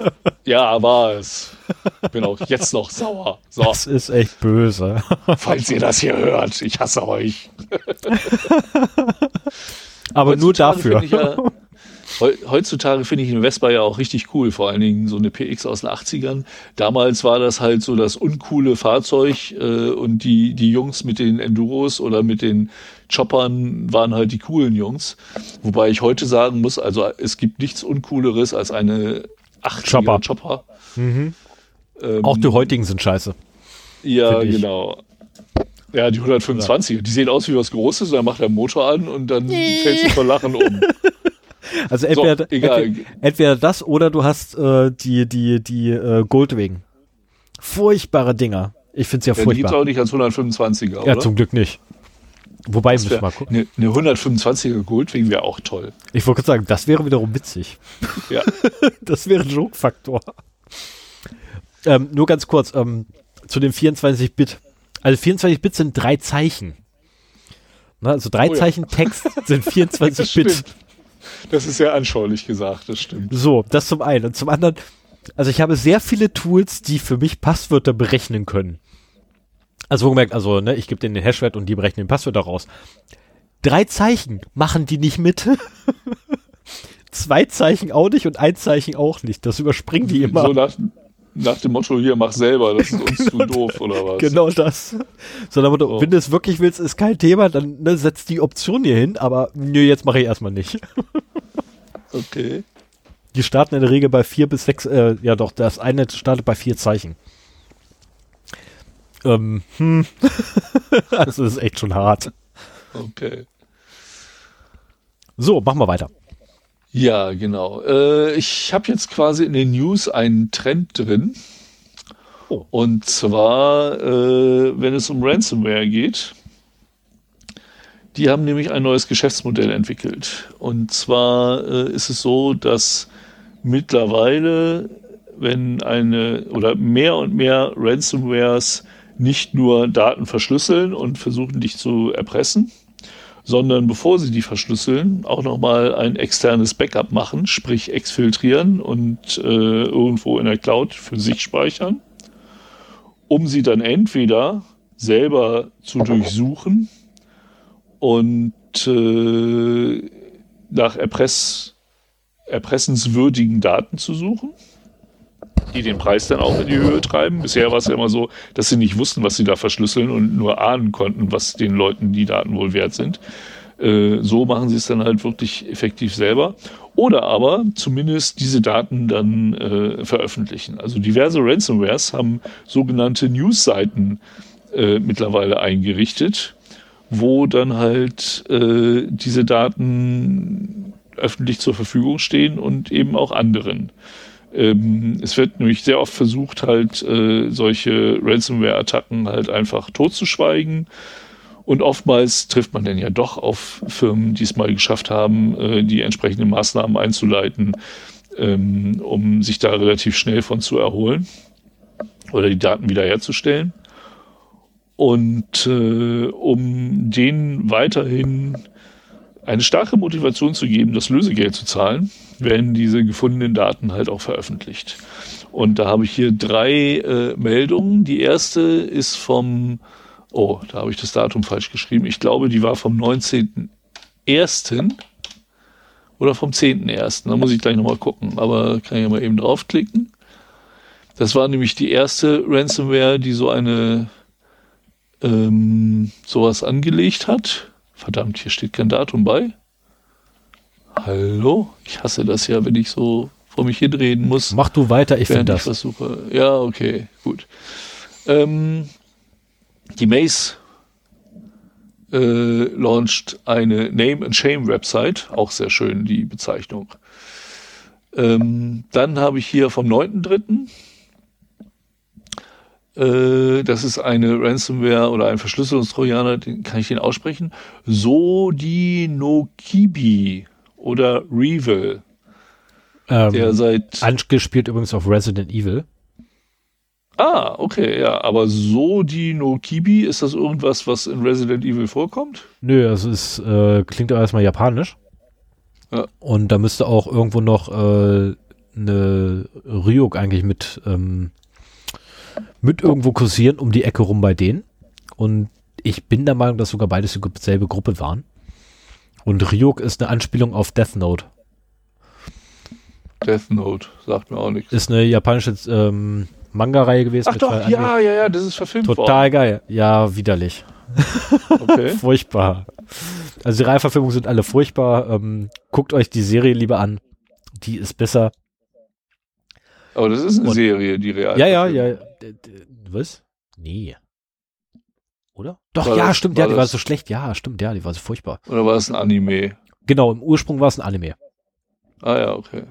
Ja, war es. Bin auch jetzt noch sauer. So, Das ist echt böse. falls ihr das hier hört, ich hasse euch. Aber nur dafür. finde Ich ja, heu- heutzutage finde ich eine Vespa ja auch richtig cool, vor allen Dingen so eine PX aus den 80ern. Damals war das halt so das uncoole Fahrzeug äh, und die, die Jungs mit den Enduros oder mit den Choppern waren halt die coolen Jungs. Wobei ich heute sagen muss, also es gibt nichts Uncooleres als eine 80er Chopper. Chopper. Mhm. Ähm, Auch die heutigen sind scheiße. Ja, genau. Ja, die 125, die sehen aus wie was Großes, dann macht der Motor an und dann fällt sie vor Lachen um. Also entweder, egal. entweder, entweder das oder du hast äh, die, die, die äh, Goldwing. Furchtbare Dinger. Ich finde es ja Ja, die gibt's furchtbar. auch nicht als 125er, Ja, oder? zum Glück nicht. Wobei, Das wär, mal gucken. eine, eine 125er Goldwing wäre auch toll. Ich wollte sagen, das wäre wiederum witzig. Ja. Das wäre ein Joke-Faktor. Ähm, nur ganz kurz, ähm, zu den 24-Bit. Also 24-Bit sind drei Zeichen. Na, also drei Oh ja. Zeichen Text sind 24-Bit. stimmt. Das ist sehr anschaulich gesagt, das stimmt. So, das zum einen. Und zum anderen, also ich habe sehr viele Tools, die für mich Passwörter berechnen können. Also wohlgemerkt, also ne, ich gebe denen den Hashwert und die berechnen den Passwörter raus. Drei Zeichen machen die nicht mit. Zwei Zeichen auch nicht und ein Zeichen auch nicht. Das überspringen die immer. So nach, nach dem Motto, hier, mach selber, das ist uns zu doof, oder was? Genau das. Sondern wenn du- Oh. wenn du es wirklich willst, ist kein Thema, dann ne, setzt die Option hier hin, aber nö, jetzt mache ich erstmal nicht. Okay. Die starten in der Regel bei vier bis sechs, äh, ja doch, das eine startet bei vier Zeichen. Ähm, hm. also das ist echt schon hart. Okay. So, machen wir weiter. Ja, genau. Äh, ich habe jetzt quasi in den News einen Trend drin. Oh. Und zwar, äh, wenn es um Ransomware geht. Die haben nämlich ein neues Geschäftsmodell entwickelt. Und zwar äh, ist es so, dass mittlerweile, wenn eine oder mehr und mehr Ransomwares nicht nur Daten verschlüsseln und versuchen, dich zu erpressen, sondern bevor sie die verschlüsseln, auch nochmal ein externes Backup machen, sprich exfiltrieren und äh, irgendwo in der Cloud für sich speichern, um sie dann entweder selber zu durchsuchen und äh, nach Erpress, erpressenswürdigen Daten zu suchen, die den Preis dann auch in die Höhe treiben. Bisher war es ja immer so, dass sie nicht wussten, was sie da verschlüsseln und nur ahnen konnten, was den Leuten die Daten wohl wert sind. Äh, so machen sie es dann halt wirklich effektiv selber. Oder aber zumindest diese Daten dann äh, veröffentlichen. Also diverse Ransomwares haben sogenannte News-Seiten äh, mittlerweile eingerichtet, wo dann halt äh, diese Daten öffentlich zur Verfügung stehen und eben auch anderen. Ähm, es wird nämlich sehr oft versucht, halt äh, solche Ransomware-Attacken halt einfach totzuschweigen. Und oftmals trifft man dann ja doch auf Firmen, die es mal geschafft haben, äh, die entsprechenden Maßnahmen einzuleiten, ähm, um sich da relativ schnell von zu erholen oder die Daten wiederherzustellen. Und äh, um denen weiterhin eine starke Motivation zu geben, das Lösegeld zu zahlen, werden diese gefundenen Daten halt auch veröffentlicht. Und da habe ich hier drei äh, Meldungen. Die erste ist vom, oh, da habe ich das Datum falsch geschrieben. Ich glaube, die war vom 19.01. oder vom 10.01. Da muss ich gleich nochmal gucken, aber kann ich ja mal eben draufklicken. Das war nämlich die erste Ransomware, die so eine ähm, sowas angelegt hat. Verdammt, hier steht kein Datum bei. Hallo? Ich hasse das ja, wenn ich so vor mich hinreden muss. Mach du weiter, ich finde das. versuche. Ja, okay, gut. Ähm, die Maze äh, launcht eine Name and Shame Website, auch sehr schön die Bezeichnung. Ähm, dann habe ich hier vom 9.3. Äh, das ist eine Ransomware oder ein Verschlüsselungstrojaner, den kann ich den aussprechen. Sodinokibi oder Revil. Ähm, der seit angespielt übrigens auf Resident Evil. Ah, okay, ja. Aber Sodinokibi, ist das irgendwas, was in Resident Evil vorkommt? Nö, also es äh, klingt aber erstmal japanisch. Ja. Und da müsste auch irgendwo noch äh, eine Ryuk eigentlich mit, ähm, mit irgendwo kursieren, um die Ecke rum bei denen. Und ich bin der Meinung, dass sogar beides dieselbe Gruppe waren. Und Ryuk ist eine Anspielung auf Death Note. Death Note, sagt mir auch nichts. Ist eine japanische ähm, Manga-Reihe gewesen. Ach doch, ja, ja, ja, das ist verfilmt Total worden. Total geil. Ja, widerlich. Okay. furchtbar. Also die Reihenverfilmungen sind alle furchtbar. Ähm, guckt euch die Serie lieber an. Die ist besser. Aber das ist eine Und, Serie, die real. Ja, ja, ja. Was? Nee. Oder? Doch, war ja, das, stimmt, ja, die das, war so schlecht. Ja, stimmt, ja, die war so furchtbar. Oder war es ein Anime? Genau, im Ursprung war es ein Anime. Ah ja, okay.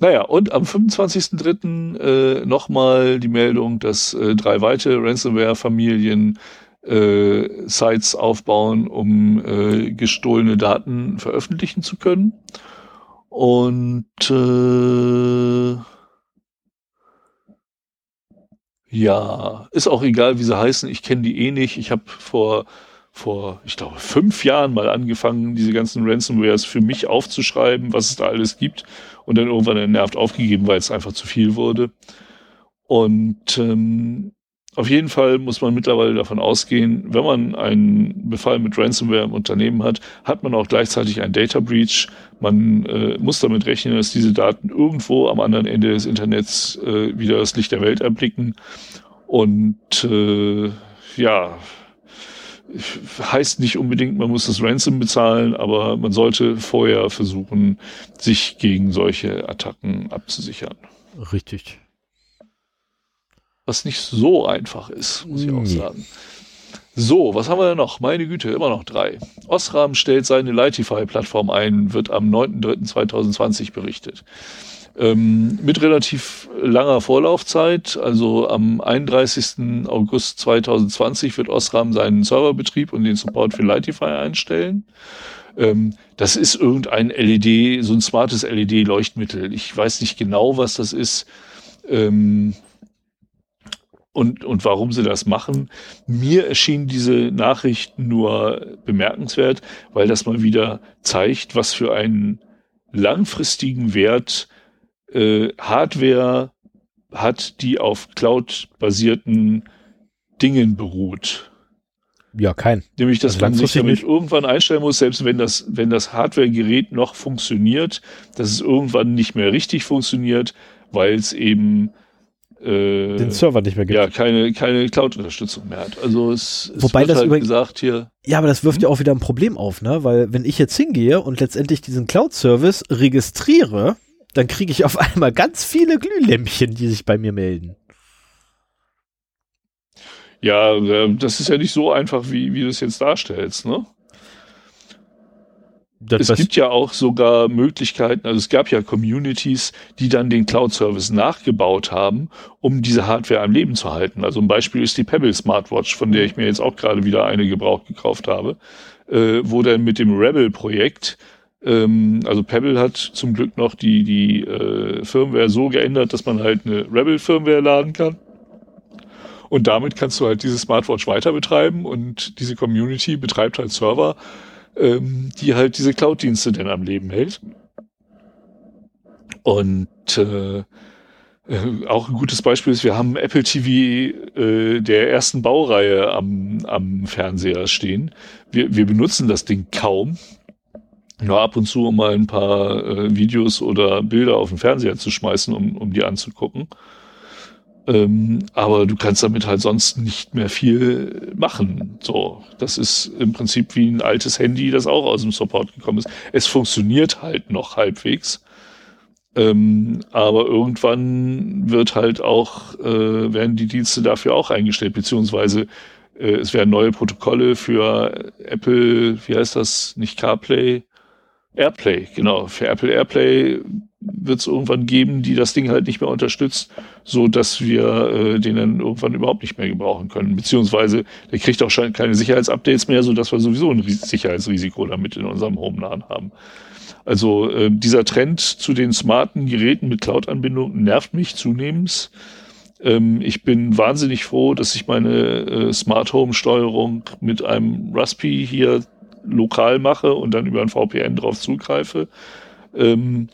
Naja, und am 25.03. Äh, nochmal die Meldung, dass äh, drei weitere Ransomware-Familien äh, Sites aufbauen, um äh, gestohlene Daten veröffentlichen zu können. Und äh, ja, ist auch egal, wie sie heißen. Ich kenne die eh nicht. Ich habe vor vor, ich glaube, fünf Jahren mal angefangen, diese ganzen Ransomwares für mich aufzuschreiben, was es da alles gibt. Und dann irgendwann entnervt aufgegeben, weil es einfach zu viel wurde. Und ähm, auf jeden Fall muss man mittlerweile davon ausgehen, wenn man einen Befall mit Ransomware im Unternehmen hat, hat man auch gleichzeitig einen Data Breach. Man äh, muss damit rechnen, dass diese Daten irgendwo am anderen Ende des Internets äh, wieder das Licht der Welt erblicken. Und äh, ja, heißt nicht unbedingt, man muss das Ransom bezahlen, aber man sollte vorher versuchen, sich gegen solche Attacken abzusichern. Richtig. Was nicht so einfach ist, muss ich auch sagen. So, was haben wir denn noch? Meine Güte, immer noch drei. Osram stellt seine Lightify-Plattform ein, wird am 9.3.2020 berichtet ähm, mit relativ langer Vorlaufzeit. Also am 31. August 2020 wird Osram seinen Serverbetrieb und den Support für Lightify einstellen. Ähm, das ist irgendein LED, so ein smartes LED-Leuchtmittel. Ich weiß nicht genau, was das ist. Ähm, und, und warum sie das machen. Mir erschien diese Nachricht nur bemerkenswert, weil das mal wieder zeigt, was für einen langfristigen Wert äh, Hardware hat, die auf Cloud-basierten Dingen beruht. Ja, kein. Nämlich, dass also man sich damit irgendwann einstellen muss, selbst wenn das, wenn das Hardware-Gerät noch funktioniert, dass es irgendwann nicht mehr richtig funktioniert, weil es eben äh, den Server nicht mehr gibt. Ja, keine, keine Cloud-Unterstützung mehr hat. Also es, es Wobei das halt übrigens, gesagt hier. Ja, aber das wirft ja auch wieder ein Problem auf, ne? Weil wenn ich jetzt hingehe und letztendlich diesen Cloud-Service registriere, dann kriege ich auf einmal ganz viele Glühlämpchen, die sich bei mir melden. Ja, äh, das ist ja nicht so einfach, wie, wie du es jetzt darstellst, ne? Das, es gibt ja auch sogar Möglichkeiten, also es gab ja Communities, die dann den Cloud-Service nachgebaut haben, um diese Hardware am Leben zu halten. Also ein Beispiel ist die Pebble Smartwatch, von der ich mir jetzt auch gerade wieder eine gebraucht gekauft habe, äh, wo dann mit dem Rebel-Projekt ähm, also Pebble hat zum Glück noch die, die äh, Firmware so geändert, dass man halt eine Rebel-Firmware laden kann. Und damit kannst du halt diese Smartwatch weiter betreiben und diese Community betreibt halt Server, ähm, die halt diese Cloud-Dienste dann am Leben hält. Und äh, äh, auch ein gutes Beispiel ist, wir haben Apple TV äh, der ersten Baureihe am, am Fernseher stehen. Wir, wir benutzen das Ding kaum, nur ab und zu, um mal ein paar äh, Videos oder Bilder auf den Fernseher zu schmeißen, um, um die anzugucken. Ähm, aber du kannst damit halt sonst nicht mehr viel machen. So, das ist im Prinzip wie ein altes Handy, das auch aus dem Support gekommen ist. Es funktioniert halt noch halbwegs. Ähm, aber irgendwann wird halt auch, äh, werden die Dienste dafür auch eingestellt, beziehungsweise Äh, es werden neue Protokolle für Apple, wie heißt das, nicht CarPlay, Airplay, genau. Für Apple Airplay wird es irgendwann geben, die das Ding halt nicht mehr unterstützt, so dass wir äh, den dann irgendwann überhaupt nicht mehr gebrauchen können. Beziehungsweise der kriegt auch schon keine Sicherheitsupdates mehr, so dass wir sowieso ein Sicherheitsrisiko damit in unserem Home-Laden haben. Also äh, dieser Trend zu den smarten Geräten mit Cloud-Anbindung nervt mich zunehmend. Ähm, ich bin wahnsinnig froh, dass ich meine äh, Smart Home-Steuerung mit einem Raspi hier lokal mache und dann über ein VPN drauf zugreife. Ähm,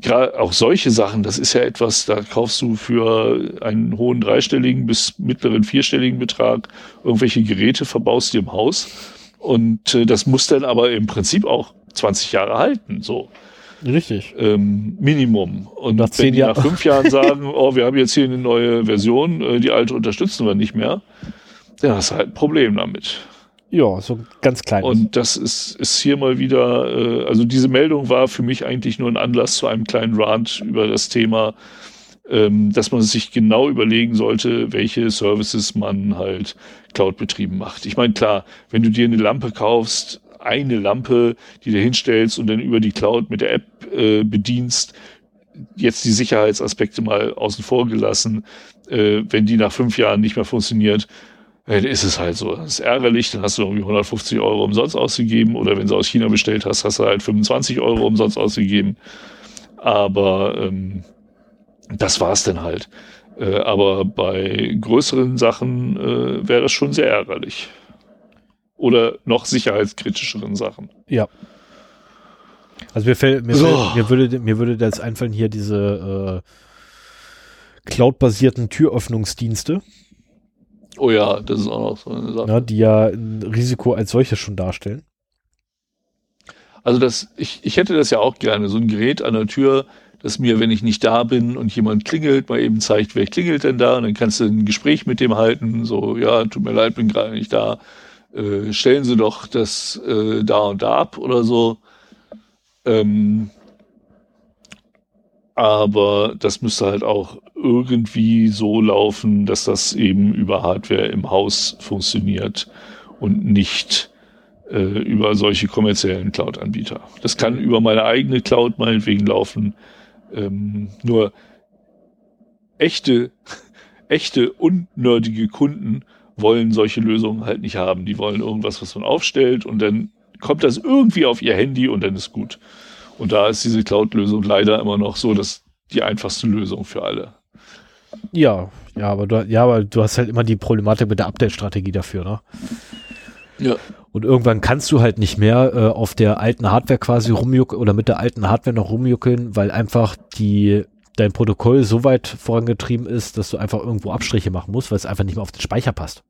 gerade auch solche Sachen, das ist ja etwas, da kaufst du für einen hohen dreistelligen bis mittleren vierstelligen Betrag irgendwelche Geräte, verbaust dir im Haus. Und äh, das muss dann aber im Prinzip auch 20 Jahre halten, so. Richtig. Ähm, Minimum. Und nach wenn die Jahr nach fünf Jahren sagen, oh, wir haben jetzt hier eine neue Version, äh, die alte unterstützen wir nicht mehr, dann hast du halt ein Problem damit. Ja, so ganz klein. Und das ist, ist hier mal wieder, äh, also diese Meldung war für mich eigentlich nur ein Anlass zu einem kleinen Rant über das Thema, ähm, dass man sich genau überlegen sollte, welche Services man halt Cloud betrieben macht. Ich meine, klar, wenn du dir eine Lampe kaufst, eine Lampe, die du hinstellst und dann über die Cloud mit der App äh, bedienst, jetzt die Sicherheitsaspekte mal außen vor gelassen, äh, wenn die nach fünf Jahren nicht mehr funktioniert, ist es halt so. Das ist ärgerlich, dann hast du irgendwie 150 Euro umsonst ausgegeben oder wenn du aus China bestellt hast, hast du halt 25 Euro umsonst ausgegeben. Aber ähm, das war's dann halt. Äh, aber bei größeren Sachen äh, wäre das schon sehr ärgerlich. Oder noch sicherheitskritischeren Sachen. Ja. Also mir, fällt, mir, so. fällt, mir, würde, mir würde das einfallen hier diese äh, Cloud-basierten Türöffnungsdienste Oh ja, das ist auch noch so eine Sache. Ja, die ja ein Risiko als solches schon darstellen. Also das, ich, ich hätte das ja auch gerne, so ein Gerät an der Tür, das mir, wenn ich nicht da bin und jemand klingelt, mal eben zeigt, wer klingelt denn da und dann kannst du ein Gespräch mit dem halten, so, ja, tut mir leid, bin gerade nicht da, äh, stellen Sie doch das äh, da und da ab oder so. Ähm, aber das müsste halt auch irgendwie so laufen, dass das eben über Hardware im Haus funktioniert und nicht äh, über solche kommerziellen Cloud-Anbieter. Das kann über meine eigene Cloud meinetwegen laufen. Ähm, nur echte, echte unnördige Kunden wollen solche Lösungen halt nicht haben. Die wollen irgendwas, was man aufstellt und dann kommt das irgendwie auf ihr Handy und dann ist gut. Und da ist diese Cloud-Lösung leider immer noch so, dass die einfachste Lösung für alle. Ja, ja, aber du, ja, aber du hast halt immer die Problematik mit der Update-Strategie dafür, ne? Ja. Und irgendwann kannst du halt nicht mehr äh, auf der alten Hardware quasi rumjuckeln oder mit der alten Hardware noch rumjuckeln, weil einfach die dein Protokoll so weit vorangetrieben ist, dass du einfach irgendwo Abstriche machen musst, weil es einfach nicht mehr auf den Speicher passt.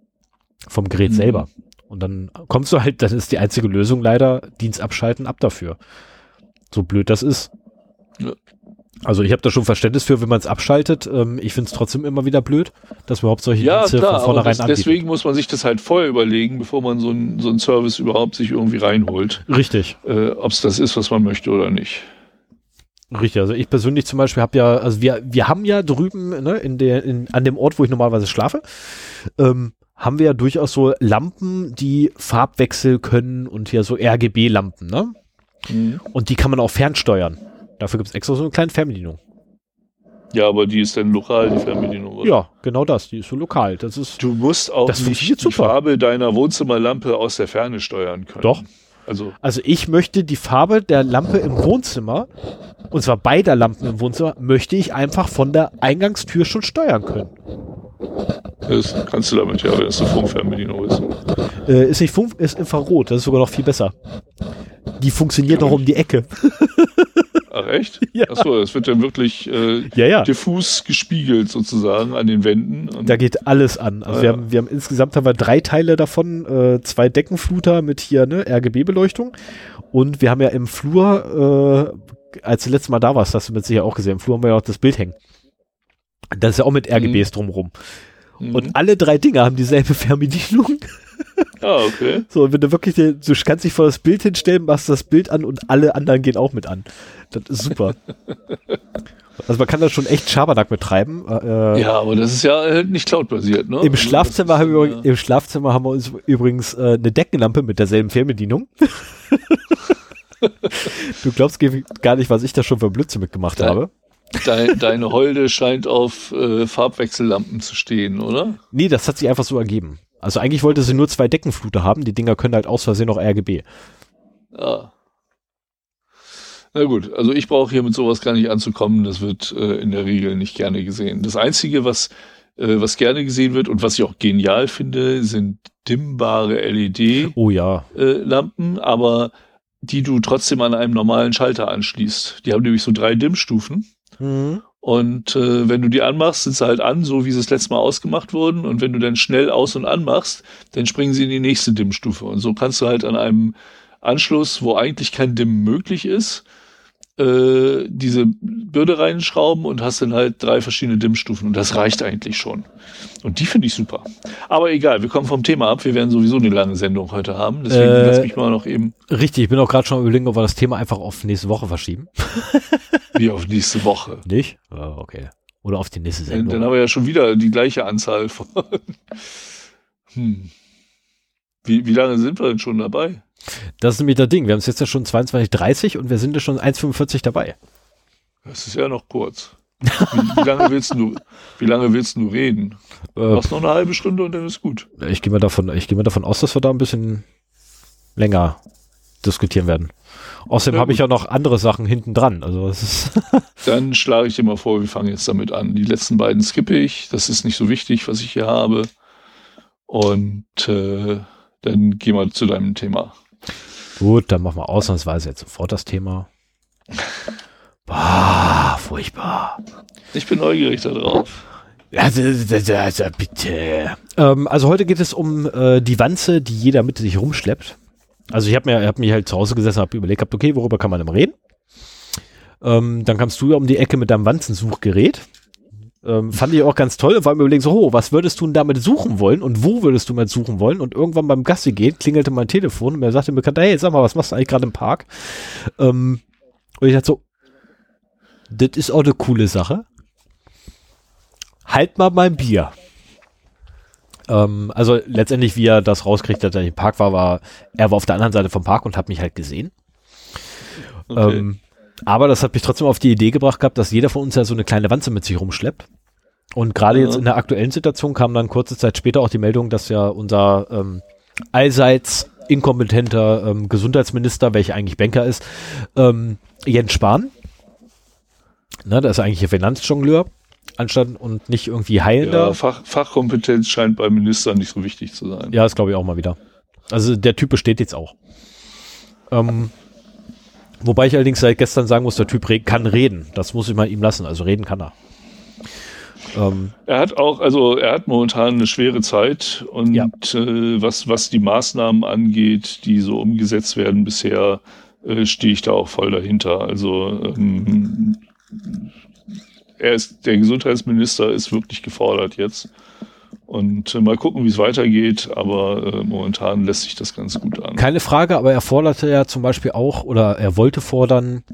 Vom Gerät mhm. selber. Und dann kommst du halt, das ist die einzige Lösung leider, Dienst abschalten, ab dafür. So blöd das ist. Ja. Also ich habe da schon Verständnis für, wenn man es abschaltet. Ähm, ich finde es trotzdem immer wieder blöd, dass man überhaupt solche ja, Dienste klar, von vornherein das, Deswegen muss man sich das halt vorher überlegen, bevor man so einen so Service überhaupt sich irgendwie reinholt. Richtig. Äh, Ob es das ist, was man möchte oder nicht. Richtig, also ich persönlich zum Beispiel habe ja, also wir, wir haben ja drüben ne, in der, in, an dem Ort, wo ich normalerweise schlafe, ähm, haben wir ja durchaus so Lampen, die Farbwechsel können und hier so RGB-Lampen, ne? Mhm. Und die kann man auch fernsteuern. Dafür gibt es extra so eine kleine Fernbedienung. Ja, aber die ist dann lokal, die Fernbedienung, oder? Ja, genau das. Die ist so lokal. Das ist, du musst auch das nicht die super. Farbe deiner Wohnzimmerlampe aus der Ferne steuern können. Doch. Also, also ich möchte die Farbe der Lampe im Wohnzimmer, und zwar beider Lampen im Wohnzimmer, möchte ich einfach von der Eingangstür schon steuern können. Das kannst du damit, ja, wenn es eine Funkfernbedienung ist. Äh, ist nicht Funk, ist Infrarot, das ist sogar noch viel besser. Die funktioniert noch um die Ecke. Ach echt? Ja. Achso, das wird dann wirklich äh, ja, ja. diffus gespiegelt sozusagen an den Wänden. Da geht alles an. Also ah, wir, haben, wir haben insgesamt haben wir drei Teile davon, äh, zwei Deckenfluter mit hier ne, RGB-Beleuchtung und wir haben ja im Flur, äh, als du letztes Mal da warst, hast du mit sicher auch gesehen, im Flur haben wir ja auch das Bild hängen. Das ist ja auch mit RGBs mhm. drumrum. Mhm. Und alle drei Dinger haben dieselbe Fernbedienung. Ah, okay. So, wenn du wirklich, du kannst dich vor das Bild hinstellen, machst das Bild an und alle anderen gehen auch mit an. Das ist super. Also man kann da schon echt Schabernack betreiben. Äh, ja, aber das ist ja halt nicht cloud-basiert, ne? Im also Schlafzimmer, haben wir, ja. im Schlafzimmer haben wir uns übrigens äh, eine Deckenlampe mit derselben Fernbedienung. du glaubst gar nicht, was ich da schon für Blödsinn mitgemacht Dein, habe. Dein, deine Holde scheint auf äh, Farbwechsellampen zu stehen, oder? Nee, das hat sich einfach so ergeben. Also eigentlich wollte sie nur zwei Deckenflute haben. Die Dinger können halt aus Versehen noch RGB. Ja. Na gut, also ich brauche hier mit sowas gar nicht anzukommen. Das wird äh, in der Regel nicht gerne gesehen. Das Einzige, was, äh, was gerne gesehen wird und was ich auch genial finde, sind dimmbare LED-Lampen, oh ja. äh, aber die du trotzdem an einem normalen Schalter anschließt. Die haben nämlich so drei Dimmstufen. Mhm. Und äh, wenn du die anmachst, sind sie halt an, so wie sie das letzte Mal ausgemacht wurden. Und wenn du dann schnell aus- und anmachst, dann springen sie in die nächste Dimmstufe. Und so kannst du halt an einem Anschluss, wo eigentlich kein Dimm möglich ist, äh, diese Bürde reinschrauben und hast dann halt drei verschiedene Dimmstufen. Und das reicht eigentlich schon. Und die finde ich super. Aber egal, wir kommen vom Thema ab. Wir werden sowieso eine lange Sendung heute haben. Deswegen äh, lass mich mal noch eben. Richtig, ich bin auch gerade schon überlegen, ob wir das Thema einfach auf nächste Woche verschieben. Wie auf nächste Woche? Nicht? Oh, okay. Oder auf die nächste Sendung. Dann, dann haben wir ja schon wieder die gleiche Anzahl von. hm. Wie, wie lange sind wir denn schon dabei? Das ist nämlich das Ding. Wir haben es jetzt ja schon 22.30 und wir sind ja schon 1,45 dabei. Das ist ja noch kurz. Wie, wie, lange willst du, wie lange willst du reden? Du äh, machst noch eine halbe Stunde und dann ist gut. Ich gehe mal davon, ich gehe mal davon aus, dass wir da ein bisschen länger diskutieren werden. Außerdem habe ich ja noch andere Sachen hinten dran. Also dann schlage ich dir mal vor, wir fangen jetzt damit an. Die letzten beiden skippe ich. Das ist nicht so wichtig, was ich hier habe. Und äh, dann geh mal zu deinem Thema. Gut, dann machen wir ausnahmsweise jetzt sofort das Thema. Bah, furchtbar. Ich bin neugierig darauf. Also, also bitte. Ähm, also heute geht es um äh, die Wanze, die jeder mit sich rumschleppt. Also ich habe mir, hab mich halt zu Hause gesessen, habe überlegt, hab, okay, worüber kann man denn reden? Ähm, dann kamst du ja um die Ecke mit deinem Wanzensuchgerät. Ähm, fand ich auch ganz toll, weil mir überlegt so, oh, was würdest du denn damit suchen wollen und wo würdest du mit suchen wollen? Und irgendwann beim Gassi gehen klingelte mein Telefon und er sagte mir, hey, sag mal, was machst du eigentlich gerade im Park? Ähm, und ich dachte so, das ist auch eine coole Sache. Halt mal mein Bier. Ähm, also letztendlich, wie er das rauskriegt, dass er im Park war, war, er war auf der anderen Seite vom Park und hat mich halt gesehen. Okay. Ähm, aber das hat mich trotzdem auf die Idee gebracht gehabt, dass jeder von uns ja so eine kleine Wanze mit sich rumschleppt. Und gerade ja. jetzt in der aktuellen Situation kam dann kurze Zeit später auch die Meldung, dass ja unser ähm, allseits inkompetenter ähm, Gesundheitsminister, welcher eigentlich Banker ist, ähm, Jens Spahn, ne, das ist eigentlich ein Finanzjongleur, anstatt und nicht irgendwie heilender. Ja, Fach, Fachkompetenz scheint bei Ministern nicht so wichtig zu sein. Ja, das glaube ich auch mal wieder. Also der Typ besteht jetzt auch. Ähm, wobei ich allerdings seit gestern sagen muss, der Typ re kann reden. Das muss ich mal ihm lassen. Also reden kann er. Ähm, er hat auch, also er hat momentan eine schwere Zeit und ja. äh, was, was die Maßnahmen angeht, die so umgesetzt werden bisher, äh, stehe ich da auch voll dahinter. Also ähm, er ist, der Gesundheitsminister ist wirklich gefordert jetzt. Und äh, mal gucken, wie es weitergeht, aber äh, momentan lässt sich das ganz gut an. Keine Frage, aber er forderte ja zum Beispiel auch, oder er wollte fordern,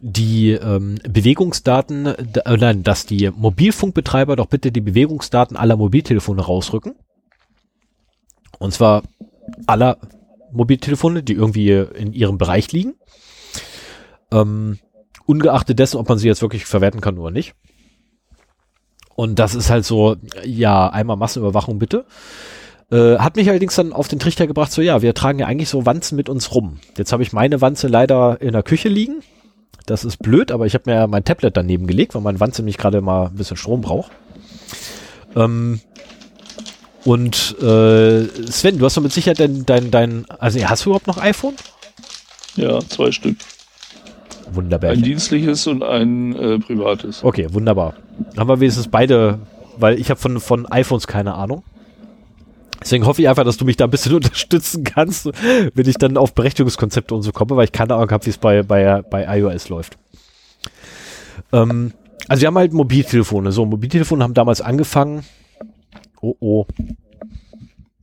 die ähm, Bewegungsdaten, äh, nein, dass die Mobilfunkbetreiber doch bitte die Bewegungsdaten aller Mobiltelefone rausrücken. Und zwar aller Mobiltelefone, die irgendwie in ihrem Bereich liegen. Ähm, ungeachtet dessen, ob man sie jetzt wirklich verwerten kann oder nicht. Und das ist halt so, ja, einmal Massenüberwachung bitte. Äh, hat mich allerdings dann auf den Trichter gebracht, so ja, wir tragen ja eigentlich so Wanzen mit uns rum. Jetzt habe ich meine Wanze leider in der Küche liegen. Das ist blöd, aber ich habe mir ja mein Tablet daneben gelegt, weil mein Wanze mich gerade mal ein bisschen Strom braucht. Ähm, und äh, Sven, du hast doch mit Sicherheit dein, dein, dein, also hast du überhaupt noch iPhone? Ja, zwei Stück. Wunderbar. Ein dienstliches und ein äh, privates. Okay, wunderbar. Haben wir wenigstens beide, weil ich habe von, von iPhones keine Ahnung. Deswegen hoffe ich einfach, dass du mich da ein bisschen unterstützen kannst, wenn ich dann auf Berechtigungskonzepte und so komme, weil ich keine Ahnung habe, wie es bei, bei, bei iOS läuft. Ähm, also wir haben halt Mobiltelefone. So, Mobiltelefone haben damals angefangen. Oh oh.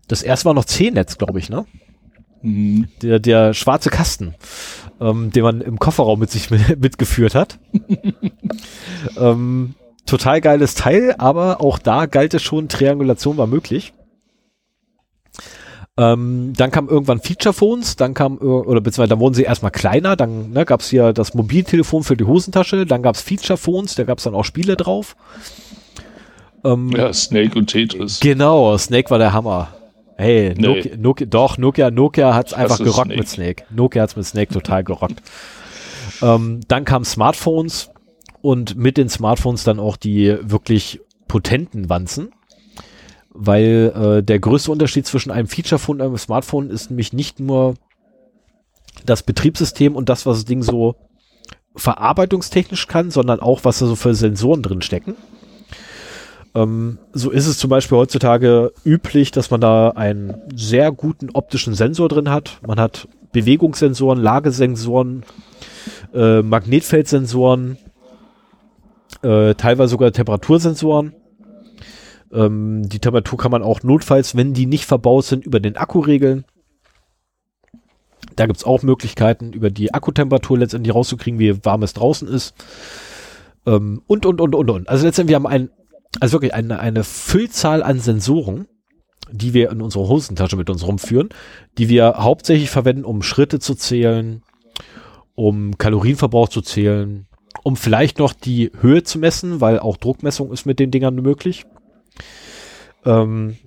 Das erste war noch C-Netz, glaube ich, ne? Mhm. Der, der schwarze Kasten, ähm, den man im Kofferraum mit sich mitgeführt hat. ähm, total geiles Teil, aber auch da galt es schon, Triangulation war möglich. Ähm, dann kam irgendwann Feature Phones, dann kam, oder beziehungsweise dann wurden sie erstmal kleiner, dann ne, gab es hier das Mobiltelefon für die Hosentasche, dann gab es Feature Phones, da gab es dann auch Spiele drauf. Ähm, ja, Snake und Tetris. Genau, Snake war der Hammer. Hey, nee. Nokia, Nokia, doch, Nokia, Nokia hat's einfach gerockt Snake. mit Snake. Nokia hat's mit Snake total gerockt. ähm, dann kamen Smartphones und mit den Smartphones dann auch die wirklich potenten Wanzen weil äh, der größte Unterschied zwischen einem Feature-Phone und einem Smartphone ist nämlich nicht nur das Betriebssystem und das, was das Ding so verarbeitungstechnisch kann, sondern auch, was da so für Sensoren drin stecken. Ähm, so ist es zum Beispiel heutzutage üblich, dass man da einen sehr guten optischen Sensor drin hat. Man hat Bewegungssensoren, Lagesensoren, äh, Magnetfeldsensoren, äh, teilweise sogar Temperatursensoren. Ähm, die Temperatur kann man auch notfalls, wenn die nicht verbaut sind, über den Akku regeln. Da gibt's auch Möglichkeiten, über die Akkutemperatur letztendlich rauszukriegen, wie warm es draußen ist. Ähm, und, und, und, und, und. Also letztendlich, wir haben ein, also wirklich eine, eine Füllzahl an Sensoren, die wir in unserer Hosentasche mit uns rumführen, die wir hauptsächlich verwenden, um Schritte zu zählen, um Kalorienverbrauch zu zählen, um vielleicht noch die Höhe zu messen, weil auch Druckmessung ist mit den Dingern möglich ähm,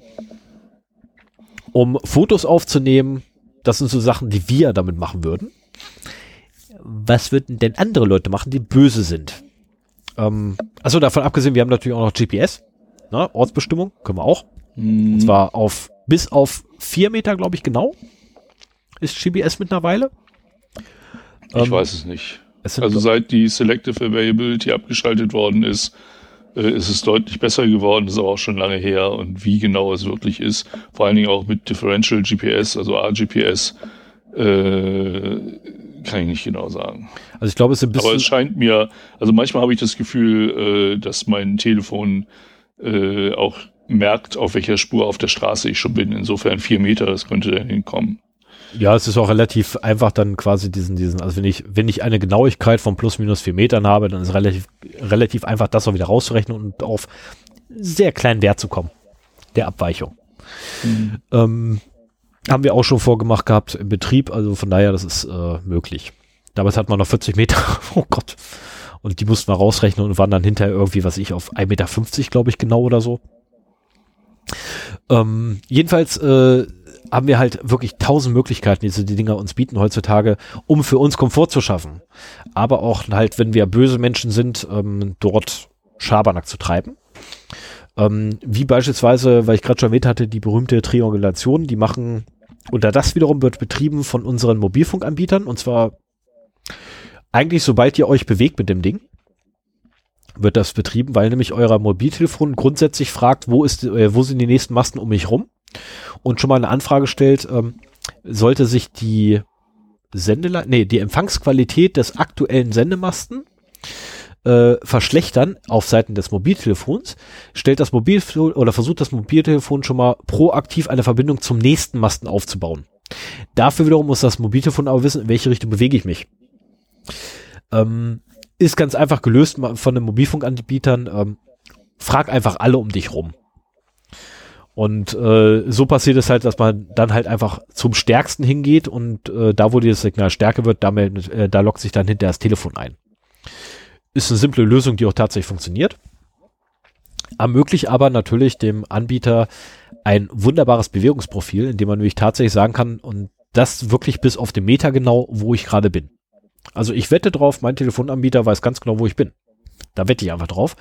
um Fotos aufzunehmen. Das sind so Sachen, die wir damit machen würden. Was würden denn andere Leute machen, die böse sind? Ähm, also davon abgesehen, wir haben natürlich auch noch GPS, ne, Ortsbestimmung, können wir auch. Mhm. Und zwar auf bis auf vier Meter, glaube ich, genau. Ist GPS mittlerweile. Ich ähm, weiß es nicht. Es also seit die Selective Availability abgeschaltet worden ist, äh, ist es deutlich besser geworden, das ist aber auch schon lange her und wie genau es wirklich ist, vor allen Dingen auch mit Differential GPS, also RGPS, äh, kann ich nicht genau sagen. Also ich glaube, es ist ein bisschen. Aber es scheint mir, also manchmal habe ich das Gefühl, äh, dass mein Telefon äh, auch merkt, auf welcher Spur auf der Straße ich schon bin. Insofern vier Meter, das könnte dann hinkommen. Ja, es ist auch relativ einfach dann quasi diesen, diesen, also wenn ich, wenn ich eine Genauigkeit von plus minus vier Metern habe, dann ist es relativ, relativ einfach, das auch wieder rauszurechnen und auf sehr kleinen Wert zu kommen. Der Abweichung. Mhm. Ähm, haben wir auch schon vorgemacht gehabt im Betrieb, also von daher, das ist äh, möglich. Damals hat man noch 40 Meter, oh Gott. Und die mussten wir rausrechnen und waren dann hinterher irgendwie, was ich, auf 1,50 Meter, glaube ich, genau oder so. Ähm, jedenfalls äh, haben wir halt wirklich tausend Möglichkeiten, die die Dinger uns bieten heutzutage, um für uns Komfort zu schaffen. Aber auch halt, wenn wir böse Menschen sind, ähm, dort Schabernack zu treiben. Ähm, wie beispielsweise, weil ich gerade schon erwähnt hatte, die berühmte Triangulation, die machen, oder das wiederum wird betrieben von unseren Mobilfunkanbietern, und zwar eigentlich sobald ihr euch bewegt mit dem Ding, wird das betrieben, weil nämlich euer Mobiltelefon grundsätzlich fragt, wo ist, äh, wo sind die nächsten Masten um mich rum? und schon mal eine Anfrage stellt, ähm, sollte sich die Sendele nee, die Empfangsqualität des aktuellen Sendemasten äh, verschlechtern auf Seiten des Mobiltelefons, stellt das Mobiltelefon oder versucht das Mobiltelefon schon mal proaktiv eine Verbindung zum nächsten Masten aufzubauen. Dafür wiederum muss das Mobiltelefon aber wissen, in welche Richtung bewege ich mich. Ähm, ist ganz einfach gelöst von den Mobilfunkanbietern. Ähm, frag einfach alle um dich rum. Und äh, so passiert es halt, dass man dann halt einfach zum Stärksten hingeht und äh, da, wo das Signal stärker wird, da, meldet, äh, da lockt sich dann hinter das Telefon ein. Ist eine simple Lösung, die auch tatsächlich funktioniert. Ermöglicht aber natürlich dem Anbieter ein wunderbares Bewegungsprofil, in dem man nämlich tatsächlich sagen kann, und das wirklich bis auf den Meter genau, wo ich gerade bin. Also ich wette drauf, mein Telefonanbieter weiß ganz genau, wo ich bin. Da wette ich einfach drauf,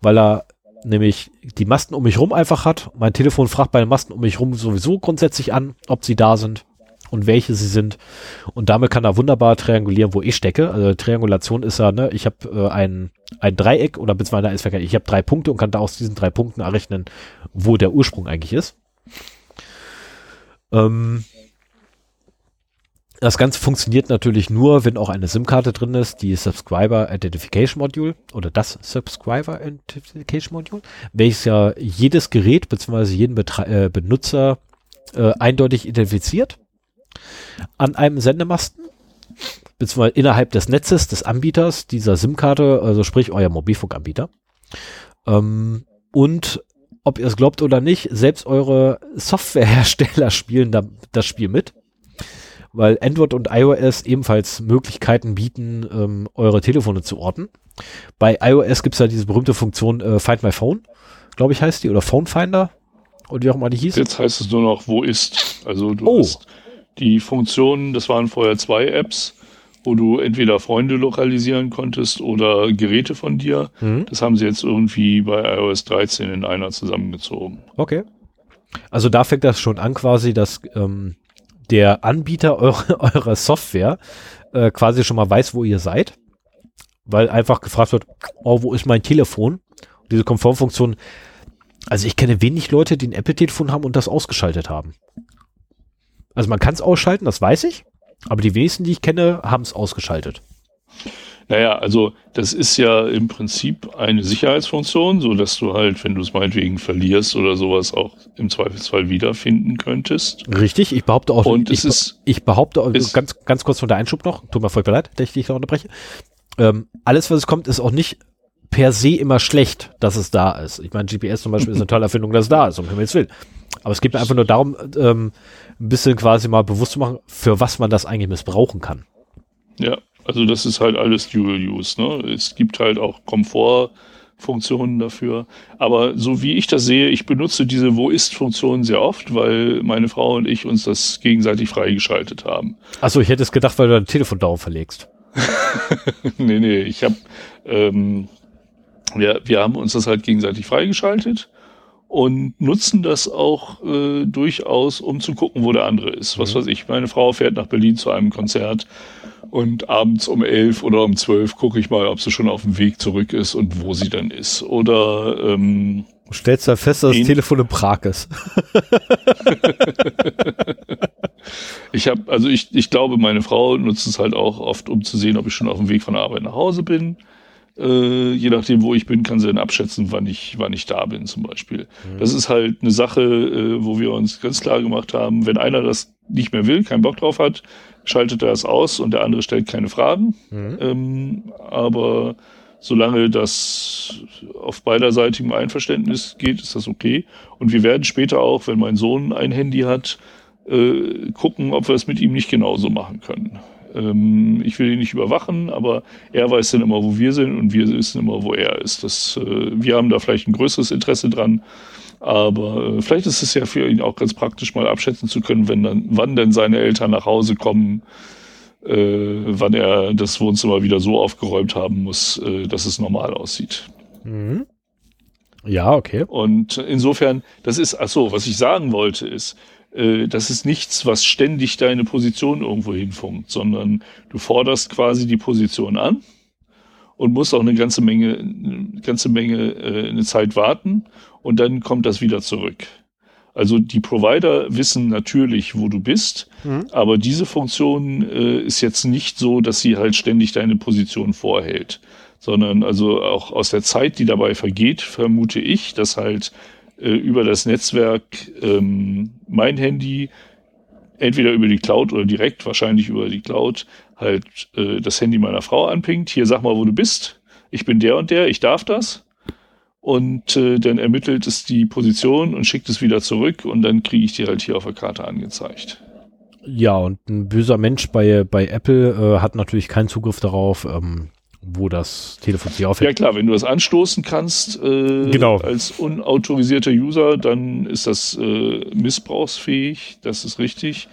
weil er nämlich die Masten um mich rum einfach hat. Mein Telefon fragt bei den Masten um mich rum sowieso grundsätzlich an, ob sie da sind und welche sie sind. Und damit kann er wunderbar triangulieren, wo ich stecke. Also Triangulation ist ja, ne, ich habe äh, ein, ein Dreieck oder beziehungsweise ich habe drei Punkte und kann da aus diesen drei Punkten errechnen, wo der Ursprung eigentlich ist. Ähm, das Ganze funktioniert natürlich nur, wenn auch eine SIM-Karte drin ist, die Subscriber Identification Module oder das Subscriber Identification Module, welches ja jedes Gerät bzw. jeden Betre äh, Benutzer äh, eindeutig identifiziert. An einem Sendemasten, beziehungsweise innerhalb des Netzes des Anbieters dieser SIM-Karte, also sprich euer Mobilfunkanbieter. Ähm, und ob ihr es glaubt oder nicht, selbst eure Softwarehersteller spielen da, das Spiel mit weil Android und iOS ebenfalls Möglichkeiten bieten, ähm, eure Telefone zu orten. Bei iOS gibt es ja diese berühmte Funktion äh, Find My Phone, glaube ich heißt die, oder Phone Finder, oder wie auch immer die hieß. Jetzt heißt es nur noch, wo ist. Also du Oh. hast die Funktionen, das waren vorher zwei Apps, wo du entweder Freunde lokalisieren konntest oder Geräte von dir. Mhm. Das haben sie jetzt irgendwie bei iOS 13 in einer zusammengezogen. Okay. Also da fängt das schon an quasi, dass ähm, der Anbieter eure, eurer Software äh, quasi schon mal weiß, wo ihr seid. Weil einfach gefragt wird, oh, wo ist mein Telefon? Und diese Komfortfunktion, also ich kenne wenig Leute, die ein Apple-Telefon haben und das ausgeschaltet haben. Also man kann es ausschalten, das weiß ich. Aber die wenigsten, die ich kenne, haben es ausgeschaltet. Naja, also das ist ja im Prinzip eine Sicherheitsfunktion, so dass du halt, wenn du es meinetwegen verlierst oder sowas, auch im Zweifelsfall wiederfinden könntest. Richtig, ich behaupte auch, Und ich, es ist, ich behaupte, auch- ist- ganz, ganz kurz von der Einschub noch, tut mir voll leid, dass ich dich da unterbreche. Ähm, alles, was es kommt, ist auch nicht per se immer schlecht, dass es da ist. Ich meine, GPS zum Beispiel ist eine tolle Erfindung, dass es da ist, um Himmels Willen. Aber es geht mir einfach nur darum, ähm, ein bisschen quasi mal bewusst zu machen, für was man das eigentlich missbrauchen kann. ja, also das ist halt alles Dual Use. Ne? Es gibt halt auch Komfortfunktionen dafür. Aber so wie ich das sehe, ich benutze diese Wo ist-Funktion sehr oft, weil meine Frau und ich uns das gegenseitig freigeschaltet haben. Achso, ich hätte es gedacht, weil du dein Telefon darauf verlegst. nee, nee, ich habe, ähm, wir, wir haben uns das halt gegenseitig freigeschaltet und nutzen das auch äh, durchaus, um zu gucken, wo der andere ist. Was weiß ich, meine Frau fährt nach Berlin zu einem Konzert und abends um elf oder um zwölf gucke ich mal, ob sie schon auf dem Weg zurück ist und wo sie dann ist. Oder ähm, Du stellst dann fest, dass das Telefon in Prag ist. Ich habe, also ich, ich glaube, meine Frau nutzt es halt auch oft, um zu sehen, ob ich schon auf dem Weg von der Arbeit nach Hause bin. Äh, je nachdem, wo ich bin, kann sie dann abschätzen, wann ich, wann ich da bin, zum Beispiel. Das ist halt eine Sache, äh, wo wir uns ganz klar gemacht haben, wenn einer das nicht mehr will, keinen Bock drauf hat, schaltet er es aus und der andere stellt keine Fragen. Ähm, aber solange das auf beiderseitigem Einverständnis geht, ist das okay. Und wir werden später auch, wenn mein Sohn ein Handy hat, äh, gucken, ob wir es mit ihm nicht genauso machen können. Ähm, ich will ihn nicht überwachen, aber er weiß dann immer, wo wir sind und wir wissen immer, wo er ist. Das, äh, wir haben da vielleicht ein größeres Interesse dran, aber äh, vielleicht ist es ja für ihn auch ganz praktisch, mal abschätzen zu können, wenn dann, wann denn seine Eltern nach Hause kommen, äh, wann er das Wohnzimmer wieder so aufgeräumt haben muss, äh, dass es normal aussieht. Mhm. Ja, okay. Und insofern, das ist, ach so, was ich sagen wollte, ist, das ist nichts, was ständig deine Position irgendwo hinfunkt, sondern du forderst quasi die Position an und musst auch eine ganze Menge, eine ganze Menge äh, eine Zeit warten und dann kommt das wieder zurück. Also die Provider wissen natürlich, wo du bist, Mhm. aber diese Funktion äh, ist jetzt nicht so, dass sie halt ständig deine Position vorhält, sondern also auch aus der Zeit, die dabei vergeht, vermute ich, dass halt äh, über das Netzwerk ähm, mein Handy entweder über die Cloud oder direkt, wahrscheinlich über die Cloud, halt äh, das Handy meiner Frau anpingt. Hier sag mal, wo du bist. Ich bin der und der, ich darf das. Und äh, dann ermittelt es die Position und schickt es wieder zurück und dann kriege ich die halt hier auf der Karte angezeigt. Ja, und ein böser Mensch bei, bei Apple äh, hat natürlich keinen Zugriff darauf, ähm, wo das Telefon sich Ja aufhält. klar, wenn du das anstoßen kannst äh, Genau. als unautorisierter User, dann ist das äh, missbrauchsfähig, das ist richtig.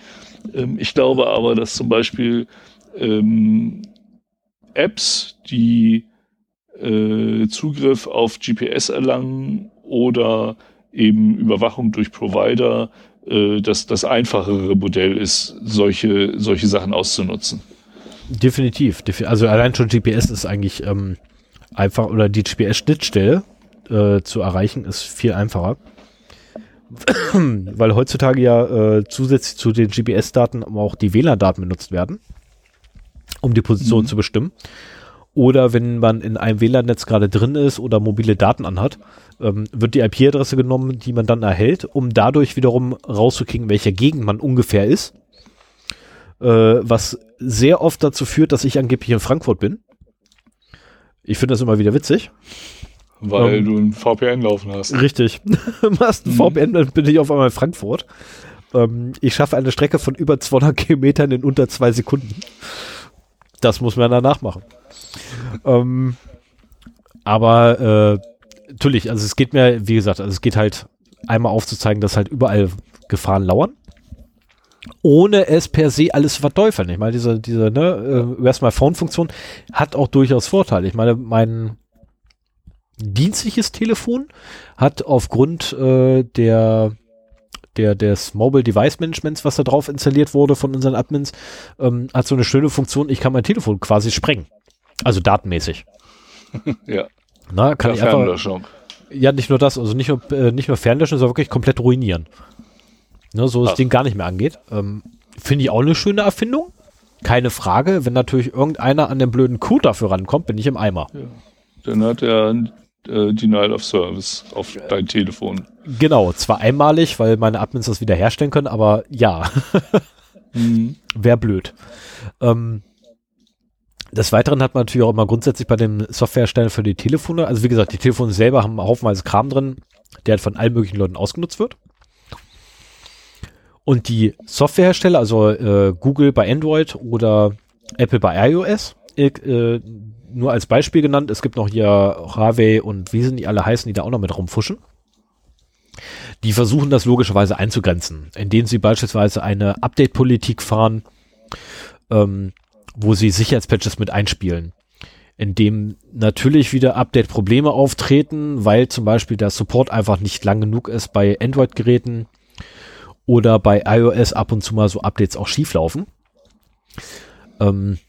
Ähm, ich glaube aber, dass zum Beispiel ähm, Apps, die äh, Zugriff auf GPS erlangen oder eben Überwachung durch Provider, äh, dass das einfachere Modell ist, solche, solche Sachen auszunutzen. Definitiv. defi- Also allein schon GPS ist eigentlich ähm, einfach, oder die GPS-Schnittstelle äh, zu erreichen, ist viel einfacher. Weil heutzutage ja äh, zusätzlich zu den GPS-Daten auch die WLAN-Daten benutzt werden, um die Position Mhm. zu bestimmen. Oder wenn man in einem WLAN-Netz gerade drin ist oder mobile Daten anhat, ähm, wird die IP-Adresse genommen, die man dann erhält, um dadurch wiederum rauszukriegen, welcher Gegend man ungefähr ist. äh, was sehr oft dazu führt, dass ich angeblich in Frankfurt bin. Ich finde das immer wieder witzig. Weil ähm, du ein VPN laufen hast. Richtig. Machst ein mhm. VPN, dann bin ich auf einmal in Frankfurt. Ähm, ich schaffe eine Strecke von über 200 Kilometern in unter zwei Sekunden. Das muss man danach machen. ähm, aber äh, natürlich, also es geht mir, wie gesagt, also es geht halt einmal aufzuzeigen, dass halt überall Gefahren lauern ohne es per se alles zu verteufeln. Ich meine, diese, diese ne, äh, erstmal Phone-Funktion hat auch durchaus Vorteile. Ich meine, mein dienstliches Telefon hat aufgrund äh, der der des Mobile Device Managements, was da drauf installiert wurde von unseren Admins, ähm, hat so eine schöne Funktion, ich kann mein Telefon quasi sprengen. Also datenmäßig. ja. Na, kann ja, ich einfach, ja, nicht nur das, also nicht nur, äh, nicht nur fernlöschen, sondern wirklich komplett ruinieren. Ne, so das Ach. Ding gar nicht mehr angeht. Ähm, Finde ich auch eine schöne Erfindung. Keine Frage. Wenn natürlich irgendeiner an den blöden Code dafür rankommt, bin ich im Eimer. Ja. Dann hat er äh, Denial of Service auf ja. dein Telefon. Genau, zwar einmalig, weil meine Admins das wiederherstellen können, aber ja. mhm. Wäre blöd. Ähm, des Weiteren hat man natürlich auch immer grundsätzlich bei den Softwareherstellern für die Telefone, also wie gesagt, die Telefone selber haben haufenweise Kram drin, der halt von allen möglichen Leuten ausgenutzt wird. Und die Softwarehersteller, also äh, Google bei Android oder Apple bei iOS, äh, nur als Beispiel genannt, es gibt noch hier Huawei und wie sind die alle heißen, die da auch noch mit rumfuschen. Die versuchen das logischerweise einzugrenzen, indem sie beispielsweise eine Update-Politik fahren, ähm, wo sie Sicherheitspatches mit einspielen. Indem natürlich wieder Update-Probleme auftreten, weil zum Beispiel der Support einfach nicht lang genug ist bei Android-Geräten oder bei iOS ab und zu mal so Updates auch schief laufen. Ähm,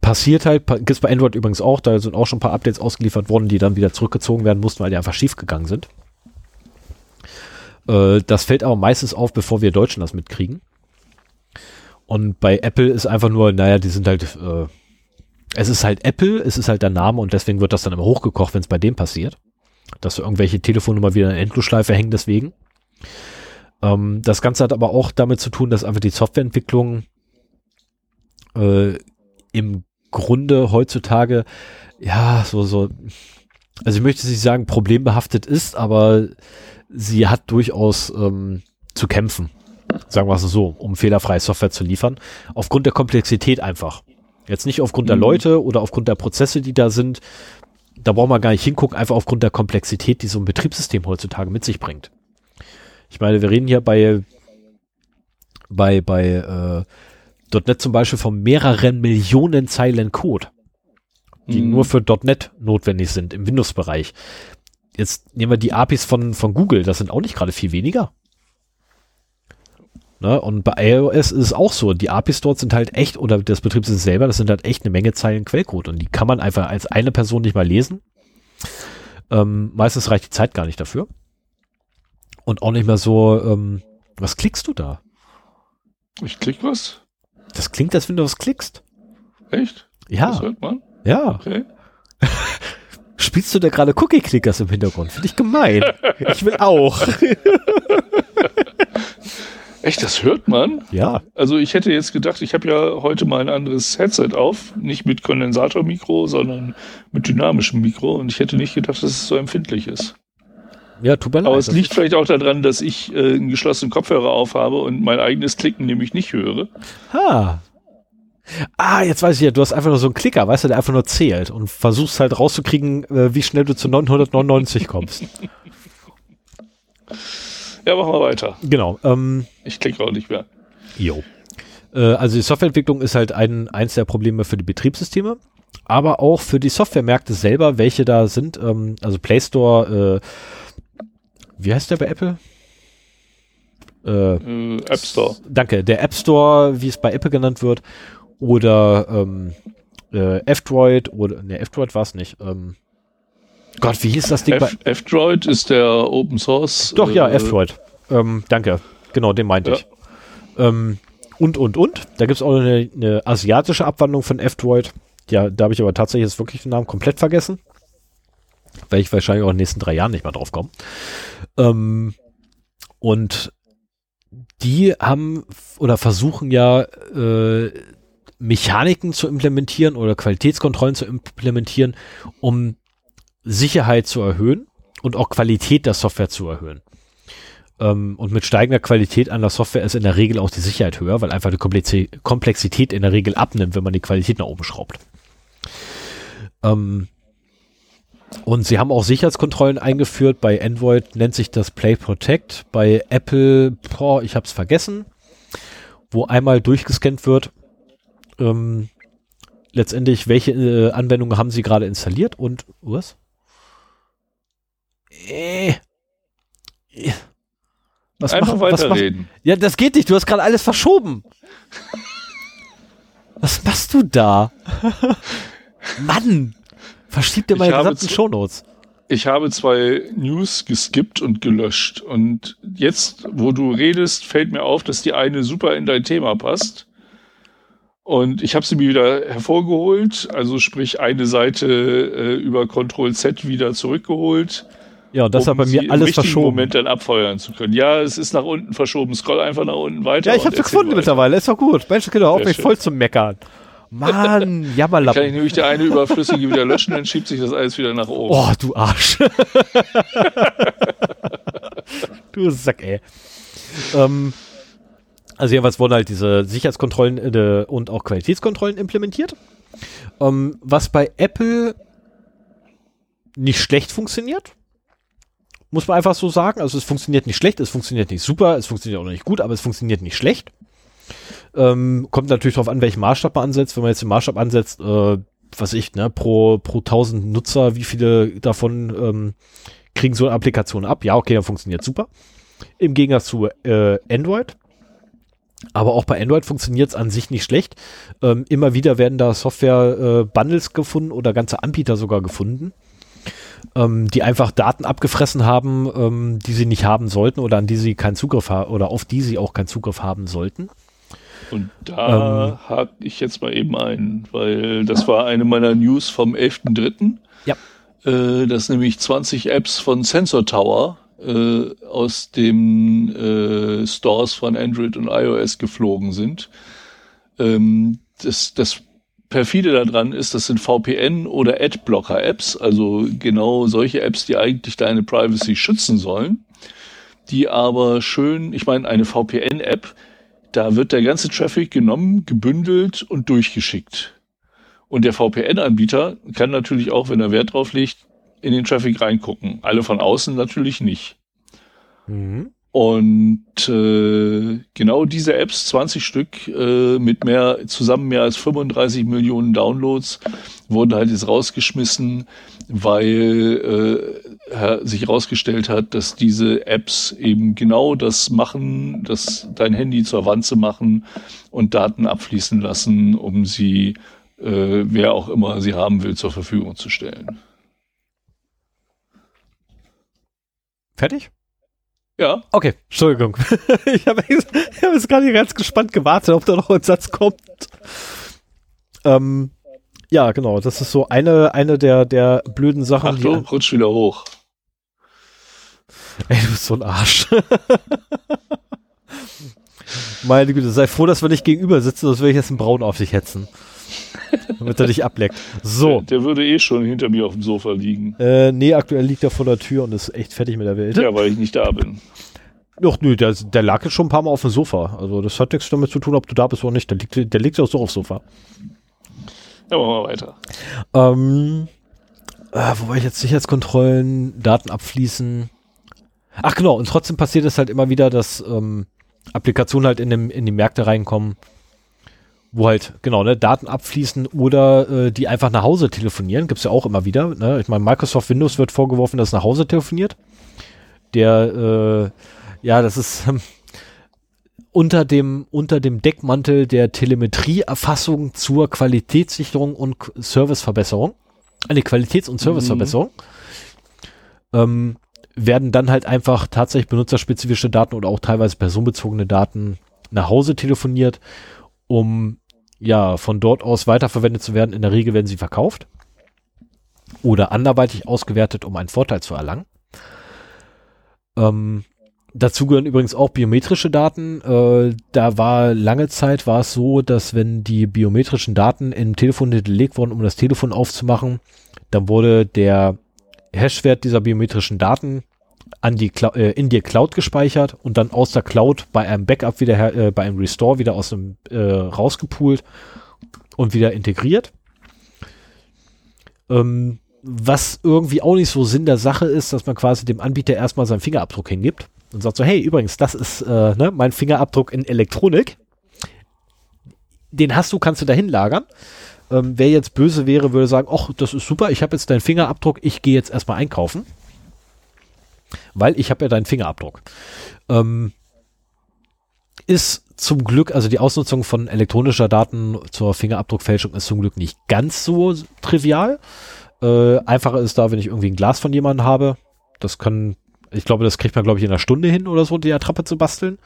passiert halt, gibt es bei Android übrigens auch, da sind auch schon ein paar Updates ausgeliefert worden, die dann wieder zurückgezogen werden mussten, weil die einfach schief gegangen sind. Äh, das fällt aber meistens auf, bevor wir Deutschen das mitkriegen. Und bei Apple ist einfach nur, naja, die sind halt, äh, es ist halt Apple, es ist halt der Name und deswegen wird das dann immer hochgekocht, wenn es bei dem passiert. Dass irgendwelche Telefonnummer wieder in Endlosschleife hängen deswegen. Ähm, das Ganze hat aber auch damit zu tun, dass einfach die Softwareentwicklung äh, im Grunde heutzutage ja so so also ich möchte nicht sagen problembehaftet ist, aber sie hat durchaus ähm, zu kämpfen, sagen wir es so, um fehlerfreie Software zu liefern, aufgrund der Komplexität einfach. Jetzt nicht aufgrund mhm. der Leute oder aufgrund der Prozesse, die da sind. Da braucht man gar nicht hingucken, einfach aufgrund der Komplexität, die so ein Betriebssystem heutzutage mit sich bringt. Ich meine, wir reden hier bei, bei, bei äh, .NET zum Beispiel von mehreren Millionen Zeilen Code, die mhm. nur für .NET notwendig sind im Windows-Bereich. Jetzt nehmen wir die APIs von, von Google, das sind auch nicht gerade viel weniger. Ne? Und bei iOS ist es auch so. Die APIs dort sind halt echt, oder das Betriebssystem selber, das sind halt echt eine Menge Zeilen Quellcode. Und die kann man einfach als eine Person nicht mal lesen. Ähm, meistens reicht die Zeit gar nicht dafür. Und auch nicht mehr so, ähm, was klickst du da? Ich klick was? Das klingt, als wenn du was klickst. Echt? Ja. Das hört man? Ja. Okay. Spielst du da gerade Cookie-Clickers im Hintergrund? Finde ich gemein. ich will auch. Echt, das hört man? Ja. Also ich hätte jetzt gedacht, ich habe ja heute mal ein anderes Headset auf, nicht mit Kondensatormikro, sondern mit dynamischem Mikro und ich hätte nicht gedacht, dass es so empfindlich ist. Ja, tut mir leid. Aber es liegt vielleicht auch daran, dass ich äh, einen geschlossenen Kopfhörer aufhabe und mein eigenes Klicken nämlich nicht höre. Ha. Ah, jetzt weiß ich ja, du hast einfach nur so einen Klicker, weißt du, der einfach nur zählt und versuchst halt rauszukriegen, äh, wie schnell du zu 999 kommst. Ja, machen wir weiter. Genau. Ähm, ich klicke auch nicht mehr. Jo. Äh, also die Softwareentwicklung ist halt ein, eins der Probleme für die Betriebssysteme, aber auch für die Softwaremärkte selber, welche da sind. Ähm, also Play Store, äh, wie heißt der bei Apple? Äh, äh, App Store. Danke, der App Store, wie es bei Apple genannt wird, oder ähm, äh, F-Droid oder ne, F-Droid war es nicht. Ähm, Gott, wie hieß das Ding? F-Droid ist der Open Source. Doch, ja, äh, F-Droid. Ähm, danke. Genau, den meinte ja. ich. Ähm, und, und, und. Da gibt es auch eine, eine, asiatische Abwandlung von F-Droid. Ja, da habe ich aber tatsächlich jetzt wirklich den Namen komplett vergessen. Werde ich wahrscheinlich auch in den nächsten drei Jahren nicht mehr drauf kommen. Ähm, und die haben oder versuchen ja äh, Mechaniken zu implementieren oder Qualitätskontrollen zu implementieren, um Sicherheit zu erhöhen und auch Qualität der Software zu erhöhen. Ähm, und mit steigender Qualität an der Software ist in der Regel auch die Sicherheit höher, weil einfach die Komplexität in der Regel abnimmt, wenn man die Qualität nach oben schraubt. Ähm, und sie haben auch Sicherheitskontrollen eingeführt. Bei Android nennt sich das Play Protect. Bei Apple, boah, ich habe es vergessen, wo einmal durchgescannt wird, ähm, letztendlich, welche äh, Anwendungen haben sie gerade installiert und was? Äh, was Einfach mach, weiterreden. ja, das geht nicht. Du hast gerade alles verschoben. was machst du da? Mann! Verschieb dir meine gesamten Shownotes. Ich habe zwei News geskippt und gelöscht. Und jetzt, wo du redest, fällt mir auf, dass die eine super in dein Thema passt. Und ich habe sie mir wieder hervorgeholt, also sprich eine Seite äh, über Ctrl Z wieder zurückgeholt. Ja, und das um hat bei mir alles verschoben. Moment dann abfeuern zu können. Ja, es ist nach unten verschoben. Scroll einfach nach unten weiter. Ja, ich habe es gefunden weiter. mittlerweile. Ist doch gut. Mensch, doch auf mich voll zum Meckern. Mann, Jammerlappen. Kann ich nämlich der eine Überflüssige wieder löschen, dann schiebt sich das alles wieder nach oben. Oh, du Arsch. du Sack, ey. Ähm, also jedenfalls wurden halt diese Sicherheitskontrollen äh, und auch Qualitätskontrollen implementiert. Ähm, was bei Apple nicht schlecht funktioniert. Muss man einfach so sagen. Also es funktioniert nicht schlecht, es funktioniert nicht super, es funktioniert auch nicht gut, aber es funktioniert nicht schlecht. Ähm, kommt natürlich darauf an, welchen Maßstab man ansetzt. Wenn man jetzt den Maßstab ansetzt, äh, was ich, ne, pro, pro 1000 Nutzer, wie viele davon ähm, kriegen so eine Applikation ab? Ja, okay, dann funktioniert super. Im Gegensatz zu äh, Android. Aber auch bei Android funktioniert es an sich nicht schlecht. Ähm, immer wieder werden da Software-Bundles äh, gefunden oder ganze Anbieter sogar gefunden, ähm, die einfach Daten abgefressen haben, ähm, die sie nicht haben sollten oder an die sie keinen Zugriff haben oder auf die sie auch keinen Zugriff haben sollten. Und da ähm, hake ich jetzt mal eben ein, weil das war eine meiner News vom 11.3. Ja. Äh, dass nämlich 20 Apps von Sensor Tower äh, aus den äh, Stores von Android und iOS geflogen sind. Ähm, das, das perfide daran ist, das sind VPN oder Adblocker-Apps, also genau solche Apps, die eigentlich deine Privacy schützen sollen, die aber schön, ich meine, eine VPN-App, da wird der ganze Traffic genommen, gebündelt und durchgeschickt. Und der VPN-Anbieter kann natürlich auch, wenn er Wert drauf legt, in den Traffic reingucken. Alle von außen natürlich nicht. Mhm. Und äh, genau diese Apps, 20 Stück äh, mit mehr, zusammen mehr als 35 Millionen Downloads, wurden halt jetzt rausgeschmissen, weil äh, sich herausgestellt hat, dass diese Apps eben genau das machen, dass dein Handy zur Wanze machen und Daten abfließen lassen, um sie, äh, wer auch immer sie haben will, zur Verfügung zu stellen. Fertig? Ja. Okay, Entschuldigung. ich habe hab jetzt gerade ganz gespannt gewartet, ob da noch ein Satz kommt. Ähm, ja, genau. Das ist so eine, eine der, der blöden Sachen. Ach du, rutsch wieder hoch. Ey, du bist so ein Arsch. Meine Güte, sei froh, dass wir nicht gegenüber sitzen, sonst würde ich jetzt einen Braun auf dich hetzen. damit er dich ableckt. So. Der, der, würde eh schon hinter mir auf dem Sofa liegen. Äh, nee, aktuell liegt er vor der Tür und ist echt fertig mit der Welt. Ja, weil ich nicht da bin. Doch, nö, der, der lag jetzt schon ein paar Mal auf dem Sofa. Also das hat nichts damit zu tun, ob du da bist oder nicht. Der liegt, der liegt auch so aufs Sofa. Ja, machen wir weiter. Ähm, äh, wobei ich jetzt Sicherheitskontrollen, Daten abfließen. Ach genau, und trotzdem passiert es halt immer wieder, dass ähm, Applikationen halt in, dem, in die Märkte reinkommen, wo halt, genau, ne, Daten abfließen oder äh, die einfach nach Hause telefonieren. Gibt's ja auch immer wieder. Ne? Ich meine, Microsoft Windows wird vorgeworfen, dass es nach Hause telefoniert. Der, äh, ja, das ist ähm, unter dem, unter dem Deckmantel der Telemetrieerfassung zur Qualitätssicherung und Serviceverbesserung. Eine Qualitäts- und Serviceverbesserung. Mhm. Ähm, werden dann halt einfach tatsächlich benutzerspezifische Daten oder auch teilweise personenbezogene Daten nach Hause telefoniert um ja von dort aus weiterverwendet zu werden. In der Regel werden sie verkauft oder anderweitig ausgewertet, um einen Vorteil zu erlangen. Ähm, Dazu gehören übrigens auch biometrische Daten. Äh, da war lange Zeit war es so, dass wenn die biometrischen Daten im Telefon hinterlegt wurden, um das Telefon aufzumachen, dann wurde der Hashwert dieser biometrischen Daten an die Clou äh, in die Cloud gespeichert und dann aus der Cloud bei einem Backup wieder äh, bei einem Restore wieder aus dem äh, rausgepoolt und wieder integriert. Ähm, was irgendwie auch nicht so Sinn der Sache ist, dass man quasi dem Anbieter erstmal seinen Fingerabdruck hingibt und sagt so, hey, übrigens, das ist äh, ne, mein Fingerabdruck in Elektronik. Den hast du, kannst du dahin lagern. Ähm, wer jetzt böse wäre, würde sagen, ach, das ist super, ich habe jetzt deinen Fingerabdruck, ich gehe jetzt erstmal einkaufen. Weil ich habe ja deinen Fingerabdruck. Ähm, ist zum Glück, also die Ausnutzung von elektronischer Daten zur Fingerabdruckfälschung ist zum Glück nicht ganz so trivial. Äh, einfacher ist da, wenn ich irgendwie ein Glas von jemandem habe. Das kann, ich glaube, das kriegt man, glaube ich, in einer Stunde hin oder so, die Attrappe zu basteln.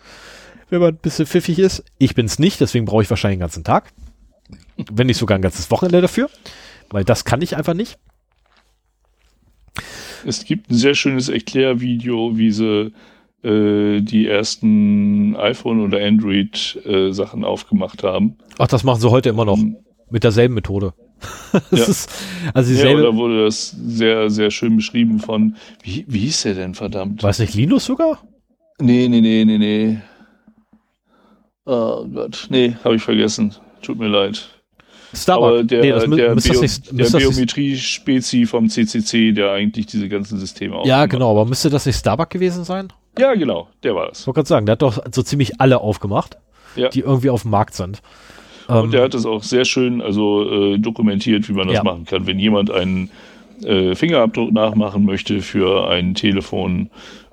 Wenn man ein bisschen pfiffig ist. Ich bin es nicht, deswegen brauche ich wahrscheinlich den ganzen Tag. Wenn nicht sogar ein ganzes Wochenende dafür. Weil das kann ich einfach nicht. Es gibt ein sehr schönes Erklärvideo, wie sie äh, die ersten iPhone- oder Android-Sachen äh, aufgemacht haben. Ach, das machen sie heute immer noch. Um, mit derselben Methode. ja. Ist, also ja, da wurde das sehr, sehr schön beschrieben von, wie, wie hieß der denn, verdammt? Weiß nicht, Linus sogar? Nee, nee, nee, nee, nee. Oh Gott, nee, habe ich vergessen. Tut mir leid. Starbuck. Aber der, nee, das der, Bio, nicht, der Biometrie-Spezi vom CCC, der eigentlich diese ganzen Systeme auch. Ja, genau, aber müsste das nicht Starbuck gewesen sein? Ja, genau, der war es. Ich wollte gerade sagen, der hat doch so ziemlich alle aufgemacht, ja. die irgendwie auf dem Markt sind. Und ähm, der hat es auch sehr schön also äh, dokumentiert, wie man das ja. machen kann. Wenn jemand einen äh, Fingerabdruck nachmachen möchte für ein Telefon,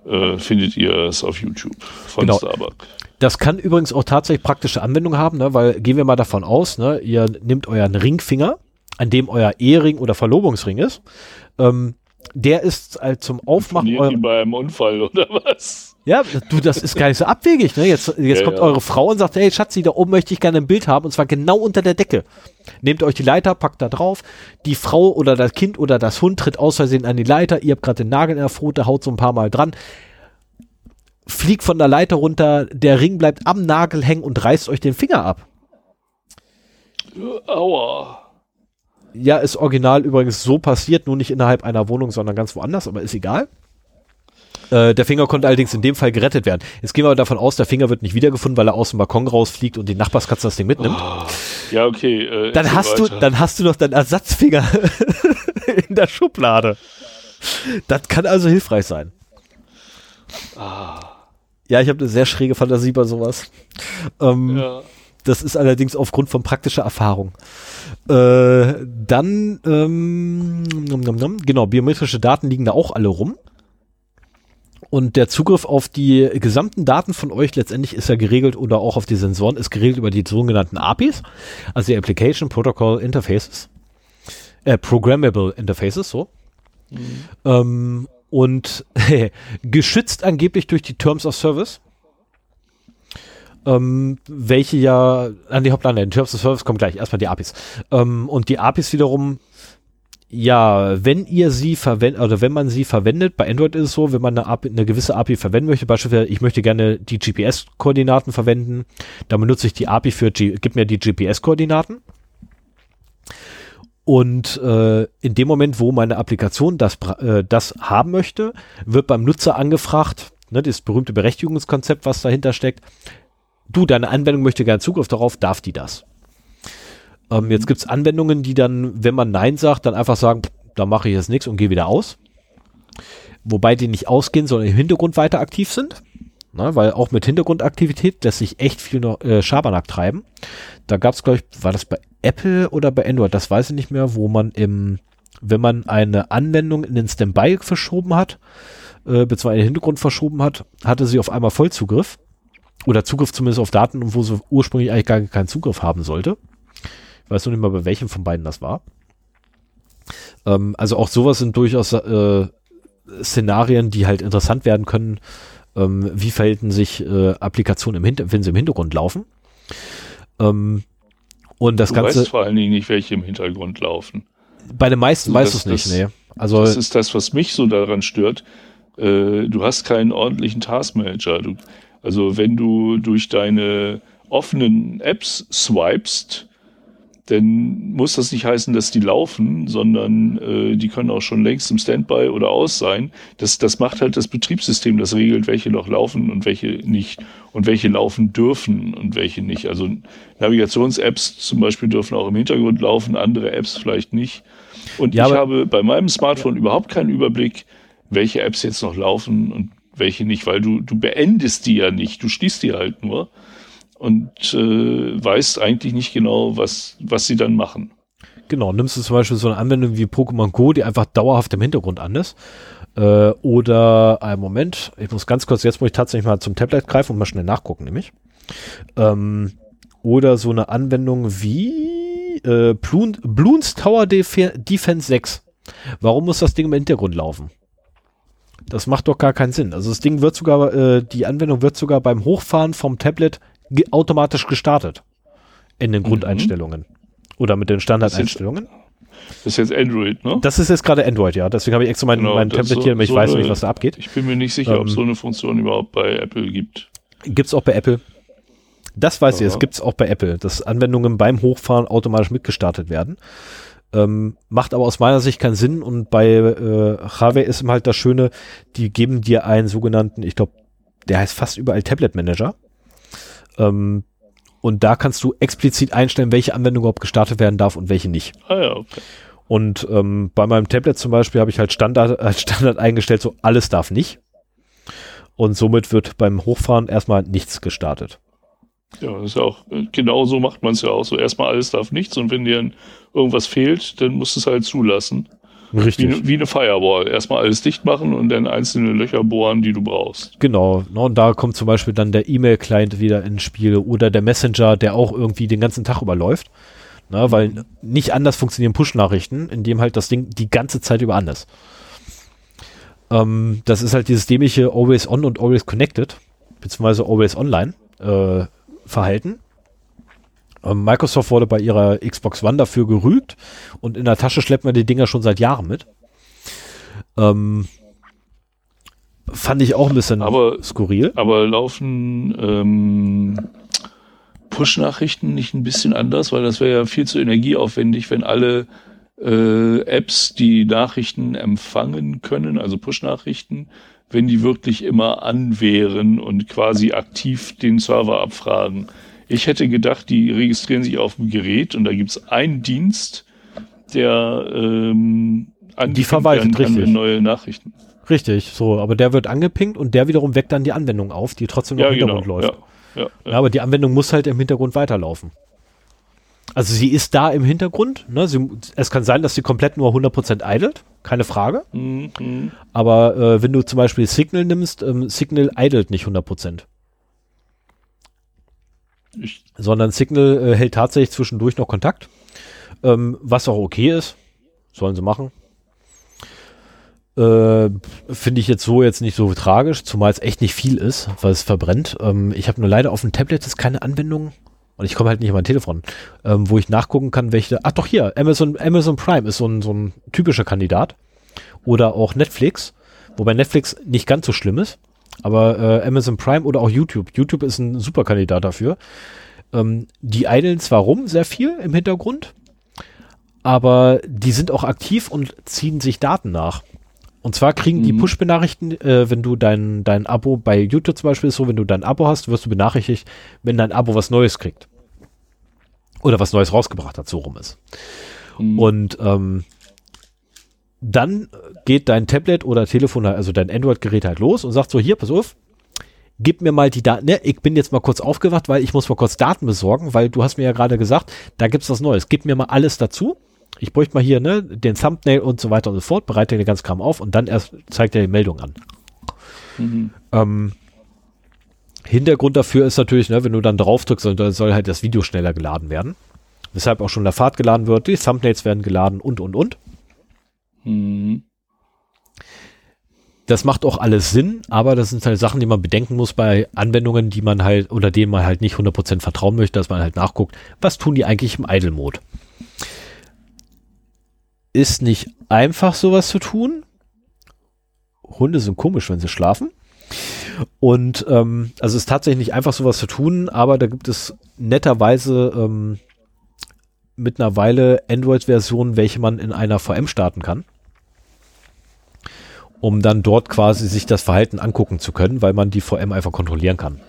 äh, findet ihr es auf YouTube von genau. Starbuck. Das kann übrigens auch tatsächlich praktische Anwendung haben, ne? weil gehen wir mal davon aus, ne? ihr nehmt euren Ringfinger, an dem euer Ehering oder Verlobungsring ist. Ähm, der ist halt zum Aufmachen eurer. bei einem Unfall oder was? Ja, du, das ist gar nicht so abwegig. Ne? Jetzt, jetzt ja, kommt ja. eure Frau und sagt, hey Schatzi, da oben möchte ich gerne ein Bild haben und zwar genau unter der Decke. Nehmt euch die Leiter, packt da drauf. Die Frau oder das Kind oder das Hund tritt aus Versehen an die Leiter. Ihr habt gerade den Nagel in der Pfote, haut so ein paar Mal dran fliegt von der Leiter runter, der Ring bleibt am Nagel hängen und reißt euch den Finger ab. Aua. Ja, ist original übrigens so passiert, nur nicht innerhalb einer Wohnung, sondern ganz woanders, aber ist egal. Äh, der Finger konnte allerdings in dem Fall gerettet werden. Jetzt gehen wir davon aus, der Finger wird nicht wiedergefunden, weil er aus dem Balkon rausfliegt und die Nachbarskatze das Ding mitnimmt. Oh, ja, okay. Äh, dann hast weiter. du, dann hast du noch deinen Ersatzfinger in der Schublade. Das kann also hilfreich sein. Ah. Ja, ich habe eine sehr schräge Fantasie bei sowas. Ähm, ja. Das ist allerdings aufgrund von praktischer Erfahrung. Äh, dann, ähm, genau, biometrische Daten liegen da auch alle rum. Und der Zugriff auf die gesamten Daten von euch letztendlich ist ja geregelt oder auch auf die Sensoren ist geregelt über die sogenannten APIs, also die Application Protocol Interfaces, äh, Programmable Interfaces, so. Mhm. Ähm, und geschützt angeblich durch die Terms of Service. Ähm, welche ja an die Hauptlande, in Terms of Service kommen gleich, erstmal die APIs. Ähm, und die APIs wiederum, ja, wenn ihr sie verwendet, oder wenn man sie verwendet, bei Android ist es so, wenn man eine, API, eine gewisse API verwenden möchte, beispielsweise, ich möchte gerne die GPS-Koordinaten verwenden, dann benutze ich die API für, G gib mir die GPS-Koordinaten. Und äh, in dem Moment, wo meine Applikation das, äh, das haben möchte, wird beim Nutzer angefragt, ne, das berühmte Berechtigungskonzept, was dahinter steckt, du, deine Anwendung möchte gerne Zugriff darauf, darf die das? Ähm, jetzt gibt's Anwendungen, die dann, wenn man Nein sagt, dann einfach sagen, da mache ich jetzt nichts und gehe wieder aus. Wobei die nicht ausgehen, sondern im Hintergrund weiter aktiv sind. Ne, weil auch mit Hintergrundaktivität lässt sich echt viel noch äh, Schabernack treiben. Da gab es, glaube ich, war das bei Apple oder bei Android, das weiß ich nicht mehr, wo man im, wenn man eine Anwendung in den Standby verschoben hat, äh, beziehungsweise in den Hintergrund verschoben hat, hatte sie auf einmal Vollzugriff. Oder Zugriff zumindest auf Daten, wo sie ursprünglich eigentlich gar keinen Zugriff haben sollte. Ich weiß noch nicht mal, bei welchem von beiden das war. Ähm, also auch sowas sind durchaus äh, Szenarien, die halt interessant werden können, ähm, wie verhalten sich äh, Applikationen, wenn sie im Hintergrund laufen. Ähm, und das du Ganze. Weißt vor allen Dingen nicht, welche im Hintergrund laufen. Bei den meisten also weißt du es nicht, nee. Also, das ist das, was mich so daran stört. äh, du hast keinen ordentlichen Taskmanager. Du, also wenn du durch deine offenen Apps swipest, dann muss das nicht heißen, dass die laufen, sondern äh, die können auch schon längst im Standby oder aus sein. Das, das macht halt das Betriebssystem, das regelt, welche noch laufen und welche nicht und welche laufen dürfen und welche nicht. Also Navigations-Apps zum Beispiel dürfen auch im Hintergrund laufen, andere Apps vielleicht nicht. Und ja, ich habe bei meinem Smartphone ja. überhaupt keinen Überblick, welche Apps jetzt noch laufen und welche nicht, weil du, du beendest die ja nicht, du schließt die halt nur und äh, weißt eigentlich nicht genau, was, was sie dann machen. Genau, nimmst du zum Beispiel so eine Anwendung wie Pokémon Go, die einfach dauerhaft im Hintergrund an ist. Äh, oder einen Moment, ich muss ganz kurz, jetzt muss ich tatsächlich mal zum Tablet greifen und mal schnell nachgucken, nämlich. Ähm, oder so eine Anwendung wie äh, Bloons Tower Def Defense 6. Warum muss das Ding im Hintergrund laufen? Das macht doch gar keinen Sinn. Also das Ding wird sogar, äh, die Anwendung wird sogar beim Hochfahren vom Tablet ge automatisch gestartet. In den mhm. Grundeinstellungen. Oder mit den Standardeinstellungen. Das ist jetzt Android, ne? Das ist jetzt gerade Android, ja. Deswegen habe ich extra mein, genau, mein Tablet so, hier, aber ich so weiß eine, nicht, was da abgeht. Ich bin mir nicht sicher, ähm, ob es so eine Funktion überhaupt bei Apple gibt. Gibt es auch bei Apple. Das weiß ja. ich, es gibt es auch bei Apple, dass Anwendungen beim Hochfahren automatisch mitgestartet werden. Ähm, macht aber aus meiner Sicht keinen Sinn und bei äh, Huawei ist halt das Schöne, die geben dir einen sogenannten, ich glaube, der heißt fast überall Tablet Manager. Ähm, und da kannst du explizit einstellen, welche Anwendung überhaupt gestartet werden darf und welche nicht. Ah ja, okay. Und ähm, bei meinem Tablet zum Beispiel habe ich halt Standard, als Standard eingestellt, so alles darf nicht. Und somit wird beim Hochfahren erstmal nichts gestartet. Ja, das ist ja auch, genau so macht man es ja auch so. Erstmal alles darf nichts und wenn dir irgendwas fehlt, dann musst du es halt zulassen. Richtig. Wie, wie, eine Firewall. Erstmal alles dicht machen und dann einzelne Löcher bohren, die du brauchst. Genau. Und da kommt zum Beispiel dann der E-Mail-Client wieder ins Spiel oder der Messenger, der auch irgendwie den ganzen Tag überläuft. Na, weil nicht anders funktionieren Push-Nachrichten, indem halt das Ding die ganze Zeit über an ist. Ähm, das ist halt dieses dämliche Always On und Always Connected, beziehungsweise Always Online äh, Verhalten. Ähm, Microsoft wurde bei ihrer Xbox One dafür gerügt und in der Tasche schleppen wir die Dinger schon seit Jahren mit. Ähm, fand ich auch ein bisschen aber, skurril. Aber laufen ähm, Push-Nachrichten nicht ein bisschen anders, weil das wäre ja viel zu energieaufwendig, wenn alle äh, Apps, die Nachrichten empfangen können, also Push-Nachrichten, wenn die wirklich immer an wären und quasi aktiv den Server abfragen. Ich hätte gedacht, die registrieren sich auf dem Gerät und da gibt es einen Dienst, der ähm, die verwaltet richtig. neue Nachrichten. Richtig, so, aber der wird angepinkt und der wiederum weckt dann die Anwendung auf, die trotzdem noch ja, im Hintergrund genau, läuft. Ja, ja, ja. aber die Anwendung muss halt im Hintergrund weiterlaufen. Also sie ist da im Hintergrund. Ne? Sie, es kann sein, dass sie komplett nur 100% idelt, keine Frage. Mhm. Aber äh, wenn du zum Beispiel Signal nimmst, ähm, Signal idelt nicht 100%. Ich sondern Signal äh, hält tatsächlich zwischendurch noch Kontakt, ähm, was auch okay ist, sollen sie machen. Äh, Finde ich jetzt so jetzt nicht so tragisch, zumal es echt nicht viel ist, weil es verbrennt. Ähm, ich habe nur leider auf dem Tablet jetzt keine Anwendung und ich komme halt nicht an mein Telefon, ähm, wo ich nachgucken kann, welche. Ach doch hier, Amazon, Amazon Prime ist so ein, so ein typischer Kandidat. Oder auch Netflix, wobei Netflix nicht ganz so schlimm ist. Aber äh, Amazon Prime oder auch YouTube. YouTube ist ein super Kandidat dafür. Ähm, die eideln zwar rum, sehr viel im Hintergrund, aber die sind auch aktiv und ziehen sich Daten nach. Und zwar kriegen mhm. die Push-Benachrichten, äh, wenn du dein, dein Abo bei YouTube zum Beispiel ist so, wenn du dein Abo hast, wirst du benachrichtigt, wenn dein Abo was Neues kriegt. Oder was Neues rausgebracht hat, so rum ist. Mhm. Und ähm, dann geht dein Tablet oder Telefon, also dein Android-Gerät halt los und sagt so, hier, pass auf, gib mir mal die Daten, ne, ich bin jetzt mal kurz aufgewacht, weil ich muss mal kurz Daten besorgen, weil du hast mir ja gerade gesagt, da gibt's was Neues. Gib mir mal alles dazu. Ich bräuchte mal hier, ne, den Thumbnail und so weiter und so fort, bereite den ganzen Kram auf und dann erst zeigt er die Meldung an. Mhm. Ähm, Hintergrund dafür ist natürlich, ne, wenn du dann drauf drückst, dann soll halt das Video schneller geladen werden. Weshalb auch schon der Fahrt geladen wird, die Thumbnails werden geladen und, und, und. Mhm. Das macht auch alles Sinn, aber das sind halt Sachen, die man bedenken muss bei Anwendungen, die man halt oder denen man halt nicht 100% vertrauen möchte, dass man halt nachguckt, was tun die eigentlich im Idle-Mode. Ist nicht einfach sowas zu tun. Hunde sind komisch, wenn sie schlafen. Und ähm, also es ist tatsächlich nicht einfach sowas zu tun, aber da gibt es netterweise ähm, mittlerweile Android-Versionen, welche man in einer VM starten kann, um dann dort quasi sich das Verhalten angucken zu können, weil man die VM einfach kontrollieren kann.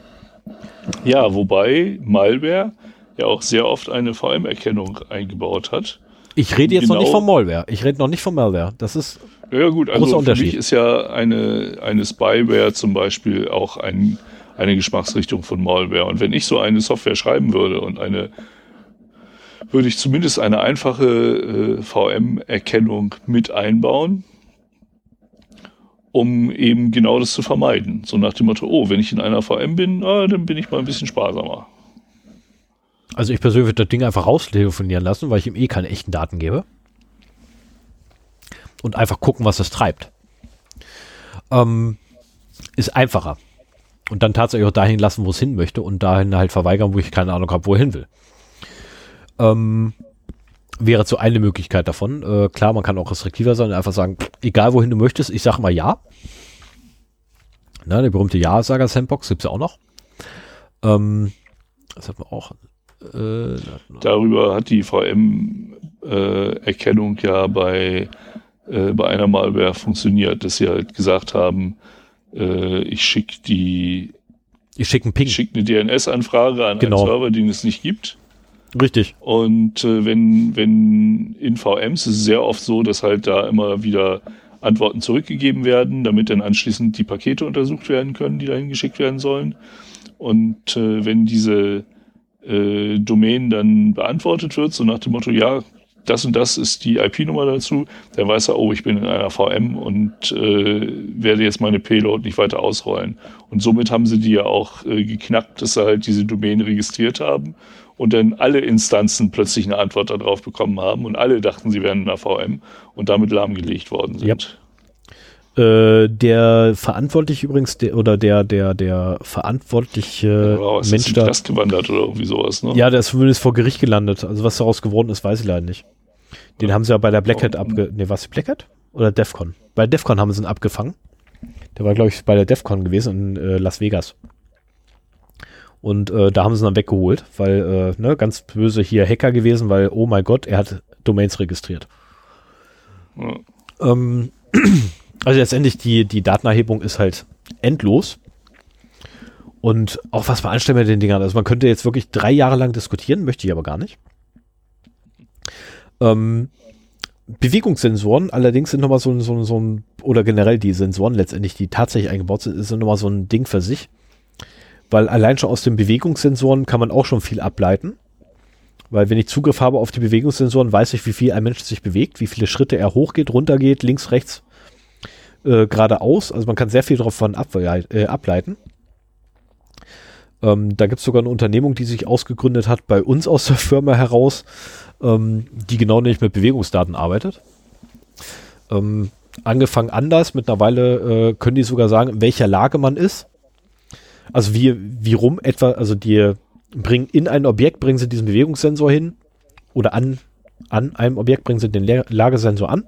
Ja, wobei Malware ja auch sehr oft eine VM-Erkennung eingebaut hat. Ich rede jetzt genau. noch nicht von Malware. Ich rede noch nicht von Malware. Das ist ja gut. Also großer für mich ist ja eine eine Spyware zum Beispiel auch ein, eine Geschmacksrichtung von Malware. Und wenn ich so eine Software schreiben würde und eine würde ich zumindest eine einfache äh, VM-Erkennung mit einbauen, um eben genau das zu vermeiden. So nach dem Motto, oh, wenn ich in einer VM bin, ah, dann bin ich mal ein bisschen sparsamer. Also ich persönlich würde das Ding einfach raustelefonieren lassen, weil ich ihm eh keine echten Daten gebe. Und einfach gucken, was es treibt. Ähm, ist einfacher. Und dann tatsächlich auch dahin lassen, wo es hin möchte und dahin halt verweigern, wo ich keine Ahnung habe, wo er hin will. Ähm, wäre so eine Möglichkeit davon. Äh, klar, man kann auch restriktiver sein und einfach sagen, egal wohin du möchtest, ich sage mal ja. Na, der berühmte Ja-Sager-Sandbox gibt es ja auch noch. Ähm, das hat man auch. Äh, Darüber hat die VM-Erkennung äh, ja bei, äh, bei einer Malware funktioniert, dass sie halt gesagt haben, äh, ich schicke die ich schicke einen Ping. Ich schicke eine DNS-Anfrage an genau. einen Server, den es nicht gibt. Richtig. Und äh, wenn, wenn in VMs ist es sehr oft so, dass halt da immer wieder Antworten zurückgegeben werden, damit dann anschließend die Pakete untersucht werden können, die dahin geschickt werden sollen. Und äh, wenn diese äh, Domain dann beantwortet wird, so nach dem Motto, ja, das und das ist die IP-Nummer dazu, dann weiß er, oh, ich bin in einer VM und äh, werde jetzt meine Payload nicht weiter ausrollen. Und somit haben sie die ja auch äh, geknackt, dass sie halt diese Domain registriert haben und dann alle Instanzen plötzlich eine Antwort darauf bekommen haben und alle dachten, sie wären in einer VM und damit lahmgelegt worden sind. Yep. Äh, der verantwortliche übrigens, der, oder der, der, der verantwortliche wow, Mensch ist da. Knast gewandert oder irgendwie sowas, ne? Ja, der ist zumindest vor Gericht gelandet. Also was daraus geworden ist, weiß ich leider nicht. Den ja. haben sie ja bei der Black Hat abge... Ne, was, Black Hat? Oder Defcon? Bei Defcon haben sie ihn abgefangen. Der war, glaube ich, bei der Defcon gewesen in äh, Las Vegas. Und äh, da haben sie ihn dann weggeholt, weil, äh, ne, ganz böse hier Hacker gewesen, weil, oh mein Gott, er hat Domains registriert. Ja. Ähm, also letztendlich, die, die Datenerhebung ist halt endlos. Und auch was anstellen mit den Dingern. Also man könnte jetzt wirklich drei Jahre lang diskutieren, möchte ich aber gar nicht. Ähm, Bewegungssensoren allerdings sind nochmal so, so, so ein, oder generell die Sensoren letztendlich, die tatsächlich eingebaut sind, ist nochmal so ein Ding für sich weil allein schon aus den Bewegungssensoren kann man auch schon viel ableiten. Weil wenn ich Zugriff habe auf die Bewegungssensoren, weiß ich, wie viel ein Mensch sich bewegt, wie viele Schritte er hochgeht, runtergeht, links, rechts, äh, geradeaus. Also man kann sehr viel davon äh, ableiten. Ähm, da gibt es sogar eine Unternehmung, die sich ausgegründet hat bei uns aus der Firma heraus, ähm, die genau nicht mit Bewegungsdaten arbeitet. Ähm, angefangen anders, mittlerweile äh, können die sogar sagen, in welcher Lage man ist also wie, wie rum etwa, also die bringen in ein Objekt, bringen sie diesen Bewegungssensor hin oder an, an einem Objekt bringen sie den Lagesensor an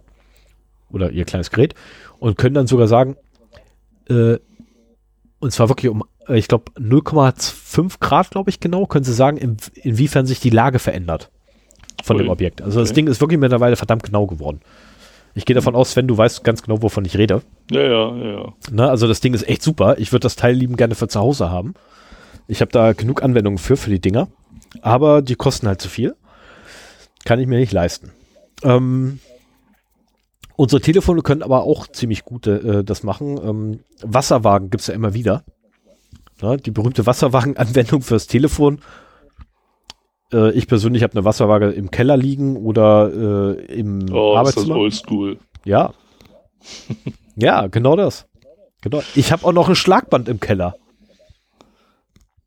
oder ihr kleines Gerät und können dann sogar sagen, äh, und zwar wirklich um, äh, ich glaube, 0,5 Grad, glaube ich genau, können sie sagen, in, inwiefern sich die Lage verändert von cool. dem Objekt. Also okay. das Ding ist wirklich mittlerweile verdammt genau geworden. Ich gehe davon aus, Sven, du weißt ganz genau, wovon ich rede. Ja, ja, ja. ja. Ne, also das Ding ist echt super. Ich würde das Teil lieben gerne für zu Hause haben. Ich habe da genug Anwendungen für, für die Dinger. Aber die kosten halt zu viel. Kann ich mir nicht leisten. Ähm, unsere Telefone können aber auch ziemlich gut äh, das machen. Ähm, Wasserwagen gibt's ja immer wieder. Ne, die berühmte Wasserwagen-Anwendung fürs Telefon äh, ich persönlich habe eine Wasserwaage im Keller liegen oder äh, im oh, Arbeitszimmer. Oh, ist das oldschool. Ja. ja, genau das. Genau. Ich habe auch noch ein Schlagband im Keller.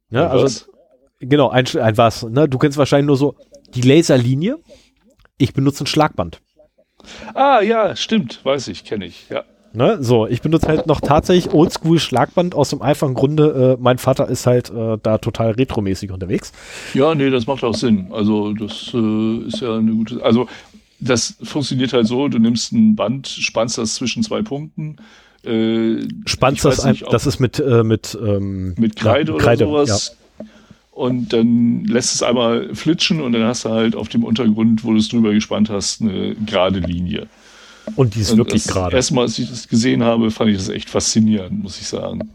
Ja, also was? genau, ein, ein was. Ne? Du kennst wahrscheinlich nur so die Laserlinie. Ich benutze ein Schlagband. Ah, ja, stimmt, weiß ich, kenne ich, ja. Ne? So, ich benutze halt noch tatsächlich Oldschool Schlagband aus dem einfachen Grunde, äh, mein Vater ist halt äh, da total retromäßig unterwegs. Ja, nee, das macht auch Sinn. Also das äh, ist ja eine gute, also das funktioniert halt so, du nimmst ein Band, spannst das zwischen zwei Punkten. Äh, spannst das nicht, ein, das ist mit, äh, mit, ähm, mit Kreide ja, oder Kreide, sowas. Ja. Und dann lässt es einmal flitschen und dann hast du halt auf dem Untergrund, wo du es drüber gespannt hast, eine gerade Linie. Und die ist und wirklich gerade. Erstmal, als ich das gesehen habe, fand ich das echt faszinierend, muss ich sagen.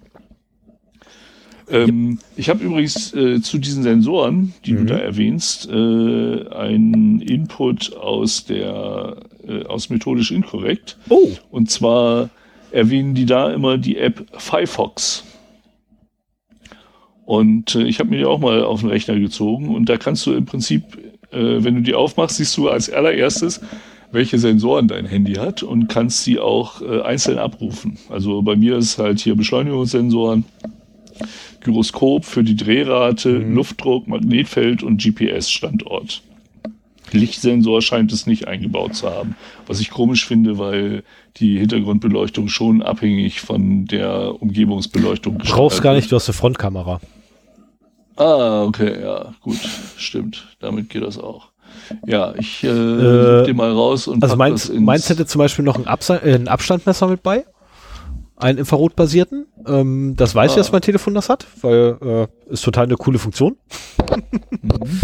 Ähm, ja. Ich habe übrigens äh, zu diesen Sensoren, die mhm. du da erwähnst, äh, einen Input aus der äh, aus methodisch inkorrekt. Oh. Und zwar erwähnen die da immer die App Firefox. Und äh, ich habe mir die auch mal auf den Rechner gezogen und da kannst du im Prinzip, äh, wenn du die aufmachst, siehst du als allererstes, welche Sensoren dein Handy hat und kannst sie auch äh, einzeln abrufen. Also bei mir ist halt hier Beschleunigungssensoren, Gyroskop für die Drehrate, mhm. Luftdruck, Magnetfeld und GPS-Standort. Lichtsensor scheint es nicht eingebaut zu haben. Was ich komisch finde, weil die Hintergrundbeleuchtung schon abhängig von der Umgebungsbeleuchtung ist. Brauchst gar nicht, du hast eine Frontkamera. Ah, okay, ja, gut, stimmt. Damit geht das auch. Ja, ich äh, äh dir mal raus und Also meins, meins hätte zum Beispiel noch ein, Absa äh, ein Abstandmesser mit bei. Einen infrarotbasierten. Ähm, das weiß ah. ich, dass mein Telefon das hat, weil äh, ist total eine coole Funktion. mhm.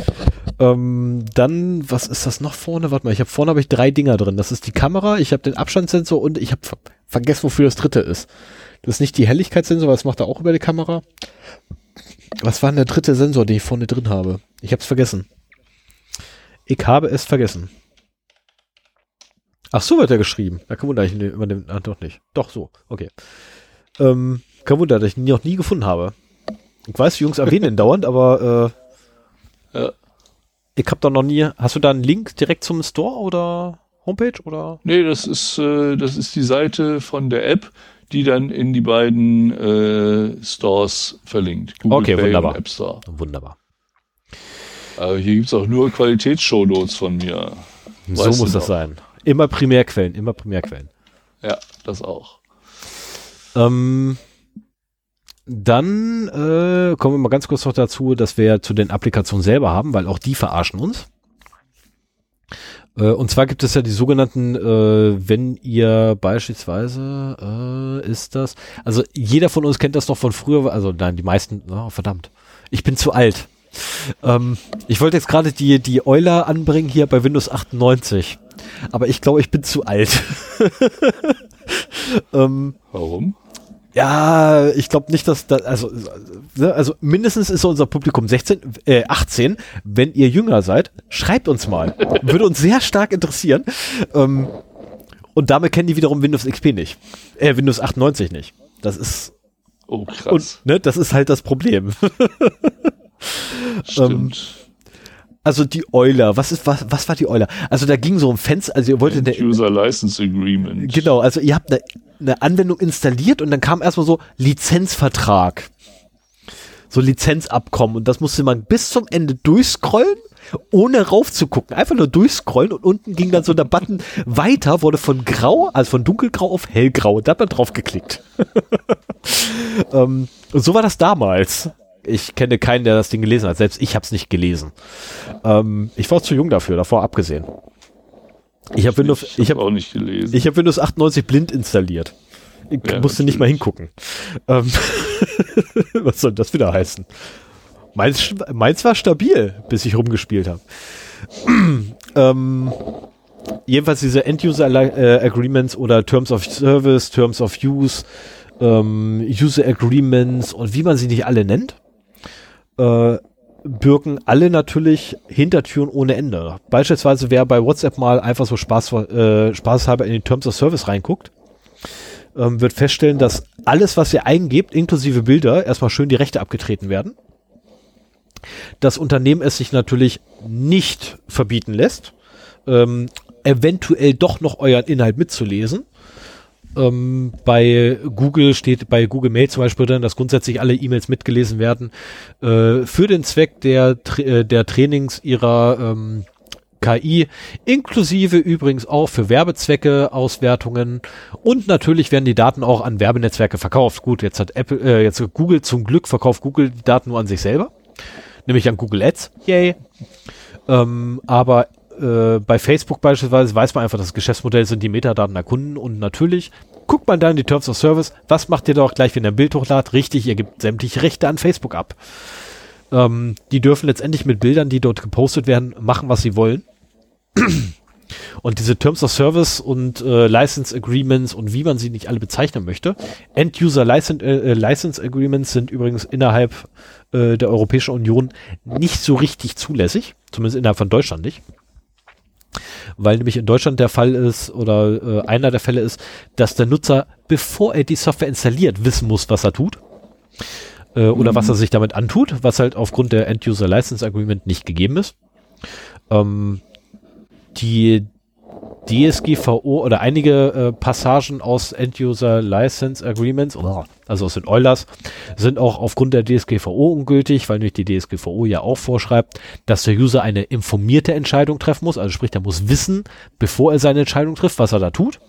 ähm, dann, was ist das noch vorne? Warte mal, ich habe vorne habe ich drei Dinger drin. Das ist die Kamera, ich habe den Abstandssensor und ich habe ver vergessen, wofür das dritte ist. Das ist nicht die Helligkeitssensor, weil das macht er auch über die Kamera. Was war denn der dritte Sensor, den ich vorne drin habe? Ich habe es vergessen. Ich habe es vergessen. Ach so wird er geschrieben. Da kann man ich über den, ah, doch nicht. Doch so, okay. Ähm, kein Wunder, dass ich ihn noch nie gefunden habe. Ich weiß, die Jungs erwähnen ihn dauernd, aber äh, ja. ich habe da noch nie. Hast du da einen Link direkt zum Store oder Homepage oder? Nee, das ist äh, das ist die Seite von der App, die dann in die beiden äh, Stores verlinkt. Google okay, Play wunderbar. App Store. Wunderbar. Aber hier gibt es auch nur Qualitätsshow-Notes von mir. So muss das sein. Immer Primärquellen, immer Primärquellen. Ja, das auch. Ähm, dann äh, kommen wir mal ganz kurz noch dazu, dass wir zu den Applikationen selber haben, weil auch die verarschen uns. Äh, und zwar gibt es ja die sogenannten, äh, wenn ihr beispielsweise, äh, ist das, also jeder von uns kennt das noch von früher, also nein, die meisten, oh, verdammt, ich bin zu alt. Ähm, ich wollte jetzt gerade die, die Euler anbringen hier bei Windows 98. Aber ich glaube, ich bin zu alt. ähm, Warum? Ja, ich glaube nicht, dass da, also, ne, also mindestens ist unser Publikum 16, äh, 18. Wenn ihr jünger seid, schreibt uns mal. Würde uns sehr stark interessieren. Ähm, und damit kennen die wiederum Windows XP nicht. Äh, Windows 98 nicht. Das ist. Oh, krass. Und, ne, das ist halt das Problem. Stimmt. Ähm, also die Euler, was ist, was, was war die Euler? Also da ging so um Fenster, also ihr wolltet eine User License Agreement. Genau, also ihr habt eine, eine Anwendung installiert und dann kam erstmal so Lizenzvertrag. So Lizenzabkommen und das musste man bis zum Ende durchscrollen, ohne raufzugucken. Einfach nur durchscrollen und unten ging dann so der Button weiter, wurde von grau, also von dunkelgrau auf hellgrau. Da hat man drauf geklickt. ähm, und so war das damals ich kenne keinen, der das Ding gelesen hat. Selbst ich habe es nicht gelesen. Ähm, ich war zu jung dafür, davor abgesehen. Ich habe Windows, ich habe auch nicht gelesen. Ich habe Windows 98 blind installiert. Ich ja, musste natürlich. nicht mal hingucken. Ähm, was soll das wieder heißen? Meins, meins war stabil, bis ich rumgespielt habe. ähm, jedenfalls diese End-User äh, Agreements oder Terms of Service, Terms of Use, ähm, User Agreements und wie man sie nicht alle nennt äh, birken alle natürlich Hintertüren ohne Ende. Beispielsweise, wer bei WhatsApp mal einfach so Spaß, äh, spaßhalber in die Terms of Service reinguckt, ähm, wird feststellen, dass alles, was ihr eingebt, inklusive Bilder, erstmal schön die Rechte abgetreten werden. Das Unternehmen es sich natürlich nicht verbieten lässt, ähm, eventuell doch noch euren Inhalt mitzulesen ähm, bei Google steht bei Google Mail zum Beispiel drin, dass grundsätzlich alle E-Mails mitgelesen werden äh, für den Zweck der, äh, der Trainings ihrer ähm, KI, inklusive übrigens auch für Werbezwecke, Auswertungen und natürlich werden die Daten auch an Werbenetzwerke verkauft. Gut, jetzt hat Apple, äh, jetzt Google zum Glück verkauft Google die Daten nur an sich selber, nämlich an Google Ads. Yay. Ähm, aber äh, bei Facebook beispielsweise weiß man einfach, das Geschäftsmodell sind die Metadaten der Kunden und natürlich guckt man da in die Terms of Service, was macht ihr doch gleich, wenn ihr ein Bild hochladet? Richtig, ihr gebt sämtliche Rechte an Facebook ab. Ähm, die dürfen letztendlich mit Bildern, die dort gepostet werden, machen, was sie wollen. Und diese Terms of Service und äh, License Agreements und wie man sie nicht alle bezeichnen möchte. End-User License, äh, License Agreements sind übrigens innerhalb äh, der Europäischen Union nicht so richtig zulässig, zumindest innerhalb von Deutschland nicht. Weil nämlich in Deutschland der Fall ist oder äh, einer der Fälle ist, dass der Nutzer, bevor er die Software installiert, wissen muss, was er tut äh, oder mhm. was er sich damit antut, was halt aufgrund der End-User License Agreement nicht gegeben ist. Ähm, die DSGVO oder einige äh, Passagen aus End-User License Agreements, also aus den Eulers, sind auch aufgrund der DSGVO ungültig, weil nämlich die DSGVO ja auch vorschreibt, dass der User eine informierte Entscheidung treffen muss. Also sprich, er muss wissen, bevor er seine Entscheidung trifft, was er da tut.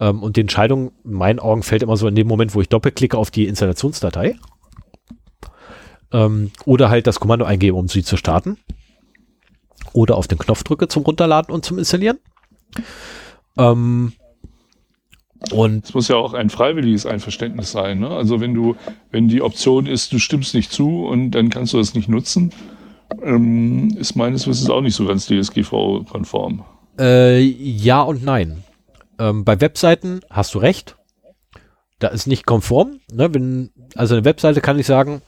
Ähm, und die Entscheidung, in meinen Augen, fällt immer so in dem Moment, wo ich doppelklicke auf die Installationsdatei. Ähm, oder halt das Kommando eingebe, um sie zu starten. Oder auf den Knopf drücke zum Runterladen und zum Installieren. Ähm, und es muss ja auch ein freiwilliges Einverständnis sein. Ne? Also wenn du, wenn die Option ist, du stimmst nicht zu und dann kannst du das nicht nutzen, ähm, ist meines Wissens auch nicht so ganz DSGVO-konform. Äh, ja und nein. Ähm, bei Webseiten hast du recht. Da ist nicht konform. Ne? Wenn, also eine Webseite kann ich sagen,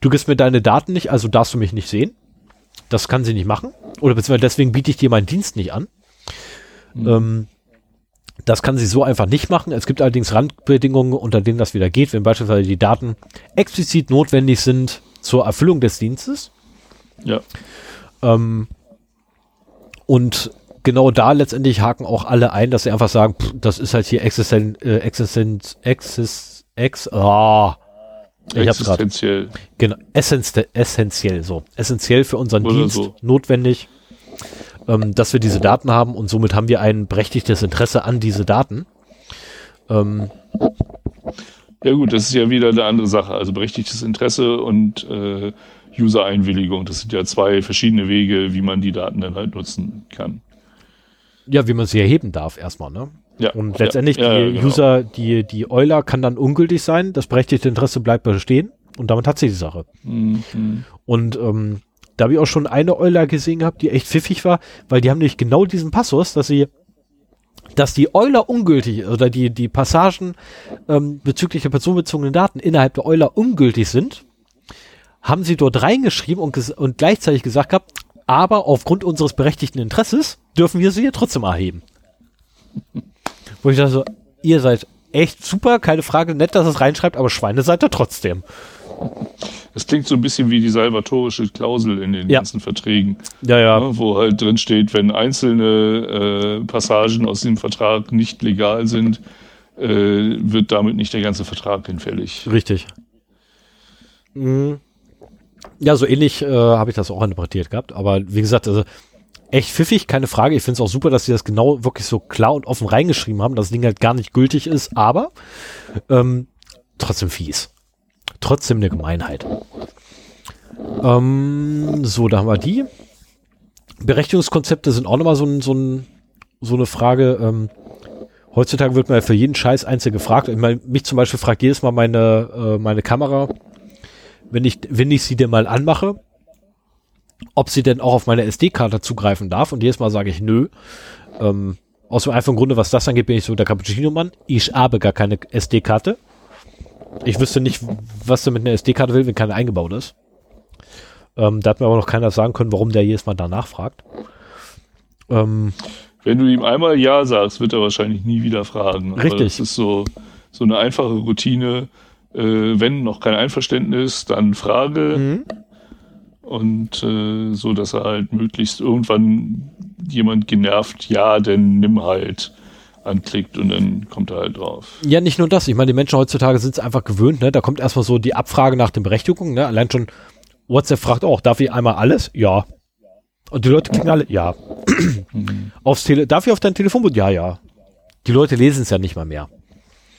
du gibst mir deine Daten nicht, also darfst du mich nicht sehen. Das kann sie nicht machen. Oder beziehungsweise deswegen biete ich dir meinen Dienst nicht an. Mhm. Ähm, das kann sie so einfach nicht machen. Es gibt allerdings Randbedingungen, unter denen das wieder geht, wenn beispielsweise die Daten explizit notwendig sind zur Erfüllung des Dienstes. Ja. Ähm, und genau da letztendlich haken auch alle ein, dass sie einfach sagen, pff, das ist halt hier existent, äh, existent, exist, ex, ah, ich essentiell. Genau, essentiell, so. Essentiell für unseren Oder Dienst, so. notwendig ähm, dass wir diese Daten haben und somit haben wir ein berechtigtes Interesse an diese Daten. Ähm, ja gut, das ist ja wieder eine andere Sache. Also berechtigtes Interesse und äh, User-Einwilligung. Das sind ja zwei verschiedene Wege, wie man die Daten dann halt nutzen kann. Ja, wie man sie erheben darf erstmal, ne? Ja, und letztendlich ja, ja, die genau. User, die, die Euler kann dann ungültig sein, das berechtigte Interesse bleibt bestehen und damit hat sie die Sache. Mhm. Und ähm, da habe ich auch schon eine Euler gesehen gehabt, die echt pfiffig war, weil die haben nämlich genau diesen Passus, dass sie dass die Euler ungültig oder die, die Passagen ähm, bezüglich der personenbezogenen Daten innerhalb der Euler ungültig sind, haben sie dort reingeschrieben und, und gleichzeitig gesagt gehabt, aber aufgrund unseres berechtigten Interesses dürfen wir sie hier trotzdem erheben. Wo ich dachte so, ihr seid echt super, keine Frage, nett, dass es reinschreibt, aber Schweine seid ihr trotzdem. Das klingt so ein bisschen wie die salvatorische Klausel in den ja. ganzen Verträgen. Ja, ja. Ne, wo halt drin steht, wenn einzelne äh, Passagen aus dem Vertrag nicht legal sind, äh, wird damit nicht der ganze Vertrag hinfällig. Richtig. Mhm. Ja, so ähnlich äh, habe ich das auch interpretiert gehabt. Aber wie gesagt, also echt pfiffig, keine Frage. Ich finde es auch super, dass sie das genau wirklich so klar und offen reingeschrieben haben, dass das Ding halt gar nicht gültig ist, aber ähm, trotzdem fies trotzdem eine Gemeinheit. Ähm, so, da haben wir die. Berechtigungskonzepte sind auch nochmal so, ein, so, ein, so eine Frage. Ähm, heutzutage wird man ja für jeden Scheiß einzeln gefragt. Ich meine, mich zum Beispiel fragt jedes Mal meine, äh, meine Kamera, wenn ich, wenn ich sie denn mal anmache, ob sie denn auch auf meine SD-Karte zugreifen darf. Und jedes Mal sage ich nö. Ähm, aus dem einfachen Grunde, was das angeht, bin ich so der Cappuccino-Mann. Ich habe gar keine SD-Karte. Ich wüsste nicht, was du mit einer SD-Karte will, wenn keine eingebaut ist. Ähm, da hat mir aber noch keiner sagen können, warum der jedes Mal danach fragt. Ähm, wenn du ihm einmal Ja sagst, wird er wahrscheinlich nie wieder fragen. Richtig. Aber das ist so, so eine einfache Routine. Äh, wenn noch kein Einverständnis, dann Frage. Mhm. Und äh, so, dass er halt möglichst irgendwann jemand genervt, ja, denn nimm halt anklickt und dann kommt er halt drauf. Ja, nicht nur das. Ich meine, die Menschen heutzutage sind es einfach gewöhnt. Ne? Da kommt erstmal so die Abfrage nach den Berechtigungen. Ne? Allein schon WhatsApp fragt auch, darf ich einmal alles? Ja. Und die Leute klicken alle, ja. Mhm. Aufs Tele darf ich auf dein Telefon? Ja, ja. Die Leute lesen es ja nicht mal mehr.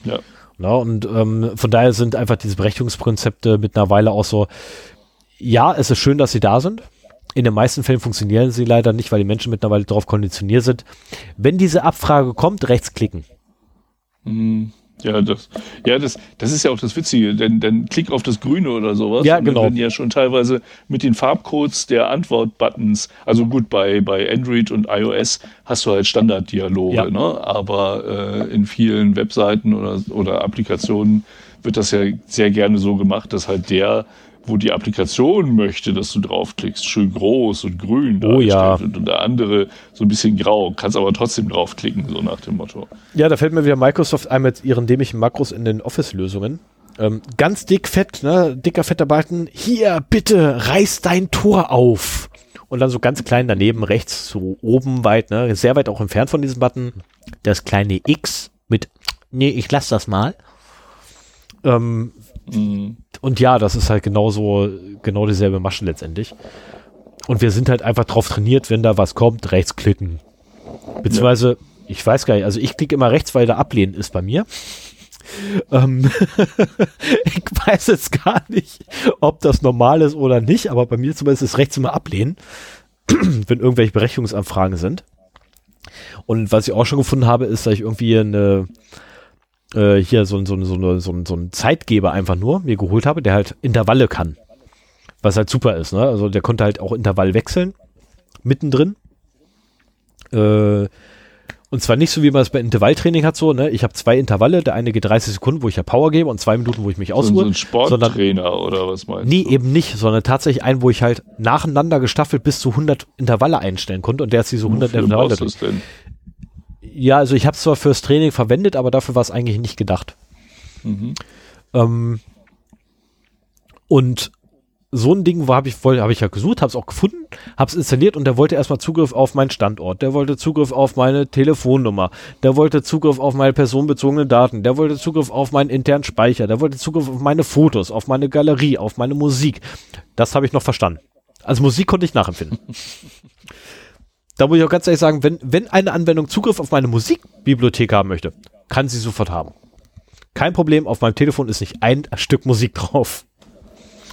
Ja. Na, und ähm, von daher sind einfach diese Berechtigungskonzepte mit einer Weile auch so, ja, es ist schön, dass sie da sind. In den meisten Fällen funktionieren sie leider nicht, weil die Menschen mittlerweile darauf konditioniert sind. Wenn diese Abfrage kommt, rechtsklicken. Mhm. Ja, das, ja das, das ist ja auch das Witzige, denn, denn klick auf das Grüne oder sowas. Ja, genau. Wenn ja schon teilweise mit den Farbcodes der Antwortbuttons, also gut, bei, bei Android und iOS hast du halt Standarddialoge, ja. ne? aber äh, in vielen Webseiten oder, oder Applikationen wird das ja sehr gerne so gemacht, dass halt der wo die Applikation möchte, dass du draufklickst, schön groß und grün oh, ja. und der andere so ein bisschen grau, kannst aber trotzdem draufklicken, so nach dem Motto. Ja, da fällt mir wieder Microsoft ein mit ihren dämlichen Makros in den Office-Lösungen. Ähm, ganz dick fett, ne, dicker fetter Balken, hier, bitte, reiß dein Tor auf. Und dann so ganz klein daneben rechts, so oben weit, ne, sehr weit auch entfernt von diesem Button, das kleine X mit, nee, ich lass das mal. Ähm, und ja, das ist halt genauso, genau dieselbe Masche letztendlich. Und wir sind halt einfach drauf trainiert, wenn da was kommt, rechts klicken. Beziehungsweise, ja. ich weiß gar nicht, also ich klicke immer rechts, weil da ablehnen ist bei mir. Ähm ich weiß jetzt gar nicht, ob das normal ist oder nicht, aber bei mir zumindest ist rechts immer ablehnen, wenn irgendwelche Berechtigungsanfragen sind. Und was ich auch schon gefunden habe, ist, dass ich irgendwie eine, äh, hier so, so, so, so, so ein Zeitgeber einfach nur mir geholt habe, der halt Intervalle kann. Was halt super ist, ne? Also der konnte halt auch Intervall wechseln, mittendrin. Äh, und zwar nicht so, wie man es bei Intervalltraining hat, so, ne? Ich habe zwei Intervalle, der eine geht 30 Sekunden, wo ich ja Power gebe und zwei Minuten, wo ich mich ausruhe. So ein Sporttrainer sondern, oder was meinst nee, du? Nee, eben nicht, sondern tatsächlich einen, wo ich halt nacheinander gestaffelt bis zu 100 Intervalle einstellen konnte und der ist diese 100 Intervalle. Was denn? Ja, also ich habe es zwar fürs Training verwendet, aber dafür war es eigentlich nicht gedacht. Mhm. Ähm, und so ein Ding habe ich, hab ich ja gesucht, habe es auch gefunden, habe es installiert und der wollte erstmal Zugriff auf meinen Standort, der wollte Zugriff auf meine Telefonnummer, der wollte Zugriff auf meine personenbezogenen Daten, der wollte Zugriff auf meinen internen Speicher, der wollte Zugriff auf meine Fotos, auf meine Galerie, auf meine Musik. Das habe ich noch verstanden. Also Musik konnte ich nachempfinden. da muss ich auch ganz ehrlich sagen, wenn, wenn eine Anwendung Zugriff auf meine Musikbibliothek haben möchte, kann sie sofort haben. Kein Problem, auf meinem Telefon ist nicht ein Stück Musik drauf.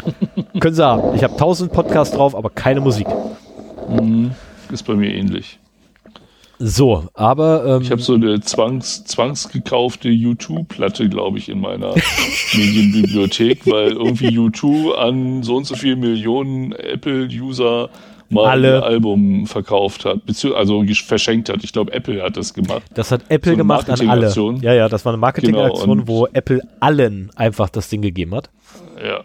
Können Sie haben. Ich habe tausend Podcasts drauf, aber keine Musik. Mhm. Ist bei mir ähnlich. So, aber. Ähm, ich habe so eine zwangs, zwangsgekaufte U2-Platte, glaube ich, in meiner Medienbibliothek, weil irgendwie U2 an so und so viele Millionen Apple-User mal Alle. ein Album verkauft hat, also verschenkt hat. Ich glaube, Apple hat das gemacht. Das hat Apple so gemacht an alle. Ja, ja, das war eine Marketingaktion, genau, wo Apple allen einfach das Ding gegeben hat. Ja.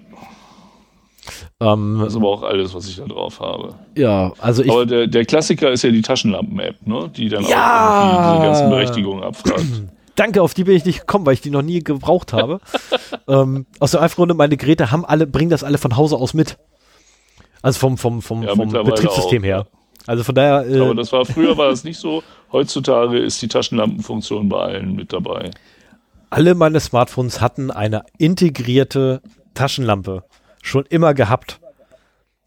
Ähm, das ist aber auch alles, was ich da drauf habe. Ja, also ich. Aber der, der Klassiker ist ja die Taschenlampen-App, ne? Die dann ja! auch diese ganzen Berechtigungen abfragt. Danke, auf die bin ich nicht gekommen, weil ich die noch nie gebraucht habe. ähm, aus der einfachen Grunde, meine Geräte haben alle, bringen das alle von Hause aus mit. Also vom, vom, vom, ja, vom Betriebssystem auch, her. Also von daher. Äh, Aber das war früher war das nicht so. Heutzutage ist die Taschenlampenfunktion bei allen mit dabei. Alle meine Smartphones hatten eine integrierte Taschenlampe. Schon immer gehabt.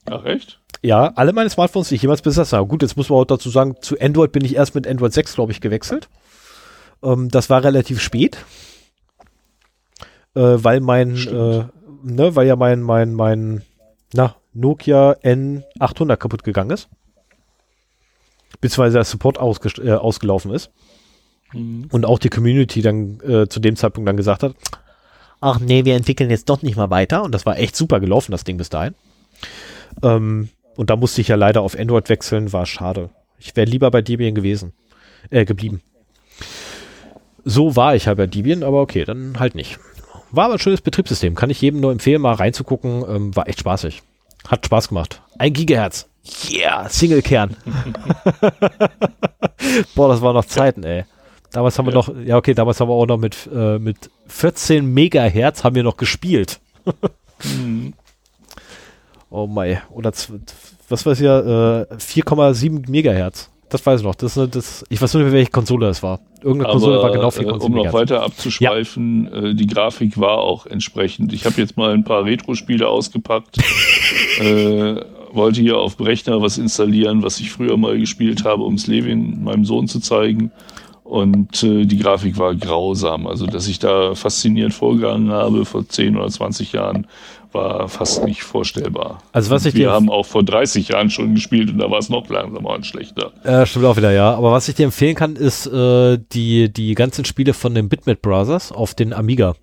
Ach echt? Ja, alle meine Smartphones, die ich jemals besessen habe. Gut, jetzt muss man auch dazu sagen, zu Android bin ich erst mit Android 6, glaube ich, gewechselt. Ähm, das war relativ spät. Äh, weil mein, äh, ne, weil ja mein, mein, mein, na, Nokia N800 kaputt gegangen ist. Beziehungsweise der Support äh, ausgelaufen ist. Mhm. Und auch die Community dann äh, zu dem Zeitpunkt dann gesagt hat, ach nee, wir entwickeln jetzt doch nicht mal weiter. Und das war echt super gelaufen, das Ding bis dahin. Ähm, und da musste ich ja leider auf Android wechseln, war schade. Ich wäre lieber bei Debian gewesen, äh, geblieben. So war ich halt bei Debian, aber okay, dann halt nicht. War aber ein schönes Betriebssystem. Kann ich jedem nur empfehlen, mal reinzugucken. Ähm, war echt spaßig. Hat Spaß gemacht. Ein Gigahertz. Yeah, Single-Kern. Boah, das waren noch Zeiten, ey. Damals haben ja. wir noch, ja okay, damals haben wir auch noch mit, äh, mit 14 Megahertz haben wir noch gespielt. mhm. Oh mein, oder was weiß ich ja, äh, 4,7 Megahertz. Das weiß ich noch. Das, das, ich weiß nicht mehr, welche Konsole es war. Irgendeine Konsole war genau 4,7 äh, Um noch weiter abzuschweifen, ja. äh, die Grafik war auch entsprechend. Ich habe jetzt mal ein paar Retro-Spiele ausgepackt. äh, wollte hier auf dem Rechner was installieren, was ich früher mal gespielt habe, um es Levin, meinem Sohn, zu zeigen. Und äh, die Grafik war grausam. Also, dass ich da fasziniert vorgegangen habe vor 10 oder 20 Jahren, war fast nicht vorstellbar. Also was ich Wir haben auch vor 30 Jahren schon gespielt und da war es noch langsamer und schlechter. äh, stimmt auch wieder, ja. Aber was ich dir empfehlen kann, ist äh, die die ganzen Spiele von den Bitmap Brothers auf den Amiga.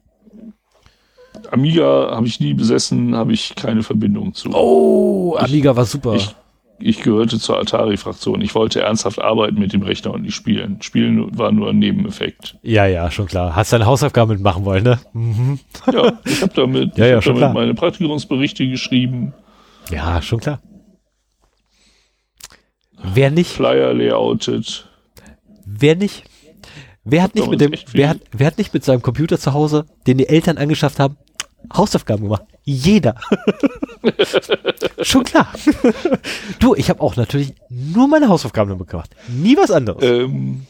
Amiga habe ich nie besessen, habe ich keine Verbindung zu. Oh, Amiga war super. Ich, ich gehörte zur Atari-Fraktion. Ich wollte ernsthaft arbeiten mit dem Rechner und nicht spielen. Spielen war nur ein Nebeneffekt. ja, ja, schon klar. Hast deine Hausaufgaben mitmachen wollen, ne? Mhm. Ja, ich habe damit, Ja, ich ja, hab schon damit meine Praktikumsberichte geschrieben, Ja, schon klar. Wer nicht? Flyer layoutet. Wer nicht? Wer hat nicht mit dem, wer hat, wer hat nicht mit seinem Computer zu Hause, den die Eltern angeschafft haben, Hausaufgaben gemacht? Jeder. Schon klar. du, ich habe auch natürlich nur meine Hausaufgaben damit gemacht. Nie was anderes. Ähm,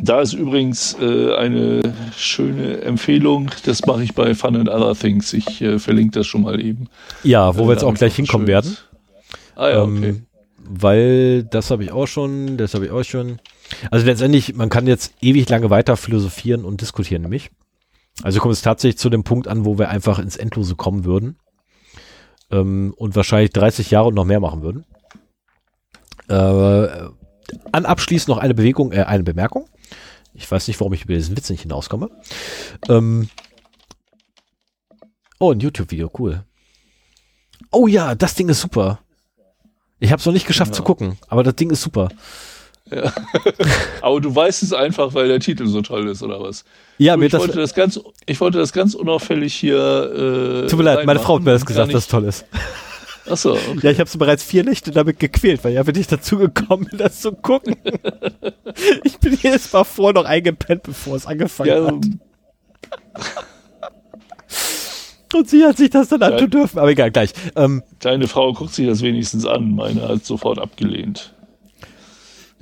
da ist übrigens äh, eine schöne Empfehlung. Das mache ich bei Fun and Other Things. Ich äh, verlinke das schon mal eben. ja, wo wir jetzt auch gleich hinkommen Schönes. werden. Ah ja, Ähm, okay. Weil das habe ich auch schon, das habe ich auch schon. Also letztendlich, man kann jetzt ewig lange weiter philosophieren und diskutieren, nämlich. Also kommt es tatsächlich zu dem Punkt an, wo wir einfach ins Endlose kommen würden. Ähm, und wahrscheinlich 30 Jahre und noch mehr machen würden. Äh, an abschließend noch eine Bewegung, äh, eine Bemerkung. Ich weiß nicht, warum ich über diesen Witz nicht hinauskomme. Ähm, oh, ein YouTube-Video, cool. Oh ja, das Ding ist super. Ich habe es noch nicht geschafft Ja. zu gucken, aber das Ding ist super. Aber du weißt es einfach, weil der Titel so toll ist, oder was? Ja, Du, mir ich, das. wollte das ganz, ich wollte das ganz unauffällig hier. Äh, Tut mir leid, meine Frau hat mir das gesagt, dass es toll ist. Achso, okay. Ja, ich habe sie bereits vier Nächte damit gequält, weil ja bin ich dazu gekommen, das zu gucken. ich bin jedes Mal vor noch eingepennt, bevor es angefangen Ja, hat. Und sie hat sich das dann antun dürfen. Aber egal, gleich. Ähm, deine Frau guckt sich das wenigstens an. Meine hat sofort abgelehnt.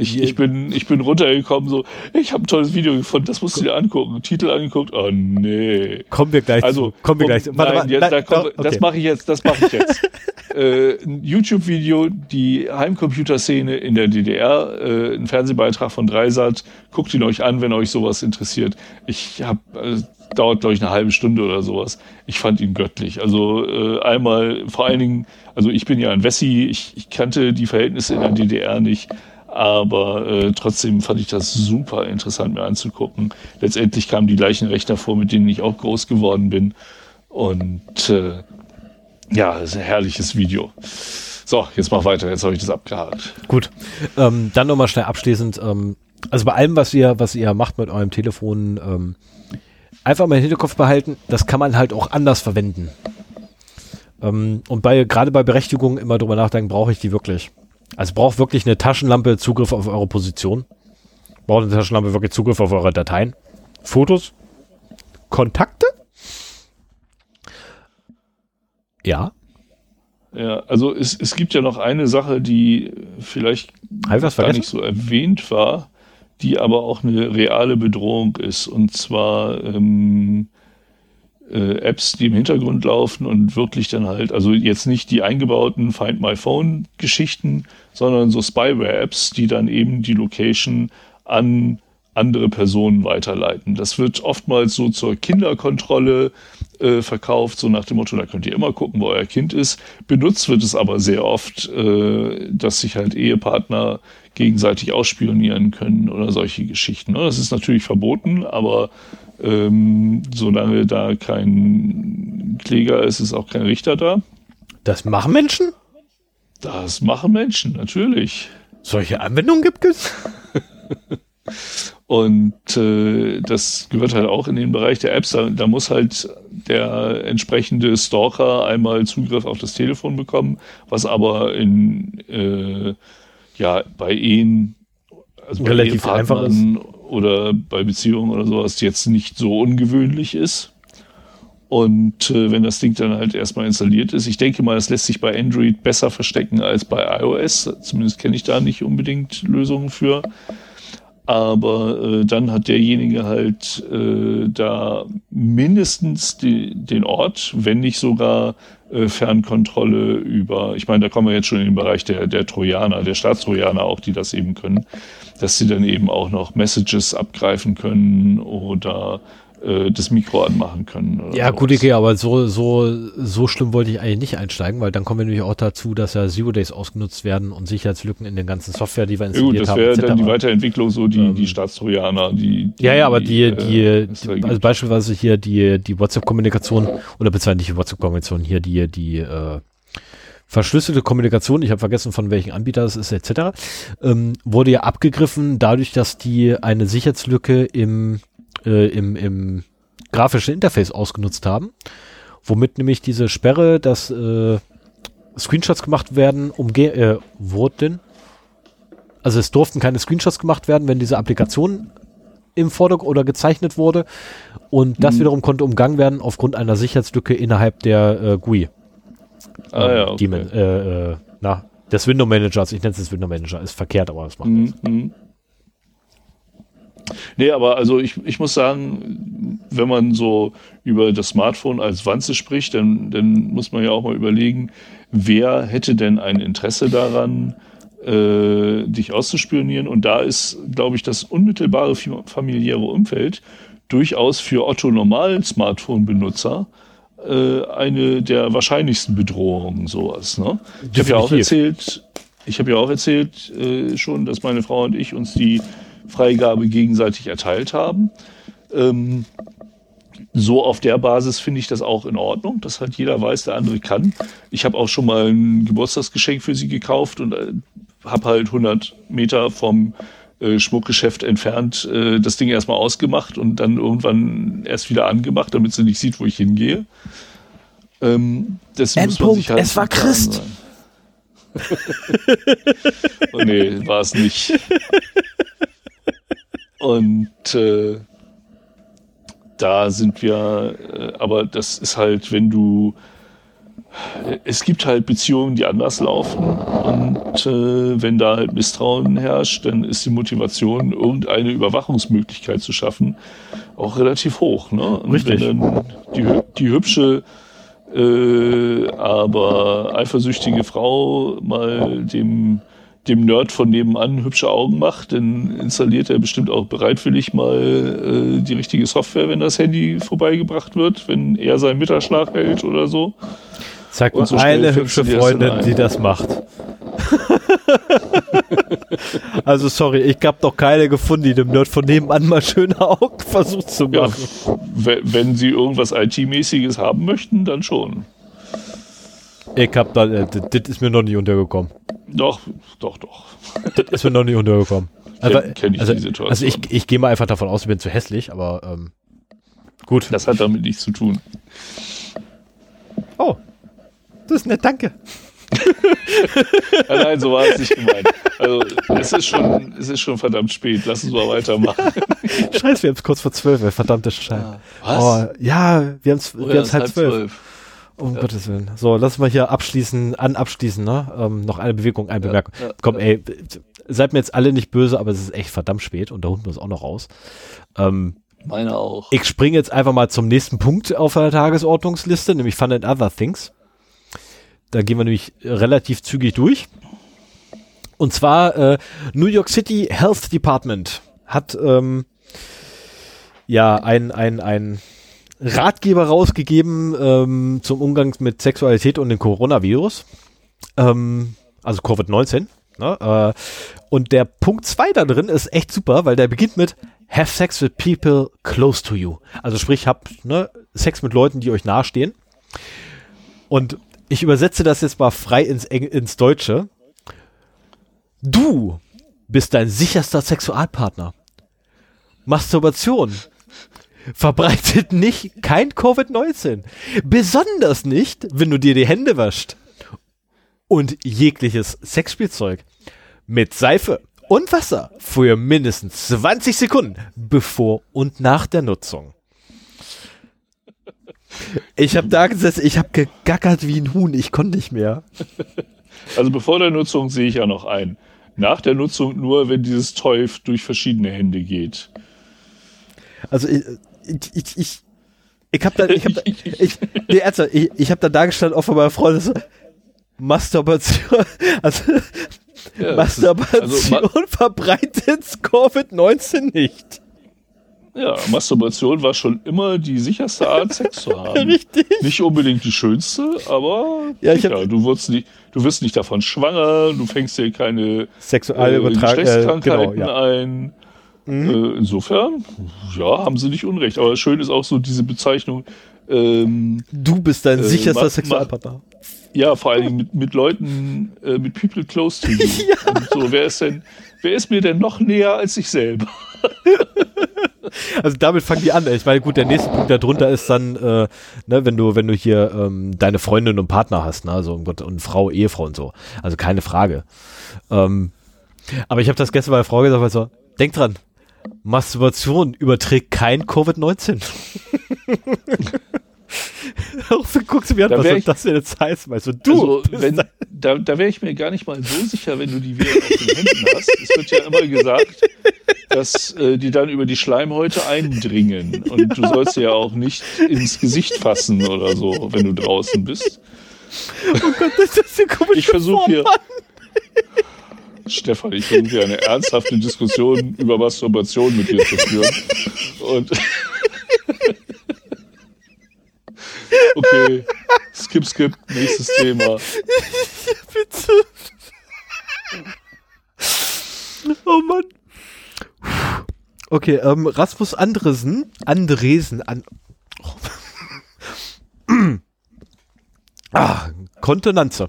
Ich, ich, bin, ich bin runtergekommen, so, ich habe ein tolles Video gefunden, das musst du dir angucken. Titel angeguckt, oh nee. kommen wir gleich Also, zu. Kommen wir um- gleich zu. nein, jetzt, da kommt, doch, das okay. mache ich jetzt, das mache ich jetzt. äh, ein YouTube-Video, die Heimcomputerszene in der DDR, äh, ein Fernsehbeitrag von Dreisat. Guckt ihn euch an, wenn euch sowas interessiert. Ich habe, äh, dauert glaube ich eine halbe Stunde oder sowas. Ich fand ihn göttlich. Also äh, einmal, vor allen Dingen, also ich bin ja ein Wessi, ich, ich kannte die Verhältnisse in der DDR nicht. Aber äh, trotzdem fand ich das super interessant mir anzugucken. Letztendlich kamen die gleichen Rechner vor, mit denen ich auch groß geworden bin. Und äh, ja, ist ein herrliches Video. So, jetzt mach weiter, jetzt habe ich das abgehakt. Gut. Ähm, dann nochmal schnell abschließend. Ähm, also bei allem, was ihr, was ihr macht mit eurem Telefon, ähm, einfach mal im Hinterkopf behalten, das kann man halt auch anders verwenden. Ähm, und bei, gerade bei Berechtigungen immer drüber nachdenken, brauche ich die wirklich? Also braucht wirklich eine Taschenlampe Zugriff auf eure Position? Braucht eine Taschenlampe wirklich Zugriff auf eure Dateien? Fotos? Kontakte? Ja. Ja, also es, es gibt ja noch eine Sache, die vielleicht gar vergessen? nicht so erwähnt war, die aber auch eine reale Bedrohung ist. Und zwar ähm, äh, Apps, die im Hintergrund laufen und wirklich dann halt, also jetzt nicht die eingebauten Find My Phone Geschichten, sondern so Spyware-Apps, die dann eben die Location an andere Personen weiterleiten. Das wird oftmals so zur Kinderkontrolle äh, verkauft, so nach dem Motto, da könnt ihr immer gucken, wo euer Kind ist. Benutzt wird es aber sehr oft, äh, dass sich halt Ehepartner gegenseitig ausspionieren können oder solche Geschichten. Das ist natürlich verboten, aber ähm, solange da kein Kläger ist, ist auch kein Richter da. Das machen Menschen? Das machen Menschen, natürlich. Solche Anwendungen gibt es? Und äh, das gehört halt auch in den Bereich der Apps. Da, da muss halt der entsprechende Stalker einmal Zugriff auf das Telefon bekommen, was aber in äh, ja bei Ehen, also bei Relativ einfach Ehepartnern oder bei Beziehungen oder sowas jetzt nicht so ungewöhnlich ist. Und äh, wenn das Ding dann halt erstmal installiert ist, ich denke mal, es lässt sich bei Android besser verstecken als bei iOS. Zumindest kenne ich da nicht unbedingt Lösungen für. aber äh, dann hat derjenige halt äh, da mindestens die, den Ort, wenn nicht sogar äh, Fernkontrolle über, ich meine, da kommen wir jetzt schon in den Bereich der, der Trojaner, der Staatstrojaner auch, die das eben können, dass sie dann eben auch noch Messages abgreifen können oder äh, das Mikro anmachen können. Ja, gut, okay, aber so, so, so schlimm wollte ich eigentlich nicht einsteigen, weil dann kommen wir nämlich auch dazu, dass ja Zero Days ausgenutzt werden und Sicherheitslücken in den ganzen Software, die wir installiert ja, gut, das haben. Das wäre dann die Weiterentwicklung, so die, ähm, die Staatstrojaner, die, die, Ja, ja, aber die, die, äh, die also beispielsweise hier die, die WhatsApp-Kommunikation oder beziehungsweise nicht die WhatsApp-Kommunikation, hier die, die, äh, verschlüsselte Kommunikation, ich habe vergessen, von welchem Anbieter es ist, etc., ähm, wurde ja abgegriffen dadurch, dass die eine Sicherheitslücke im äh, im, im grafischen Interface ausgenutzt haben, womit nämlich diese Sperre, dass äh, Screenshots gemacht werden, umge äh, wurden. Also es durften keine Screenshots gemacht werden, wenn diese Applikation im Vordergrund oder gezeichnet wurde. Und das mhm. wiederum konnte umgangen werden aufgrund einer Sicherheitslücke innerhalb der äh, GUI. Ah, ähm, ja, okay. die, äh, äh, na, des Window Managers, ich nenne es Window Manager, ist verkehrt, aber das macht mhm. nichts. Mhm. Nee, aber also ich, ich muss sagen, wenn man so über das Smartphone als Wanze spricht, dann, dann muss man ja auch mal überlegen, wer hätte denn ein Interesse daran, äh, dich auszuspionieren? Und da ist, glaube ich, das unmittelbare familiäre Umfeld durchaus für Otto Normal Smartphone-Benutzer äh, eine der wahrscheinlichsten Bedrohungen, sowas. Ne? Ich habe ja auch erzählt, ich habe ja auch erzählt äh, schon, dass meine Frau und ich uns die Freigabe gegenseitig erteilt haben. Ähm, so auf der Basis finde ich das auch in Ordnung, dass halt jeder weiß, der andere kann. Ich habe auch schon mal ein Geburtstagsgeschenk für sie gekauft und äh, habe halt 100 Meter vom äh, Schmuckgeschäft entfernt äh, das Ding erstmal ausgemacht und dann irgendwann erst wieder angemacht, damit sie nicht sieht, wo ich hingehe. Ähm, Endpunkt, halt es war Christ. oh nee, war es nicht. Und äh, da sind wir, äh, aber das ist halt, wenn du, es gibt halt Beziehungen, die anders laufen. Und äh, wenn da halt Misstrauen herrscht, dann ist die Motivation, irgendeine Überwachungsmöglichkeit zu schaffen, auch relativ hoch. Ne? Und Richtig. wenn dann die, die hübsche, äh, aber eifersüchtige Frau mal dem dem Nerd von nebenan hübsche Augen macht, dann installiert er bestimmt auch bereitwillig mal äh, die richtige Software, wenn das Handy vorbeigebracht wird, wenn er seinen Mittagsschlaf hält oder so. Sag mal so eine hübsche Freundin, die das macht. also sorry, ich habe doch keine gefunden, die dem Nerd von nebenan mal schöne Augen versucht zu machen. Ja, wenn sie irgendwas IT-mäßiges haben möchten, dann schon. Ich hab da, äh, das ist mir noch nicht untergekommen. Doch, doch, doch. Das ist mir noch nicht untergekommen. Also, kenn, kenn ich also, die Situation. Also ich, ich gehe mal einfach davon aus, ich bin zu hässlich, aber ähm, gut. Das hat damit nichts zu tun. Oh, das ist nett, danke. nein, so war es nicht gemeint. Also es ist schon, es ist schon verdammt spät. Lass uns mal weitermachen. Scheiße, wir haben es kurz vor zwölf, verdammte Scheiße. Ah, was? Oh, ja, wir haben es wir halb zwölf. zwölf. Um ja. Gottes Willen. So, lass mal hier abschließen, an abschließen, ne? Ähm, noch eine Bewegung, eine Bemerkung. Ja, Komm, ey, seid mir jetzt alle nicht böse, aber es ist echt verdammt spät und der Hund muss auch noch raus. Ähm, Meine auch. Ich springe jetzt einfach mal zum nächsten Punkt auf der Tagesordnungsliste, nämlich Fun and Other Things. Da gehen wir nämlich relativ zügig durch. Und zwar äh, New York City Health Department hat ähm, ja ein, ein, ein Ratgeber rausgegeben ähm, zum Umgang mit Sexualität und dem Coronavirus. Ähm, also Covid-19. Ne? Äh, und der Punkt 2 da drin ist echt super, weil der beginnt mit Have sex with people close to you. Also sprich, habt ne, Sex mit Leuten, die euch nahestehen. Und ich übersetze das jetzt mal frei ins, ins Deutsche. Du bist dein sicherster Sexualpartner. Masturbation verbreitet nicht kein Covid-19. Besonders nicht, wenn du dir die Hände waschst. Und jegliches Sexspielzeug mit Seife und Wasser für mindestens 20 Sekunden bevor und nach der Nutzung. Ich habe da gesessen, ich habe gegackert wie ein Huhn, ich konnte nicht mehr. Also bevor der Nutzung sehe ich ja noch ein. Nach der Nutzung nur, wenn dieses Toy durch verschiedene Hände geht. Also ich, ich, ich, ich habe da, ich habe, ich, nee, ernsthaft, ich, ich habe da dargestellt auch von meiner Freundin so, Masturbation, also ja, Masturbation ist, also, verbreitet Covid-19 nicht. Ja, Masturbation war schon immer die sicherste Art, Sex zu haben. Richtig. Nicht unbedingt die schönste, aber ja, ich hab, du, wirst nicht, du wirst nicht davon schwanger, du fängst dir keine sexuelle äh, Geschlechtskrankheiten äh, genau, ja. ein. Mhm. Äh, insofern, ja, haben sie nicht unrecht. Aber schön ist auch so diese Bezeichnung. Ähm, du bist dein äh, sicherster Sexualpartner. Ja, vor allem mit, mit Leuten, äh, mit People close to you. ja. So, wer ist denn, wer ist mir denn noch näher als ich selber? also damit fangen die an. Ich meine, gut, der nächste Punkt darunter ist dann, äh, ne, wenn du, wenn du hier ähm, deine Freundin und Partner hast, ne, also Gott, und Frau, Ehefrau und so. Also keine Frage. Ähm, aber ich habe das gestern bei der Frau gesagt, weil so, denk dran, Masturbation überträgt kein Covid-19. so guckst du mir an, da was soll das denn jetzt heißen? Weißt du, du also, wenn, da, da wäre ich mir gar nicht mal so sicher, wenn du die wieder auf den Händen hast. Es wird ja immer gesagt, dass äh, die dann über die Schleimhäute eindringen. Und ja. du sollst sie ja auch nicht ins Gesicht fassen oder so, wenn du draußen bist. Oh Gott, das ist eine komische Ich versuche hier. Stefan, ich versuche hier eine ernsthafte Diskussion über Masturbation mit dir zu führen. Und okay, skip, skip, nächstes Thema. Bitte. Oh Mann. Okay, ähm, Rasmus Andresen, Andresen, an, ah, Kontenanze.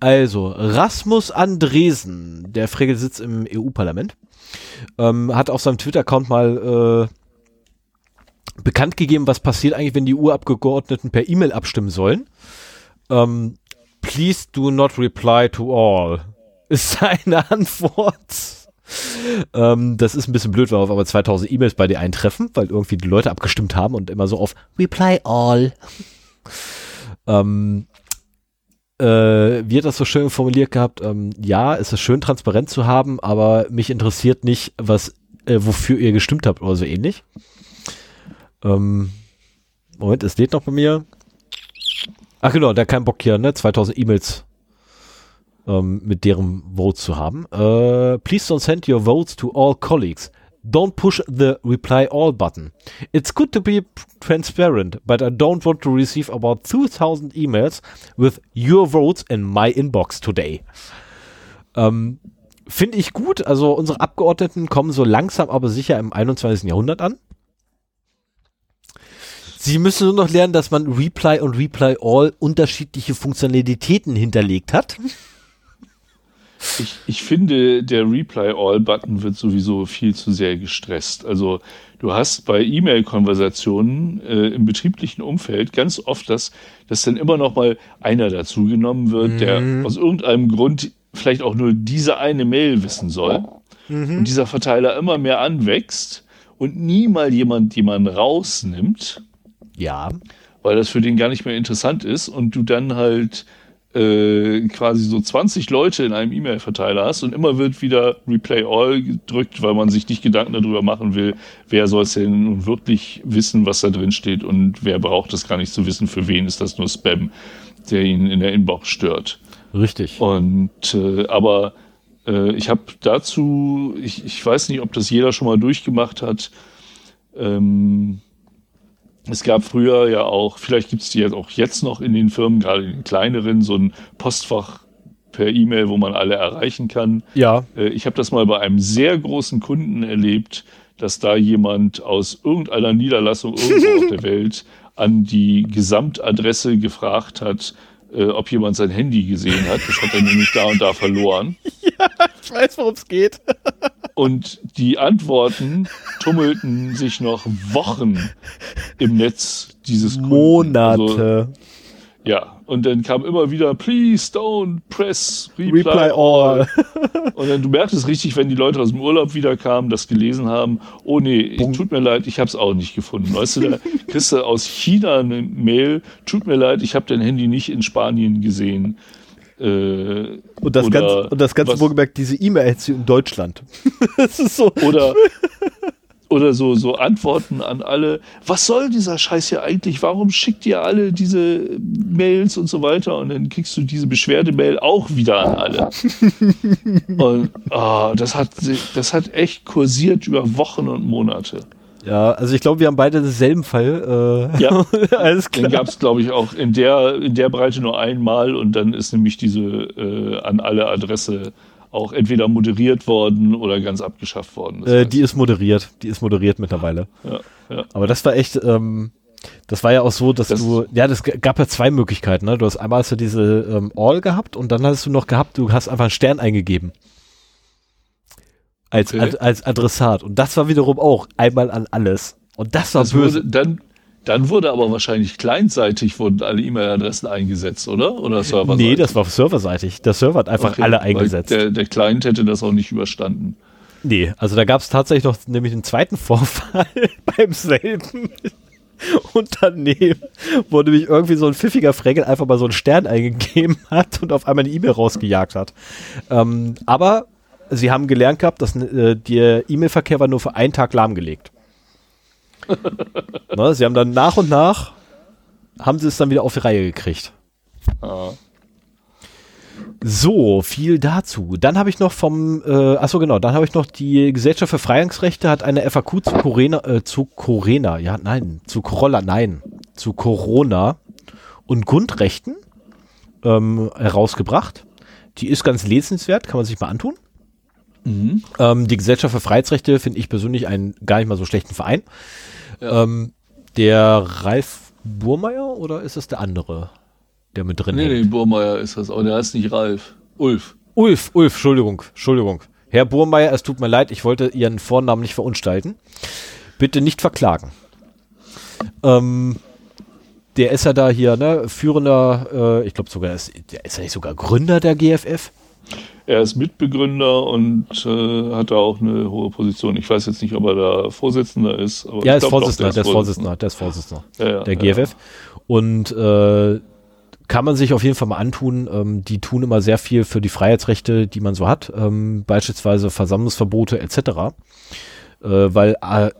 Also, Rasmus Andresen, der Fregel sitzt im EU-Parlament, ähm, hat auf seinem Twitter-Account mal äh, bekannt gegeben, was passiert eigentlich, wenn die EU-Abgeordneten per E-Mail abstimmen sollen. Ähm, please do not reply to all, ist seine Antwort. ähm, das ist ein bisschen blöd, weil auf aber 2000 E-Mails bei dir eintreffen, weil irgendwie die Leute abgestimmt haben und immer so auf Reply all. ähm, äh, wie hat das so schön formuliert gehabt? Ähm, ja, es ist schön, transparent zu haben, aber mich interessiert nicht, was, äh, wofür ihr gestimmt habt oder so ähnlich. Ähm, Moment, es lädt noch bei mir. Ach genau, der keinen Bock hier, ne? 2000 E-Mails ähm, mit deren Vote zu haben. Äh, please don't send your votes to all colleagues. Don't push the reply all button. It's good to be transparent, but I don't want to receive about 2000 emails with your votes in my inbox today. Ähm, Finde ich gut. Also unsere Abgeordneten kommen so langsam aber sicher im 21. Jahrhundert an. Sie müssen nur noch lernen, dass man Reply und Reply All unterschiedliche Funktionalitäten hinterlegt hat. Ich, ich finde, der Reply All-Button wird sowieso viel zu sehr gestresst. Also du hast bei E-Mail-Konversationen äh, im betrieblichen Umfeld ganz oft das, dass dann immer noch mal einer dazugenommen wird, mhm. der aus irgendeinem Grund vielleicht auch nur diese eine Mail wissen soll. Mhm. Und dieser Verteiler immer mehr anwächst und nie mal jemand jemanden rausnimmt. Ja. Weil das für den gar nicht mehr interessant ist und du dann halt äh, quasi so 20 Leute in einem E-Mail-Verteiler hast und immer wird wieder Replay All gedrückt, weil man sich nicht Gedanken darüber machen will, wer soll es denn nun wirklich wissen, was da drin steht und wer braucht das gar nicht zu wissen, für wen ist das nur Spam, der ihn in der Inbox stört. Richtig. Und äh, aber äh, ich habe dazu, ich, ich weiß nicht, ob das jeder schon mal durchgemacht hat, ähm, es gab früher ja auch, vielleicht gibt es die jetzt auch jetzt noch in den Firmen, gerade in den kleineren, so ein Postfach per E-Mail, wo man alle erreichen kann. Ja. Äh, ich habe das mal bei einem sehr großen Kunden erlebt, dass da jemand aus irgendeiner Niederlassung irgendwo auf der Welt an die Gesamtadresse gefragt hat, äh, ob jemand sein Handy gesehen hat. Das hat er nämlich da und da verloren. Ja, ich weiß, worum es geht. Und die Antworten tummelten sich noch Wochen im Netz dieses Kunden. Monate. Also, ja, und dann kam immer wieder, please don't press reply, reply all. und dann du merktest richtig, wenn die Leute aus dem Urlaub wieder kamen, das gelesen haben, oh nee, Punkt. tut mir leid, ich habe es auch nicht gefunden. Weißt du, da kriegst du aus China eine Mail, tut mir leid, ich habe dein Handy nicht in Spanien gesehen. Äh, und das oder ganze, und das ganze was- wohlgemerkt, diese E-Mail hättest du in Deutschland. das ist so. Oder, oder so, so Antworten an alle. Was soll dieser Scheiß hier eigentlich? Warum schickt ihr alle diese Mails und so weiter? Und dann kriegst du diese Beschwerdemail auch wieder an alle. und ah, das, hat, das hat echt kursiert über Wochen und Monate. Ja, also ich glaube, wir haben beide denselben Fall. Äh, Ja. alles Den klar. gab es, glaube ich, auch in der, in der Breite nur einmal und dann ist nämlich diese äh, an alle Adresse auch entweder moderiert worden oder ganz abgeschafft worden. Äh, die ist moderiert. Die ist moderiert mittlerweile. ja, ja. Aber das war echt, ähm, das war ja auch so, dass Das- du, ja, das gab ja zwei Möglichkeiten, ne? Du hast einmal hast du diese ähm, All gehabt und dann hast du noch gehabt, du hast einfach einen Stern eingegeben. Als, Okay. als, als Adressat. Und das war wiederum auch einmal an alles. Und das war Das böse. wurde, dann, dann wurde aber wahrscheinlich clientseitig wurden alle E-Mail-Adressen eingesetzt, oder? Oder serverseitig? nee, das war serverseitig. Der Server hat einfach Okay, alle eingesetzt. Der, der Client hätte das auch nicht überstanden. Nee, also da gab es tatsächlich noch nämlich einen zweiten Vorfall beim selben Unternehmen, wo nämlich irgendwie so ein pfiffiger Fregel einfach mal so einen Stern eingegeben hat und auf einmal eine E-Mail rausgejagt hat. Ähm, aber sie haben gelernt gehabt, dass äh, der E-Mail-Verkehr war nur für einen Tag lahmgelegt. ne, sie haben dann nach und nach, haben sie es dann wieder auf die Reihe gekriegt. Ah. So, viel dazu. Dann habe ich noch vom, äh, achso genau, dann habe ich noch die Gesellschaft für Freigangsrechte hat eine FAQ zu Corona, äh, zu Corona, ja, nein, zu Corolla, nein, zu Corona und Grundrechten ähm, herausgebracht. Die ist ganz lesenswert, kann man sich mal antun. Mhm. Ähm, die Gesellschaft für Freiheitsrechte finde ich persönlich einen gar nicht mal so schlechten Verein. Ja. Ähm, der Ralf Burmeier oder ist es der andere, der mit drin Nee, hängt? nee, Burmeier ist das, aber der heißt nicht Ralf. Ulf. Ulf, Ulf, Entschuldigung, Entschuldigung. Herr Burmeier, es tut mir leid, ich wollte Ihren Vornamen nicht verunstalten. Bitte nicht verklagen. Ähm, der ist ja da hier, ne, führender, äh, ich glaube sogar, ist, der ist ja nicht sogar Gründer der GFF. Er ist Mitbegründer und äh, hat da auch eine hohe Position. Ich weiß jetzt nicht, ob er da Vorsitzender ist. Aber Ja, ist glaub doch, Vorsitzender, der ist Vorsitzender, der ist Vorsitzender Ja, ja, der ja, GFF. Und äh, kann man sich auf jeden Fall mal antun. Ähm, die tun immer sehr viel für die Freiheitsrechte, die man so hat, ähm, beispielsweise Versammlungsverbote etc. Äh, weil äh,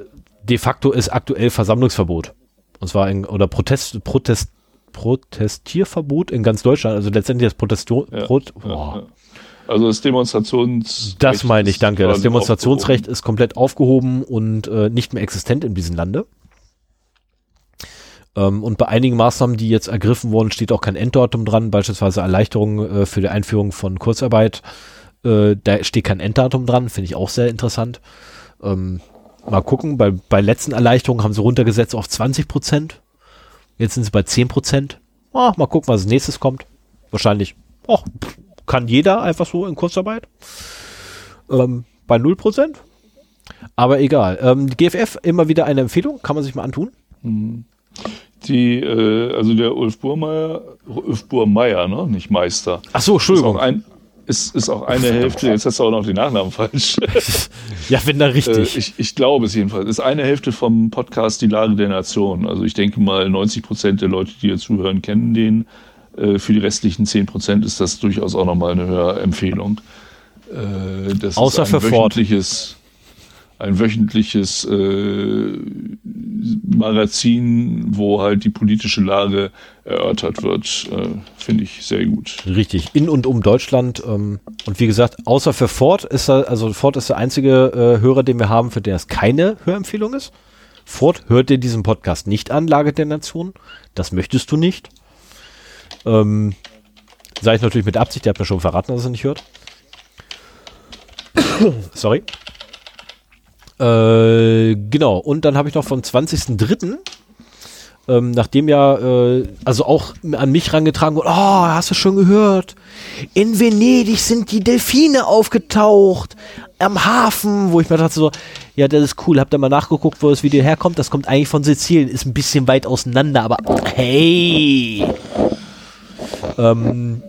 de facto ist aktuell Versammlungsverbot. Und zwar in, oder Protest, Protest, Protestierverbot in ganz Deutschland. Also letztendlich das Protestion, Ja, Prot, ja, boah. ja. Also das Demonstrations. Das meine ich, danke. Das Demonstrationsrecht aufgehoben. ist komplett aufgehoben und äh, nicht mehr existent in diesem Lande. Ähm, und bei einigen Maßnahmen, die jetzt ergriffen wurden, steht auch kein Enddatum dran, beispielsweise Erleichterungen äh, für die Einführung von Kurzarbeit. Äh, da steht kein Enddatum dran, finde ich auch sehr interessant. Ähm, mal gucken, bei, bei letzten Erleichterungen haben sie runtergesetzt auf 20 Prozent. Jetzt sind sie bei 10 Prozent. Ah, mal gucken, was als nächstes kommt. Wahrscheinlich, ach, pff, kann jeder einfach so in Kurzarbeit. Ähm, bei 0 Prozent. Aber egal. Ähm, GFF immer wieder eine Empfehlung, kann man sich mal antun. Die, äh, also der Ulf Burmeier, Ulf Burmeier, ne? Nicht Meister. Ach so, Ist auch, ein, ist, ist auch eine Hälfte, jetzt hast du auch noch den Nachnamen falsch. Ja, wenn da Äh, richtig. ich, ich glaube es jedenfalls. Ist eine Hälfte vom Podcast Die Lage der Nation. Also ich denke mal, 90 Prozent der Leute, die hier zuhören, kennen den. Äh, Für die restlichen 10 Prozent ist das durchaus auch nochmal eine Hörempfehlung. Äh, Das Außer ist ein für Ford. wöchentliches, ein wöchentliches äh, Magazin, wo halt die politische Lage erörtert wird. Äh, Finde ich sehr gut. Richtig, in und um Deutschland. Ähm, und wie gesagt, außer für Ford ist er, also Ford ist der einzige äh, Hörer, den wir haben, für den es keine Hörempfehlung ist. Ford hört dir diesen Podcast nicht an, Lage der Nation. Das möchtest du nicht. Ähm, Sage ich natürlich mit Absicht, der hat mir schon verraten, dass er nicht hört. Sorry. Äh, genau, und dann habe ich noch vom 20.03. Ähm, nachdem ja, äh, also auch an mich rangetragen wurde, oh, hast du schon gehört? In Venedig sind die Delfine aufgetaucht. Am Hafen, wo ich mir dachte so, ja, das ist cool. Habt ihr mal nachgeguckt, wo das Video herkommt? Das kommt eigentlich von Sizilien. Ist ein bisschen weit auseinander, aber hey. Ähm,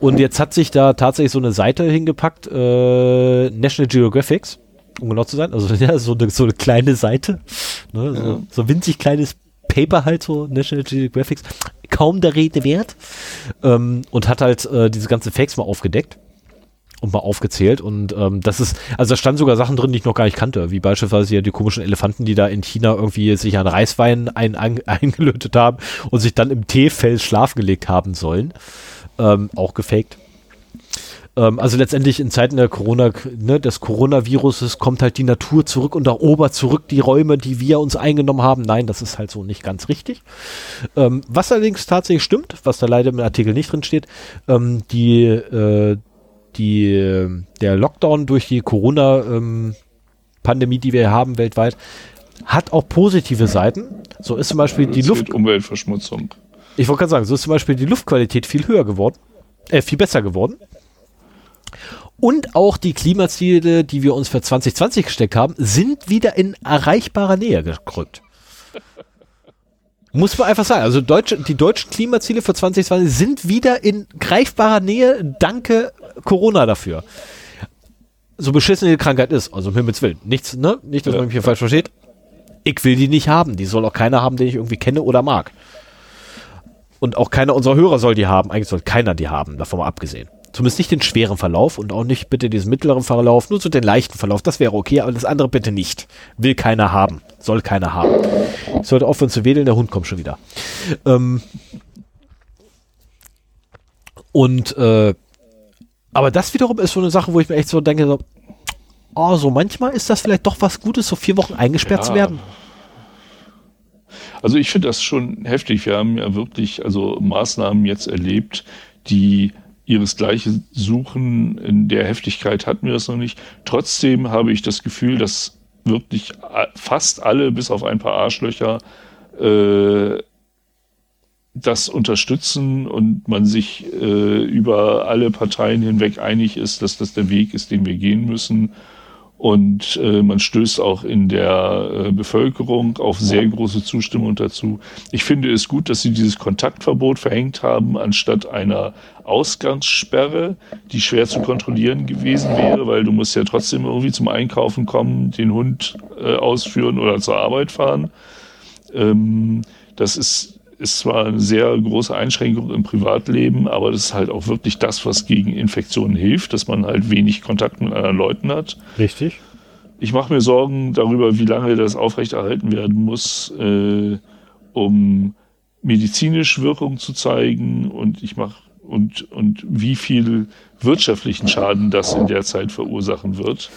und jetzt hat sich da tatsächlich so eine Seite hingepackt, äh, National Geographics, um genau zu sein. Also ja, so eine, so eine kleine Seite. Ne, so, Ja. so winzig kleines Paper halt, so National Geographics. kaum der Rede wert. Ähm, und hat halt äh, diese ganzen Fakes mal aufgedeckt und mal aufgezählt. Und ähm, das ist, also da standen sogar Sachen drin, die ich noch gar nicht kannte, wie beispielsweise ja die komischen Elefanten, die da in China irgendwie sich an Reiswein ein, ein, eingelötet haben und sich dann im Teefeld schlafen gelegt haben sollen. Ähm, auch gefaked. Ähm, also letztendlich in Zeiten der Corona, ne, des Coronaviruses kommt halt die Natur zurück und erobert zurück die Räume, die wir uns eingenommen haben. Nein, das ist halt so nicht ganz richtig. Ähm, was allerdings tatsächlich stimmt, was da leider im Artikel nicht drin steht, ähm, die, äh, die, der Lockdown durch die Corona-Pandemie, die wir haben weltweit, hat auch positive Seiten. So ist zum Beispiel ja, die Luft. Umweltverschmutzung. Ich wollte gerade sagen, so ist zum Beispiel die Luftqualität viel höher geworden, äh, viel besser geworden. Und auch die Klimaziele, die wir uns für 2020 gesteckt haben, sind wieder in erreichbarer Nähe gerückt. Muss man einfach sagen. Also deutsche, die deutschen Klimaziele für 2020 sind wieder in greifbarer Nähe. Danke Corona dafür. So beschissen die Krankheit ist, also um Himmels Willen. Nichts, ne? Nicht, dass man mich hier falsch versteht. Ich will die nicht haben. Die soll auch keiner haben, den ich irgendwie kenne oder mag. Und auch keiner unserer Hörer soll die haben. Eigentlich soll keiner die haben, davon mal abgesehen. Zumindest nicht den schweren Verlauf und auch nicht bitte diesen mittleren Verlauf, nur so den leichten Verlauf. Das wäre okay, aber das andere bitte nicht. Will keiner haben. Soll keiner haben. Ich sollte aufhören zu wedeln, der Hund kommt schon wieder. Ähm und äh, aber das wiederum ist so eine Sache, wo ich mir echt so denke, so, oh, so manchmal ist das vielleicht doch was Gutes, so vier Wochen eingesperrt ja. zu werden. Also ich finde das schon heftig. Wir haben ja wirklich also Maßnahmen jetzt erlebt, die ihresgleichen suchen. In der Heftigkeit hatten wir das noch nicht. Trotzdem habe ich das Gefühl, dass wirklich fast alle, bis auf ein paar Arschlöcher, äh, das unterstützen und man sich äh, über alle Parteien hinweg einig ist, dass das der Weg ist, den wir gehen müssen. Und äh, man stößt auch in der äh, Bevölkerung auf sehr große Zustimmung dazu. Ich finde es gut, dass sie dieses Kontaktverbot verhängt haben, anstatt einer Ausgangssperre, die schwer zu kontrollieren gewesen wäre, weil du musst ja trotzdem irgendwie zum Einkaufen kommen, den Hund äh, ausführen oder zur Arbeit fahren. Ähm, das ist ist zwar eine sehr große Einschränkung im Privatleben, aber das ist halt auch wirklich das, was gegen Infektionen hilft, dass man halt wenig Kontakt mit anderen Leuten hat. Richtig. Ich mache mir Sorgen darüber, wie lange das aufrechterhalten werden muss, äh, um medizinisch Wirkung zu zeigen und ich mache und, und wie viel wirtschaftlichen Schaden das in der Zeit verursachen wird.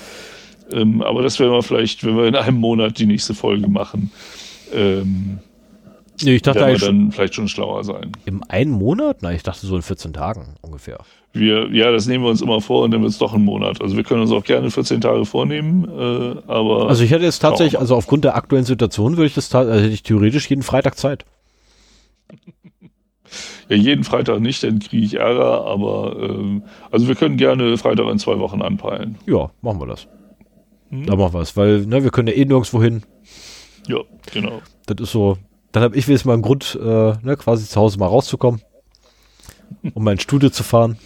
Ähm, aber das werden wir vielleicht, wenn wir in einem Monat die nächste Folge machen, ähm, Nee, ich dachte werden wir dann vielleicht schon schlauer sein. Im einen Monat? Nein, ich dachte so in 14 Tagen ungefähr. Wir, ja, das nehmen wir uns immer vor und dann wird es doch ein Monat. Also wir können uns auch gerne 14 Tage vornehmen, äh, aber. Also ich hätte jetzt tatsächlich, also aufgrund der aktuellen Situation würde ich das also hätte ich theoretisch jeden Freitag Zeit. ja, jeden Freitag nicht, dann kriege ich Ärger, aber ähm, also wir können gerne Freitag in zwei Wochen anpeilen. Ja, machen wir das. Hm? Da machen wir es, weil ne, wir können ja eh nirgendwo hin. Ja, genau. Das ist so, dann habe ich wenigstens mal einen Grund, äh, ne, quasi zu Hause mal rauszukommen, um mein Studio zu fahren.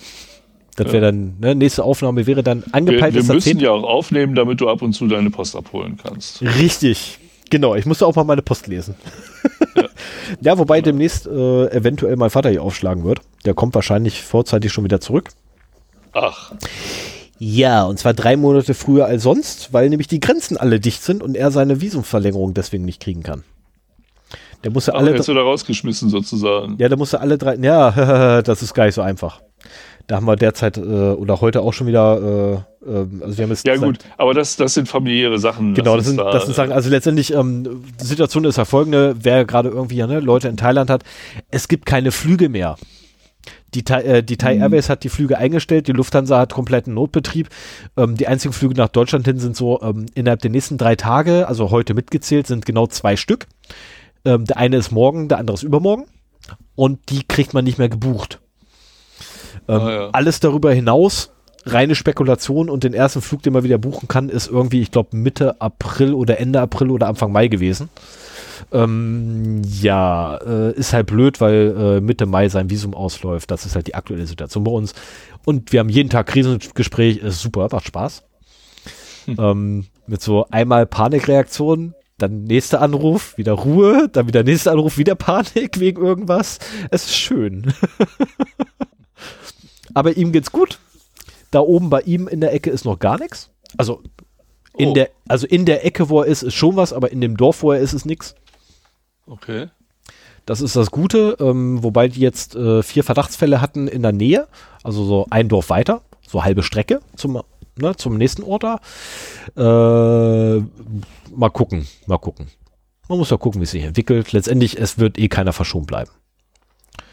Das wäre dann, ne, nächste Aufnahme wäre dann angepeilt. Wir, wir müssen ja auch aufnehmen, damit du ab und zu deine Post abholen kannst. Richtig. Genau, ich musste auch mal meine Post lesen. Ja, ja wobei genau. demnächst äh, eventuell mein Vater hier aufschlagen wird. Der kommt wahrscheinlich vorzeitig schon wieder zurück. Ach. Ja, und zwar drei Monate früher als sonst, weil nämlich die Grenzen alle dicht sind und er seine Visumverlängerung deswegen nicht kriegen kann. Der musste Ach, alle. Jetzt wieder rausgeschmissen sozusagen. Ja, der musste alle drei. Ja, das ist gar nicht so einfach. Da haben wir derzeit äh, oder heute auch schon wieder. Äh, äh, also wir haben jetzt ja gut, aber das, das sind familiäre Sachen. Genau, das sind, da, das sind Sachen. Also letztendlich ähm, die Situation ist ja folgende: Wer gerade irgendwie ne, Leute in Thailand hat, es gibt keine Flüge mehr. Die, äh, die Thai mhm. Airways hat die Flüge eingestellt, die Lufthansa hat kompletten Notbetrieb. Ähm, die einzigen Flüge nach Deutschland hin sind so ähm, innerhalb der nächsten drei Tage, also heute mitgezählt, sind genau zwei Stück. Ähm, der eine ist morgen, der andere ist übermorgen. Und die kriegt man nicht mehr gebucht. Ähm, ah, ja. Alles darüber hinaus, reine Spekulation und den ersten Flug, den man wieder buchen kann, ist irgendwie, ich glaube, Mitte April oder Ende April oder Anfang Mai gewesen. Ähm, ja, äh, ist halt blöd, weil äh, Mitte Mai sein Visum ausläuft. Das ist halt die aktuelle Situation bei uns. Und wir haben jeden Tag Krisengespräch, ist super, macht Spaß. Hm. Ähm, mit so einmal Panikreaktionen, dann nächster Anruf, wieder Ruhe, dann wieder nächster Anruf, wieder Panik wegen irgendwas. Es ist schön. Aber ihm geht's gut. Da oben bei ihm in der Ecke ist noch gar nichts. Also in Oh. der, also in der Ecke, wo er ist, ist schon was, aber in dem Dorf, wo er ist, ist nichts. Okay. Das ist das Gute, ähm, wobei die jetzt äh, vier Verdachtsfälle hatten in der Nähe, also so ein Dorf weiter, so halbe Strecke zum, ne, zum nächsten da. Äh, mal gucken, mal gucken. Man muss ja gucken, wie es sich entwickelt. Letztendlich, es wird eh keiner verschont bleiben.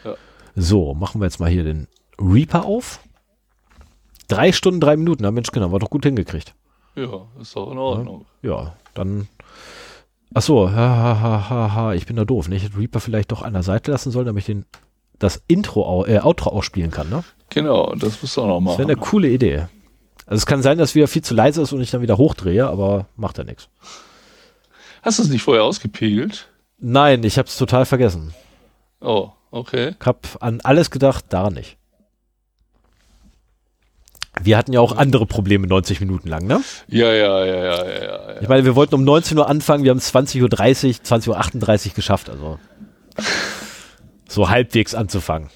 Ja. So, machen wir jetzt mal hier den Reaper auf. Drei Stunden, drei Minuten, na Mensch, genau, war doch gut hingekriegt. Ja, ist doch in Ordnung. Ja, dann. Ach so, ha, ha, ich bin da doof. Ne? Ich hätte Reaper vielleicht doch an der Seite lassen sollen, damit ich den, das Intro, äh, Outro ausspielen kann, ne? Genau, das musst du auch noch Das wäre machen. eine coole Idee. Also es kann sein, dass wieder viel zu leise ist und ich dann wieder hochdrehe, aber macht ja nichts. Hast du es nicht vorher ausgepegelt? Nein, ich habe es total vergessen. Oh, okay. Ich habe an alles gedacht, daran nicht. Wir hatten ja auch andere Probleme 90 Minuten lang, ne? Ja, ja, ja, ja, ja, ja. Ich meine, wir wollten um 19 Uhr anfangen, wir haben 20.30 Uhr, 20.38 Uhr geschafft, also so halbwegs anzufangen.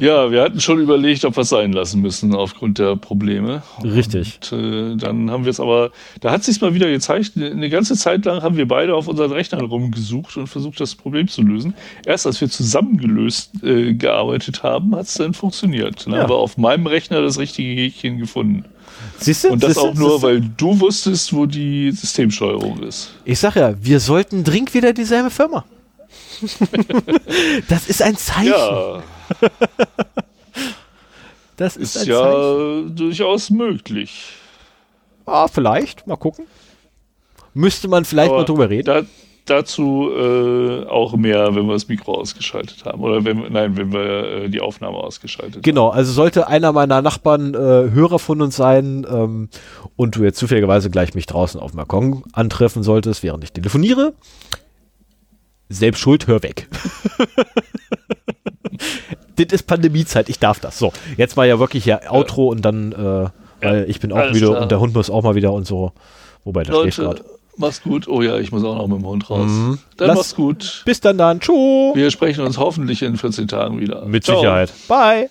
Ja, wir hatten schon überlegt, ob wir es sein lassen müssen aufgrund der Probleme. Richtig. Und, äh, dann haben wir es aber, da hat sich mal wieder gezeigt, eine, ganze Zeit lang haben wir beide auf unseren Rechnern rumgesucht und versucht, das Problem zu lösen. Erst als wir zusammen gelöst äh, gearbeitet haben, hat es dann funktioniert. Dann Ja. haben wir auf meinem Rechner das richtige Häkchen gefunden. Siehst du? Und das Siehst du? auch nur, Siehst du? weil du wusstest, wo die Systemsteuerung ist. Ich sag ja, wir sollten dringend wieder dieselbe Firma. das ist ein Zeichen. Ja, das ist, ist ein ja Zeichen. durchaus möglich. Ah, vielleicht. Mal gucken. Müsste man vielleicht Aber mal drüber reden. Da, dazu äh, auch mehr, wenn wir das Mikro ausgeschaltet haben. Oder wenn, nein, wenn wir äh, die Aufnahme ausgeschaltet Genau, also sollte einer meiner Nachbarn äh, Hörer von uns sein ähm, und du jetzt zufälligerweise gleich mich draußen auf dem Balkon antreffen solltest, während ich telefoniere, selbst schuld, hör weg. das ist Pandemiezeit, ich darf das. So, jetzt mal ja wirklich ja Outro und dann, äh, weil ich bin auch wieder klar. und der Hund muss auch mal wieder und so. Wobei, der schläft Leute, gerade. mach's gut. Oh ja, ich muss auch noch mit dem Hund raus. Mhm. Dann Lass- mach's gut. Bis dann dann, tschüss. Wir sprechen uns hoffentlich in 14 Tagen wieder. Mit Ciao. Sicherheit. Bye.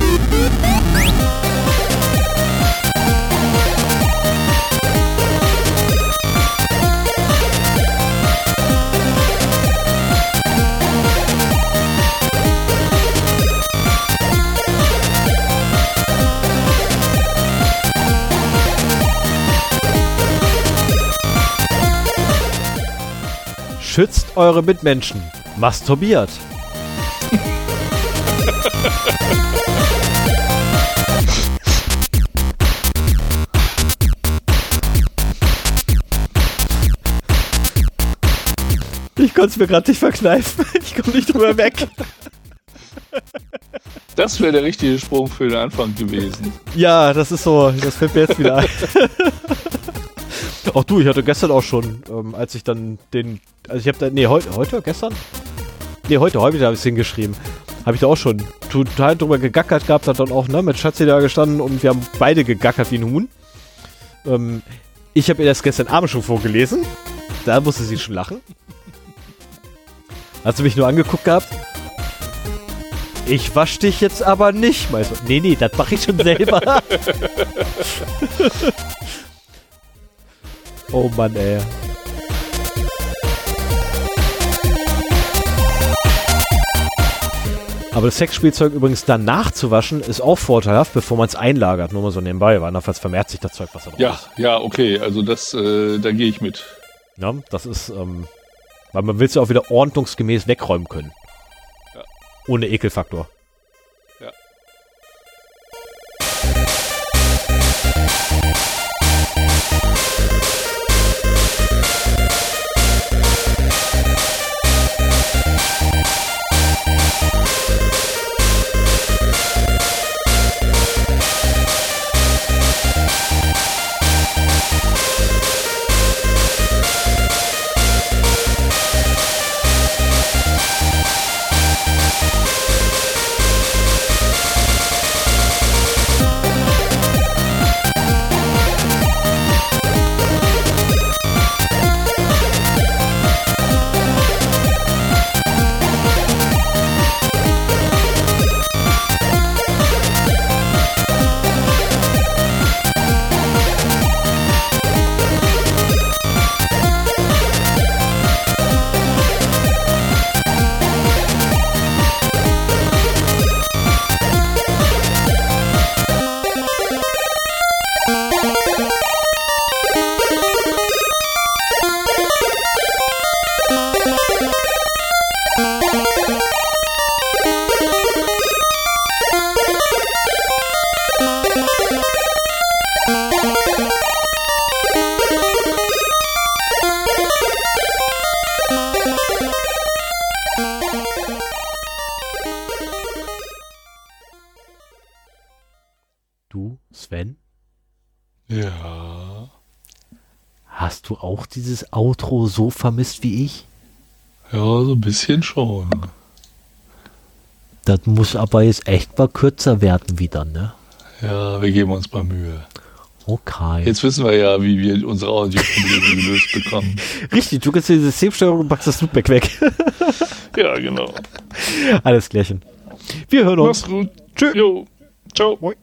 eure Mitmenschen. Masturbiert. Ich konnte es mir gerade nicht verkneifen. Ich komme nicht drüber weg. Das wäre der richtige Sprung für den Anfang gewesen. Ja, das ist so. Das fällt mir jetzt wieder ein. Auch du, ich hatte gestern auch schon, ähm, als ich dann den. Also ich habe da. Nee, heute, heute, gestern? Nee, heute, heute habe ich es hingeschrieben. Habe ich da auch schon total drüber gegackert gehabt, hat dann auch, ne, mit Schatzi da gestanden und wir haben beide gegackert wie ein Huhn. Ähm, ich habe ihr das gestern Abend schon vorgelesen. Da musste sie schon lachen. Hat sie mich nur angeguckt gehabt. Ich wasch dich jetzt aber nicht. Mal so, nee, nee, das mache ich schon selber. Oh Mann, ey. Aber das Sexspielzeug übrigens danach zu waschen, ist auch vorteilhaft, bevor man es einlagert. Nur mal so nebenbei, weil andernfalls vermehrt sich das Zeug, was da drauf Ja, ist. ja, okay, also das, äh, da gehe ich mit. Ja, das ist, ähm, weil man will es ja auch wieder ordnungsgemäß wegräumen können. Ja. Ohne Ekelfaktor. Sven, Ja, hast du auch dieses Outro so vermisst wie ich? ja, so ein bisschen schon. Das muss aber jetzt echt mal kürzer werden wieder, ne? Ja, wir geben uns mal Mühe. Okay. Jetzt wissen wir ja, wie wir unsere Audioprobleme gelöst bekommen. Richtig, du kannst die Systemsteuerung und packst das Loopback weg. Ja, genau. Alles klärchen. Wir hören uns. Mach's gut. Tschö. Jo. Ciao. Moin.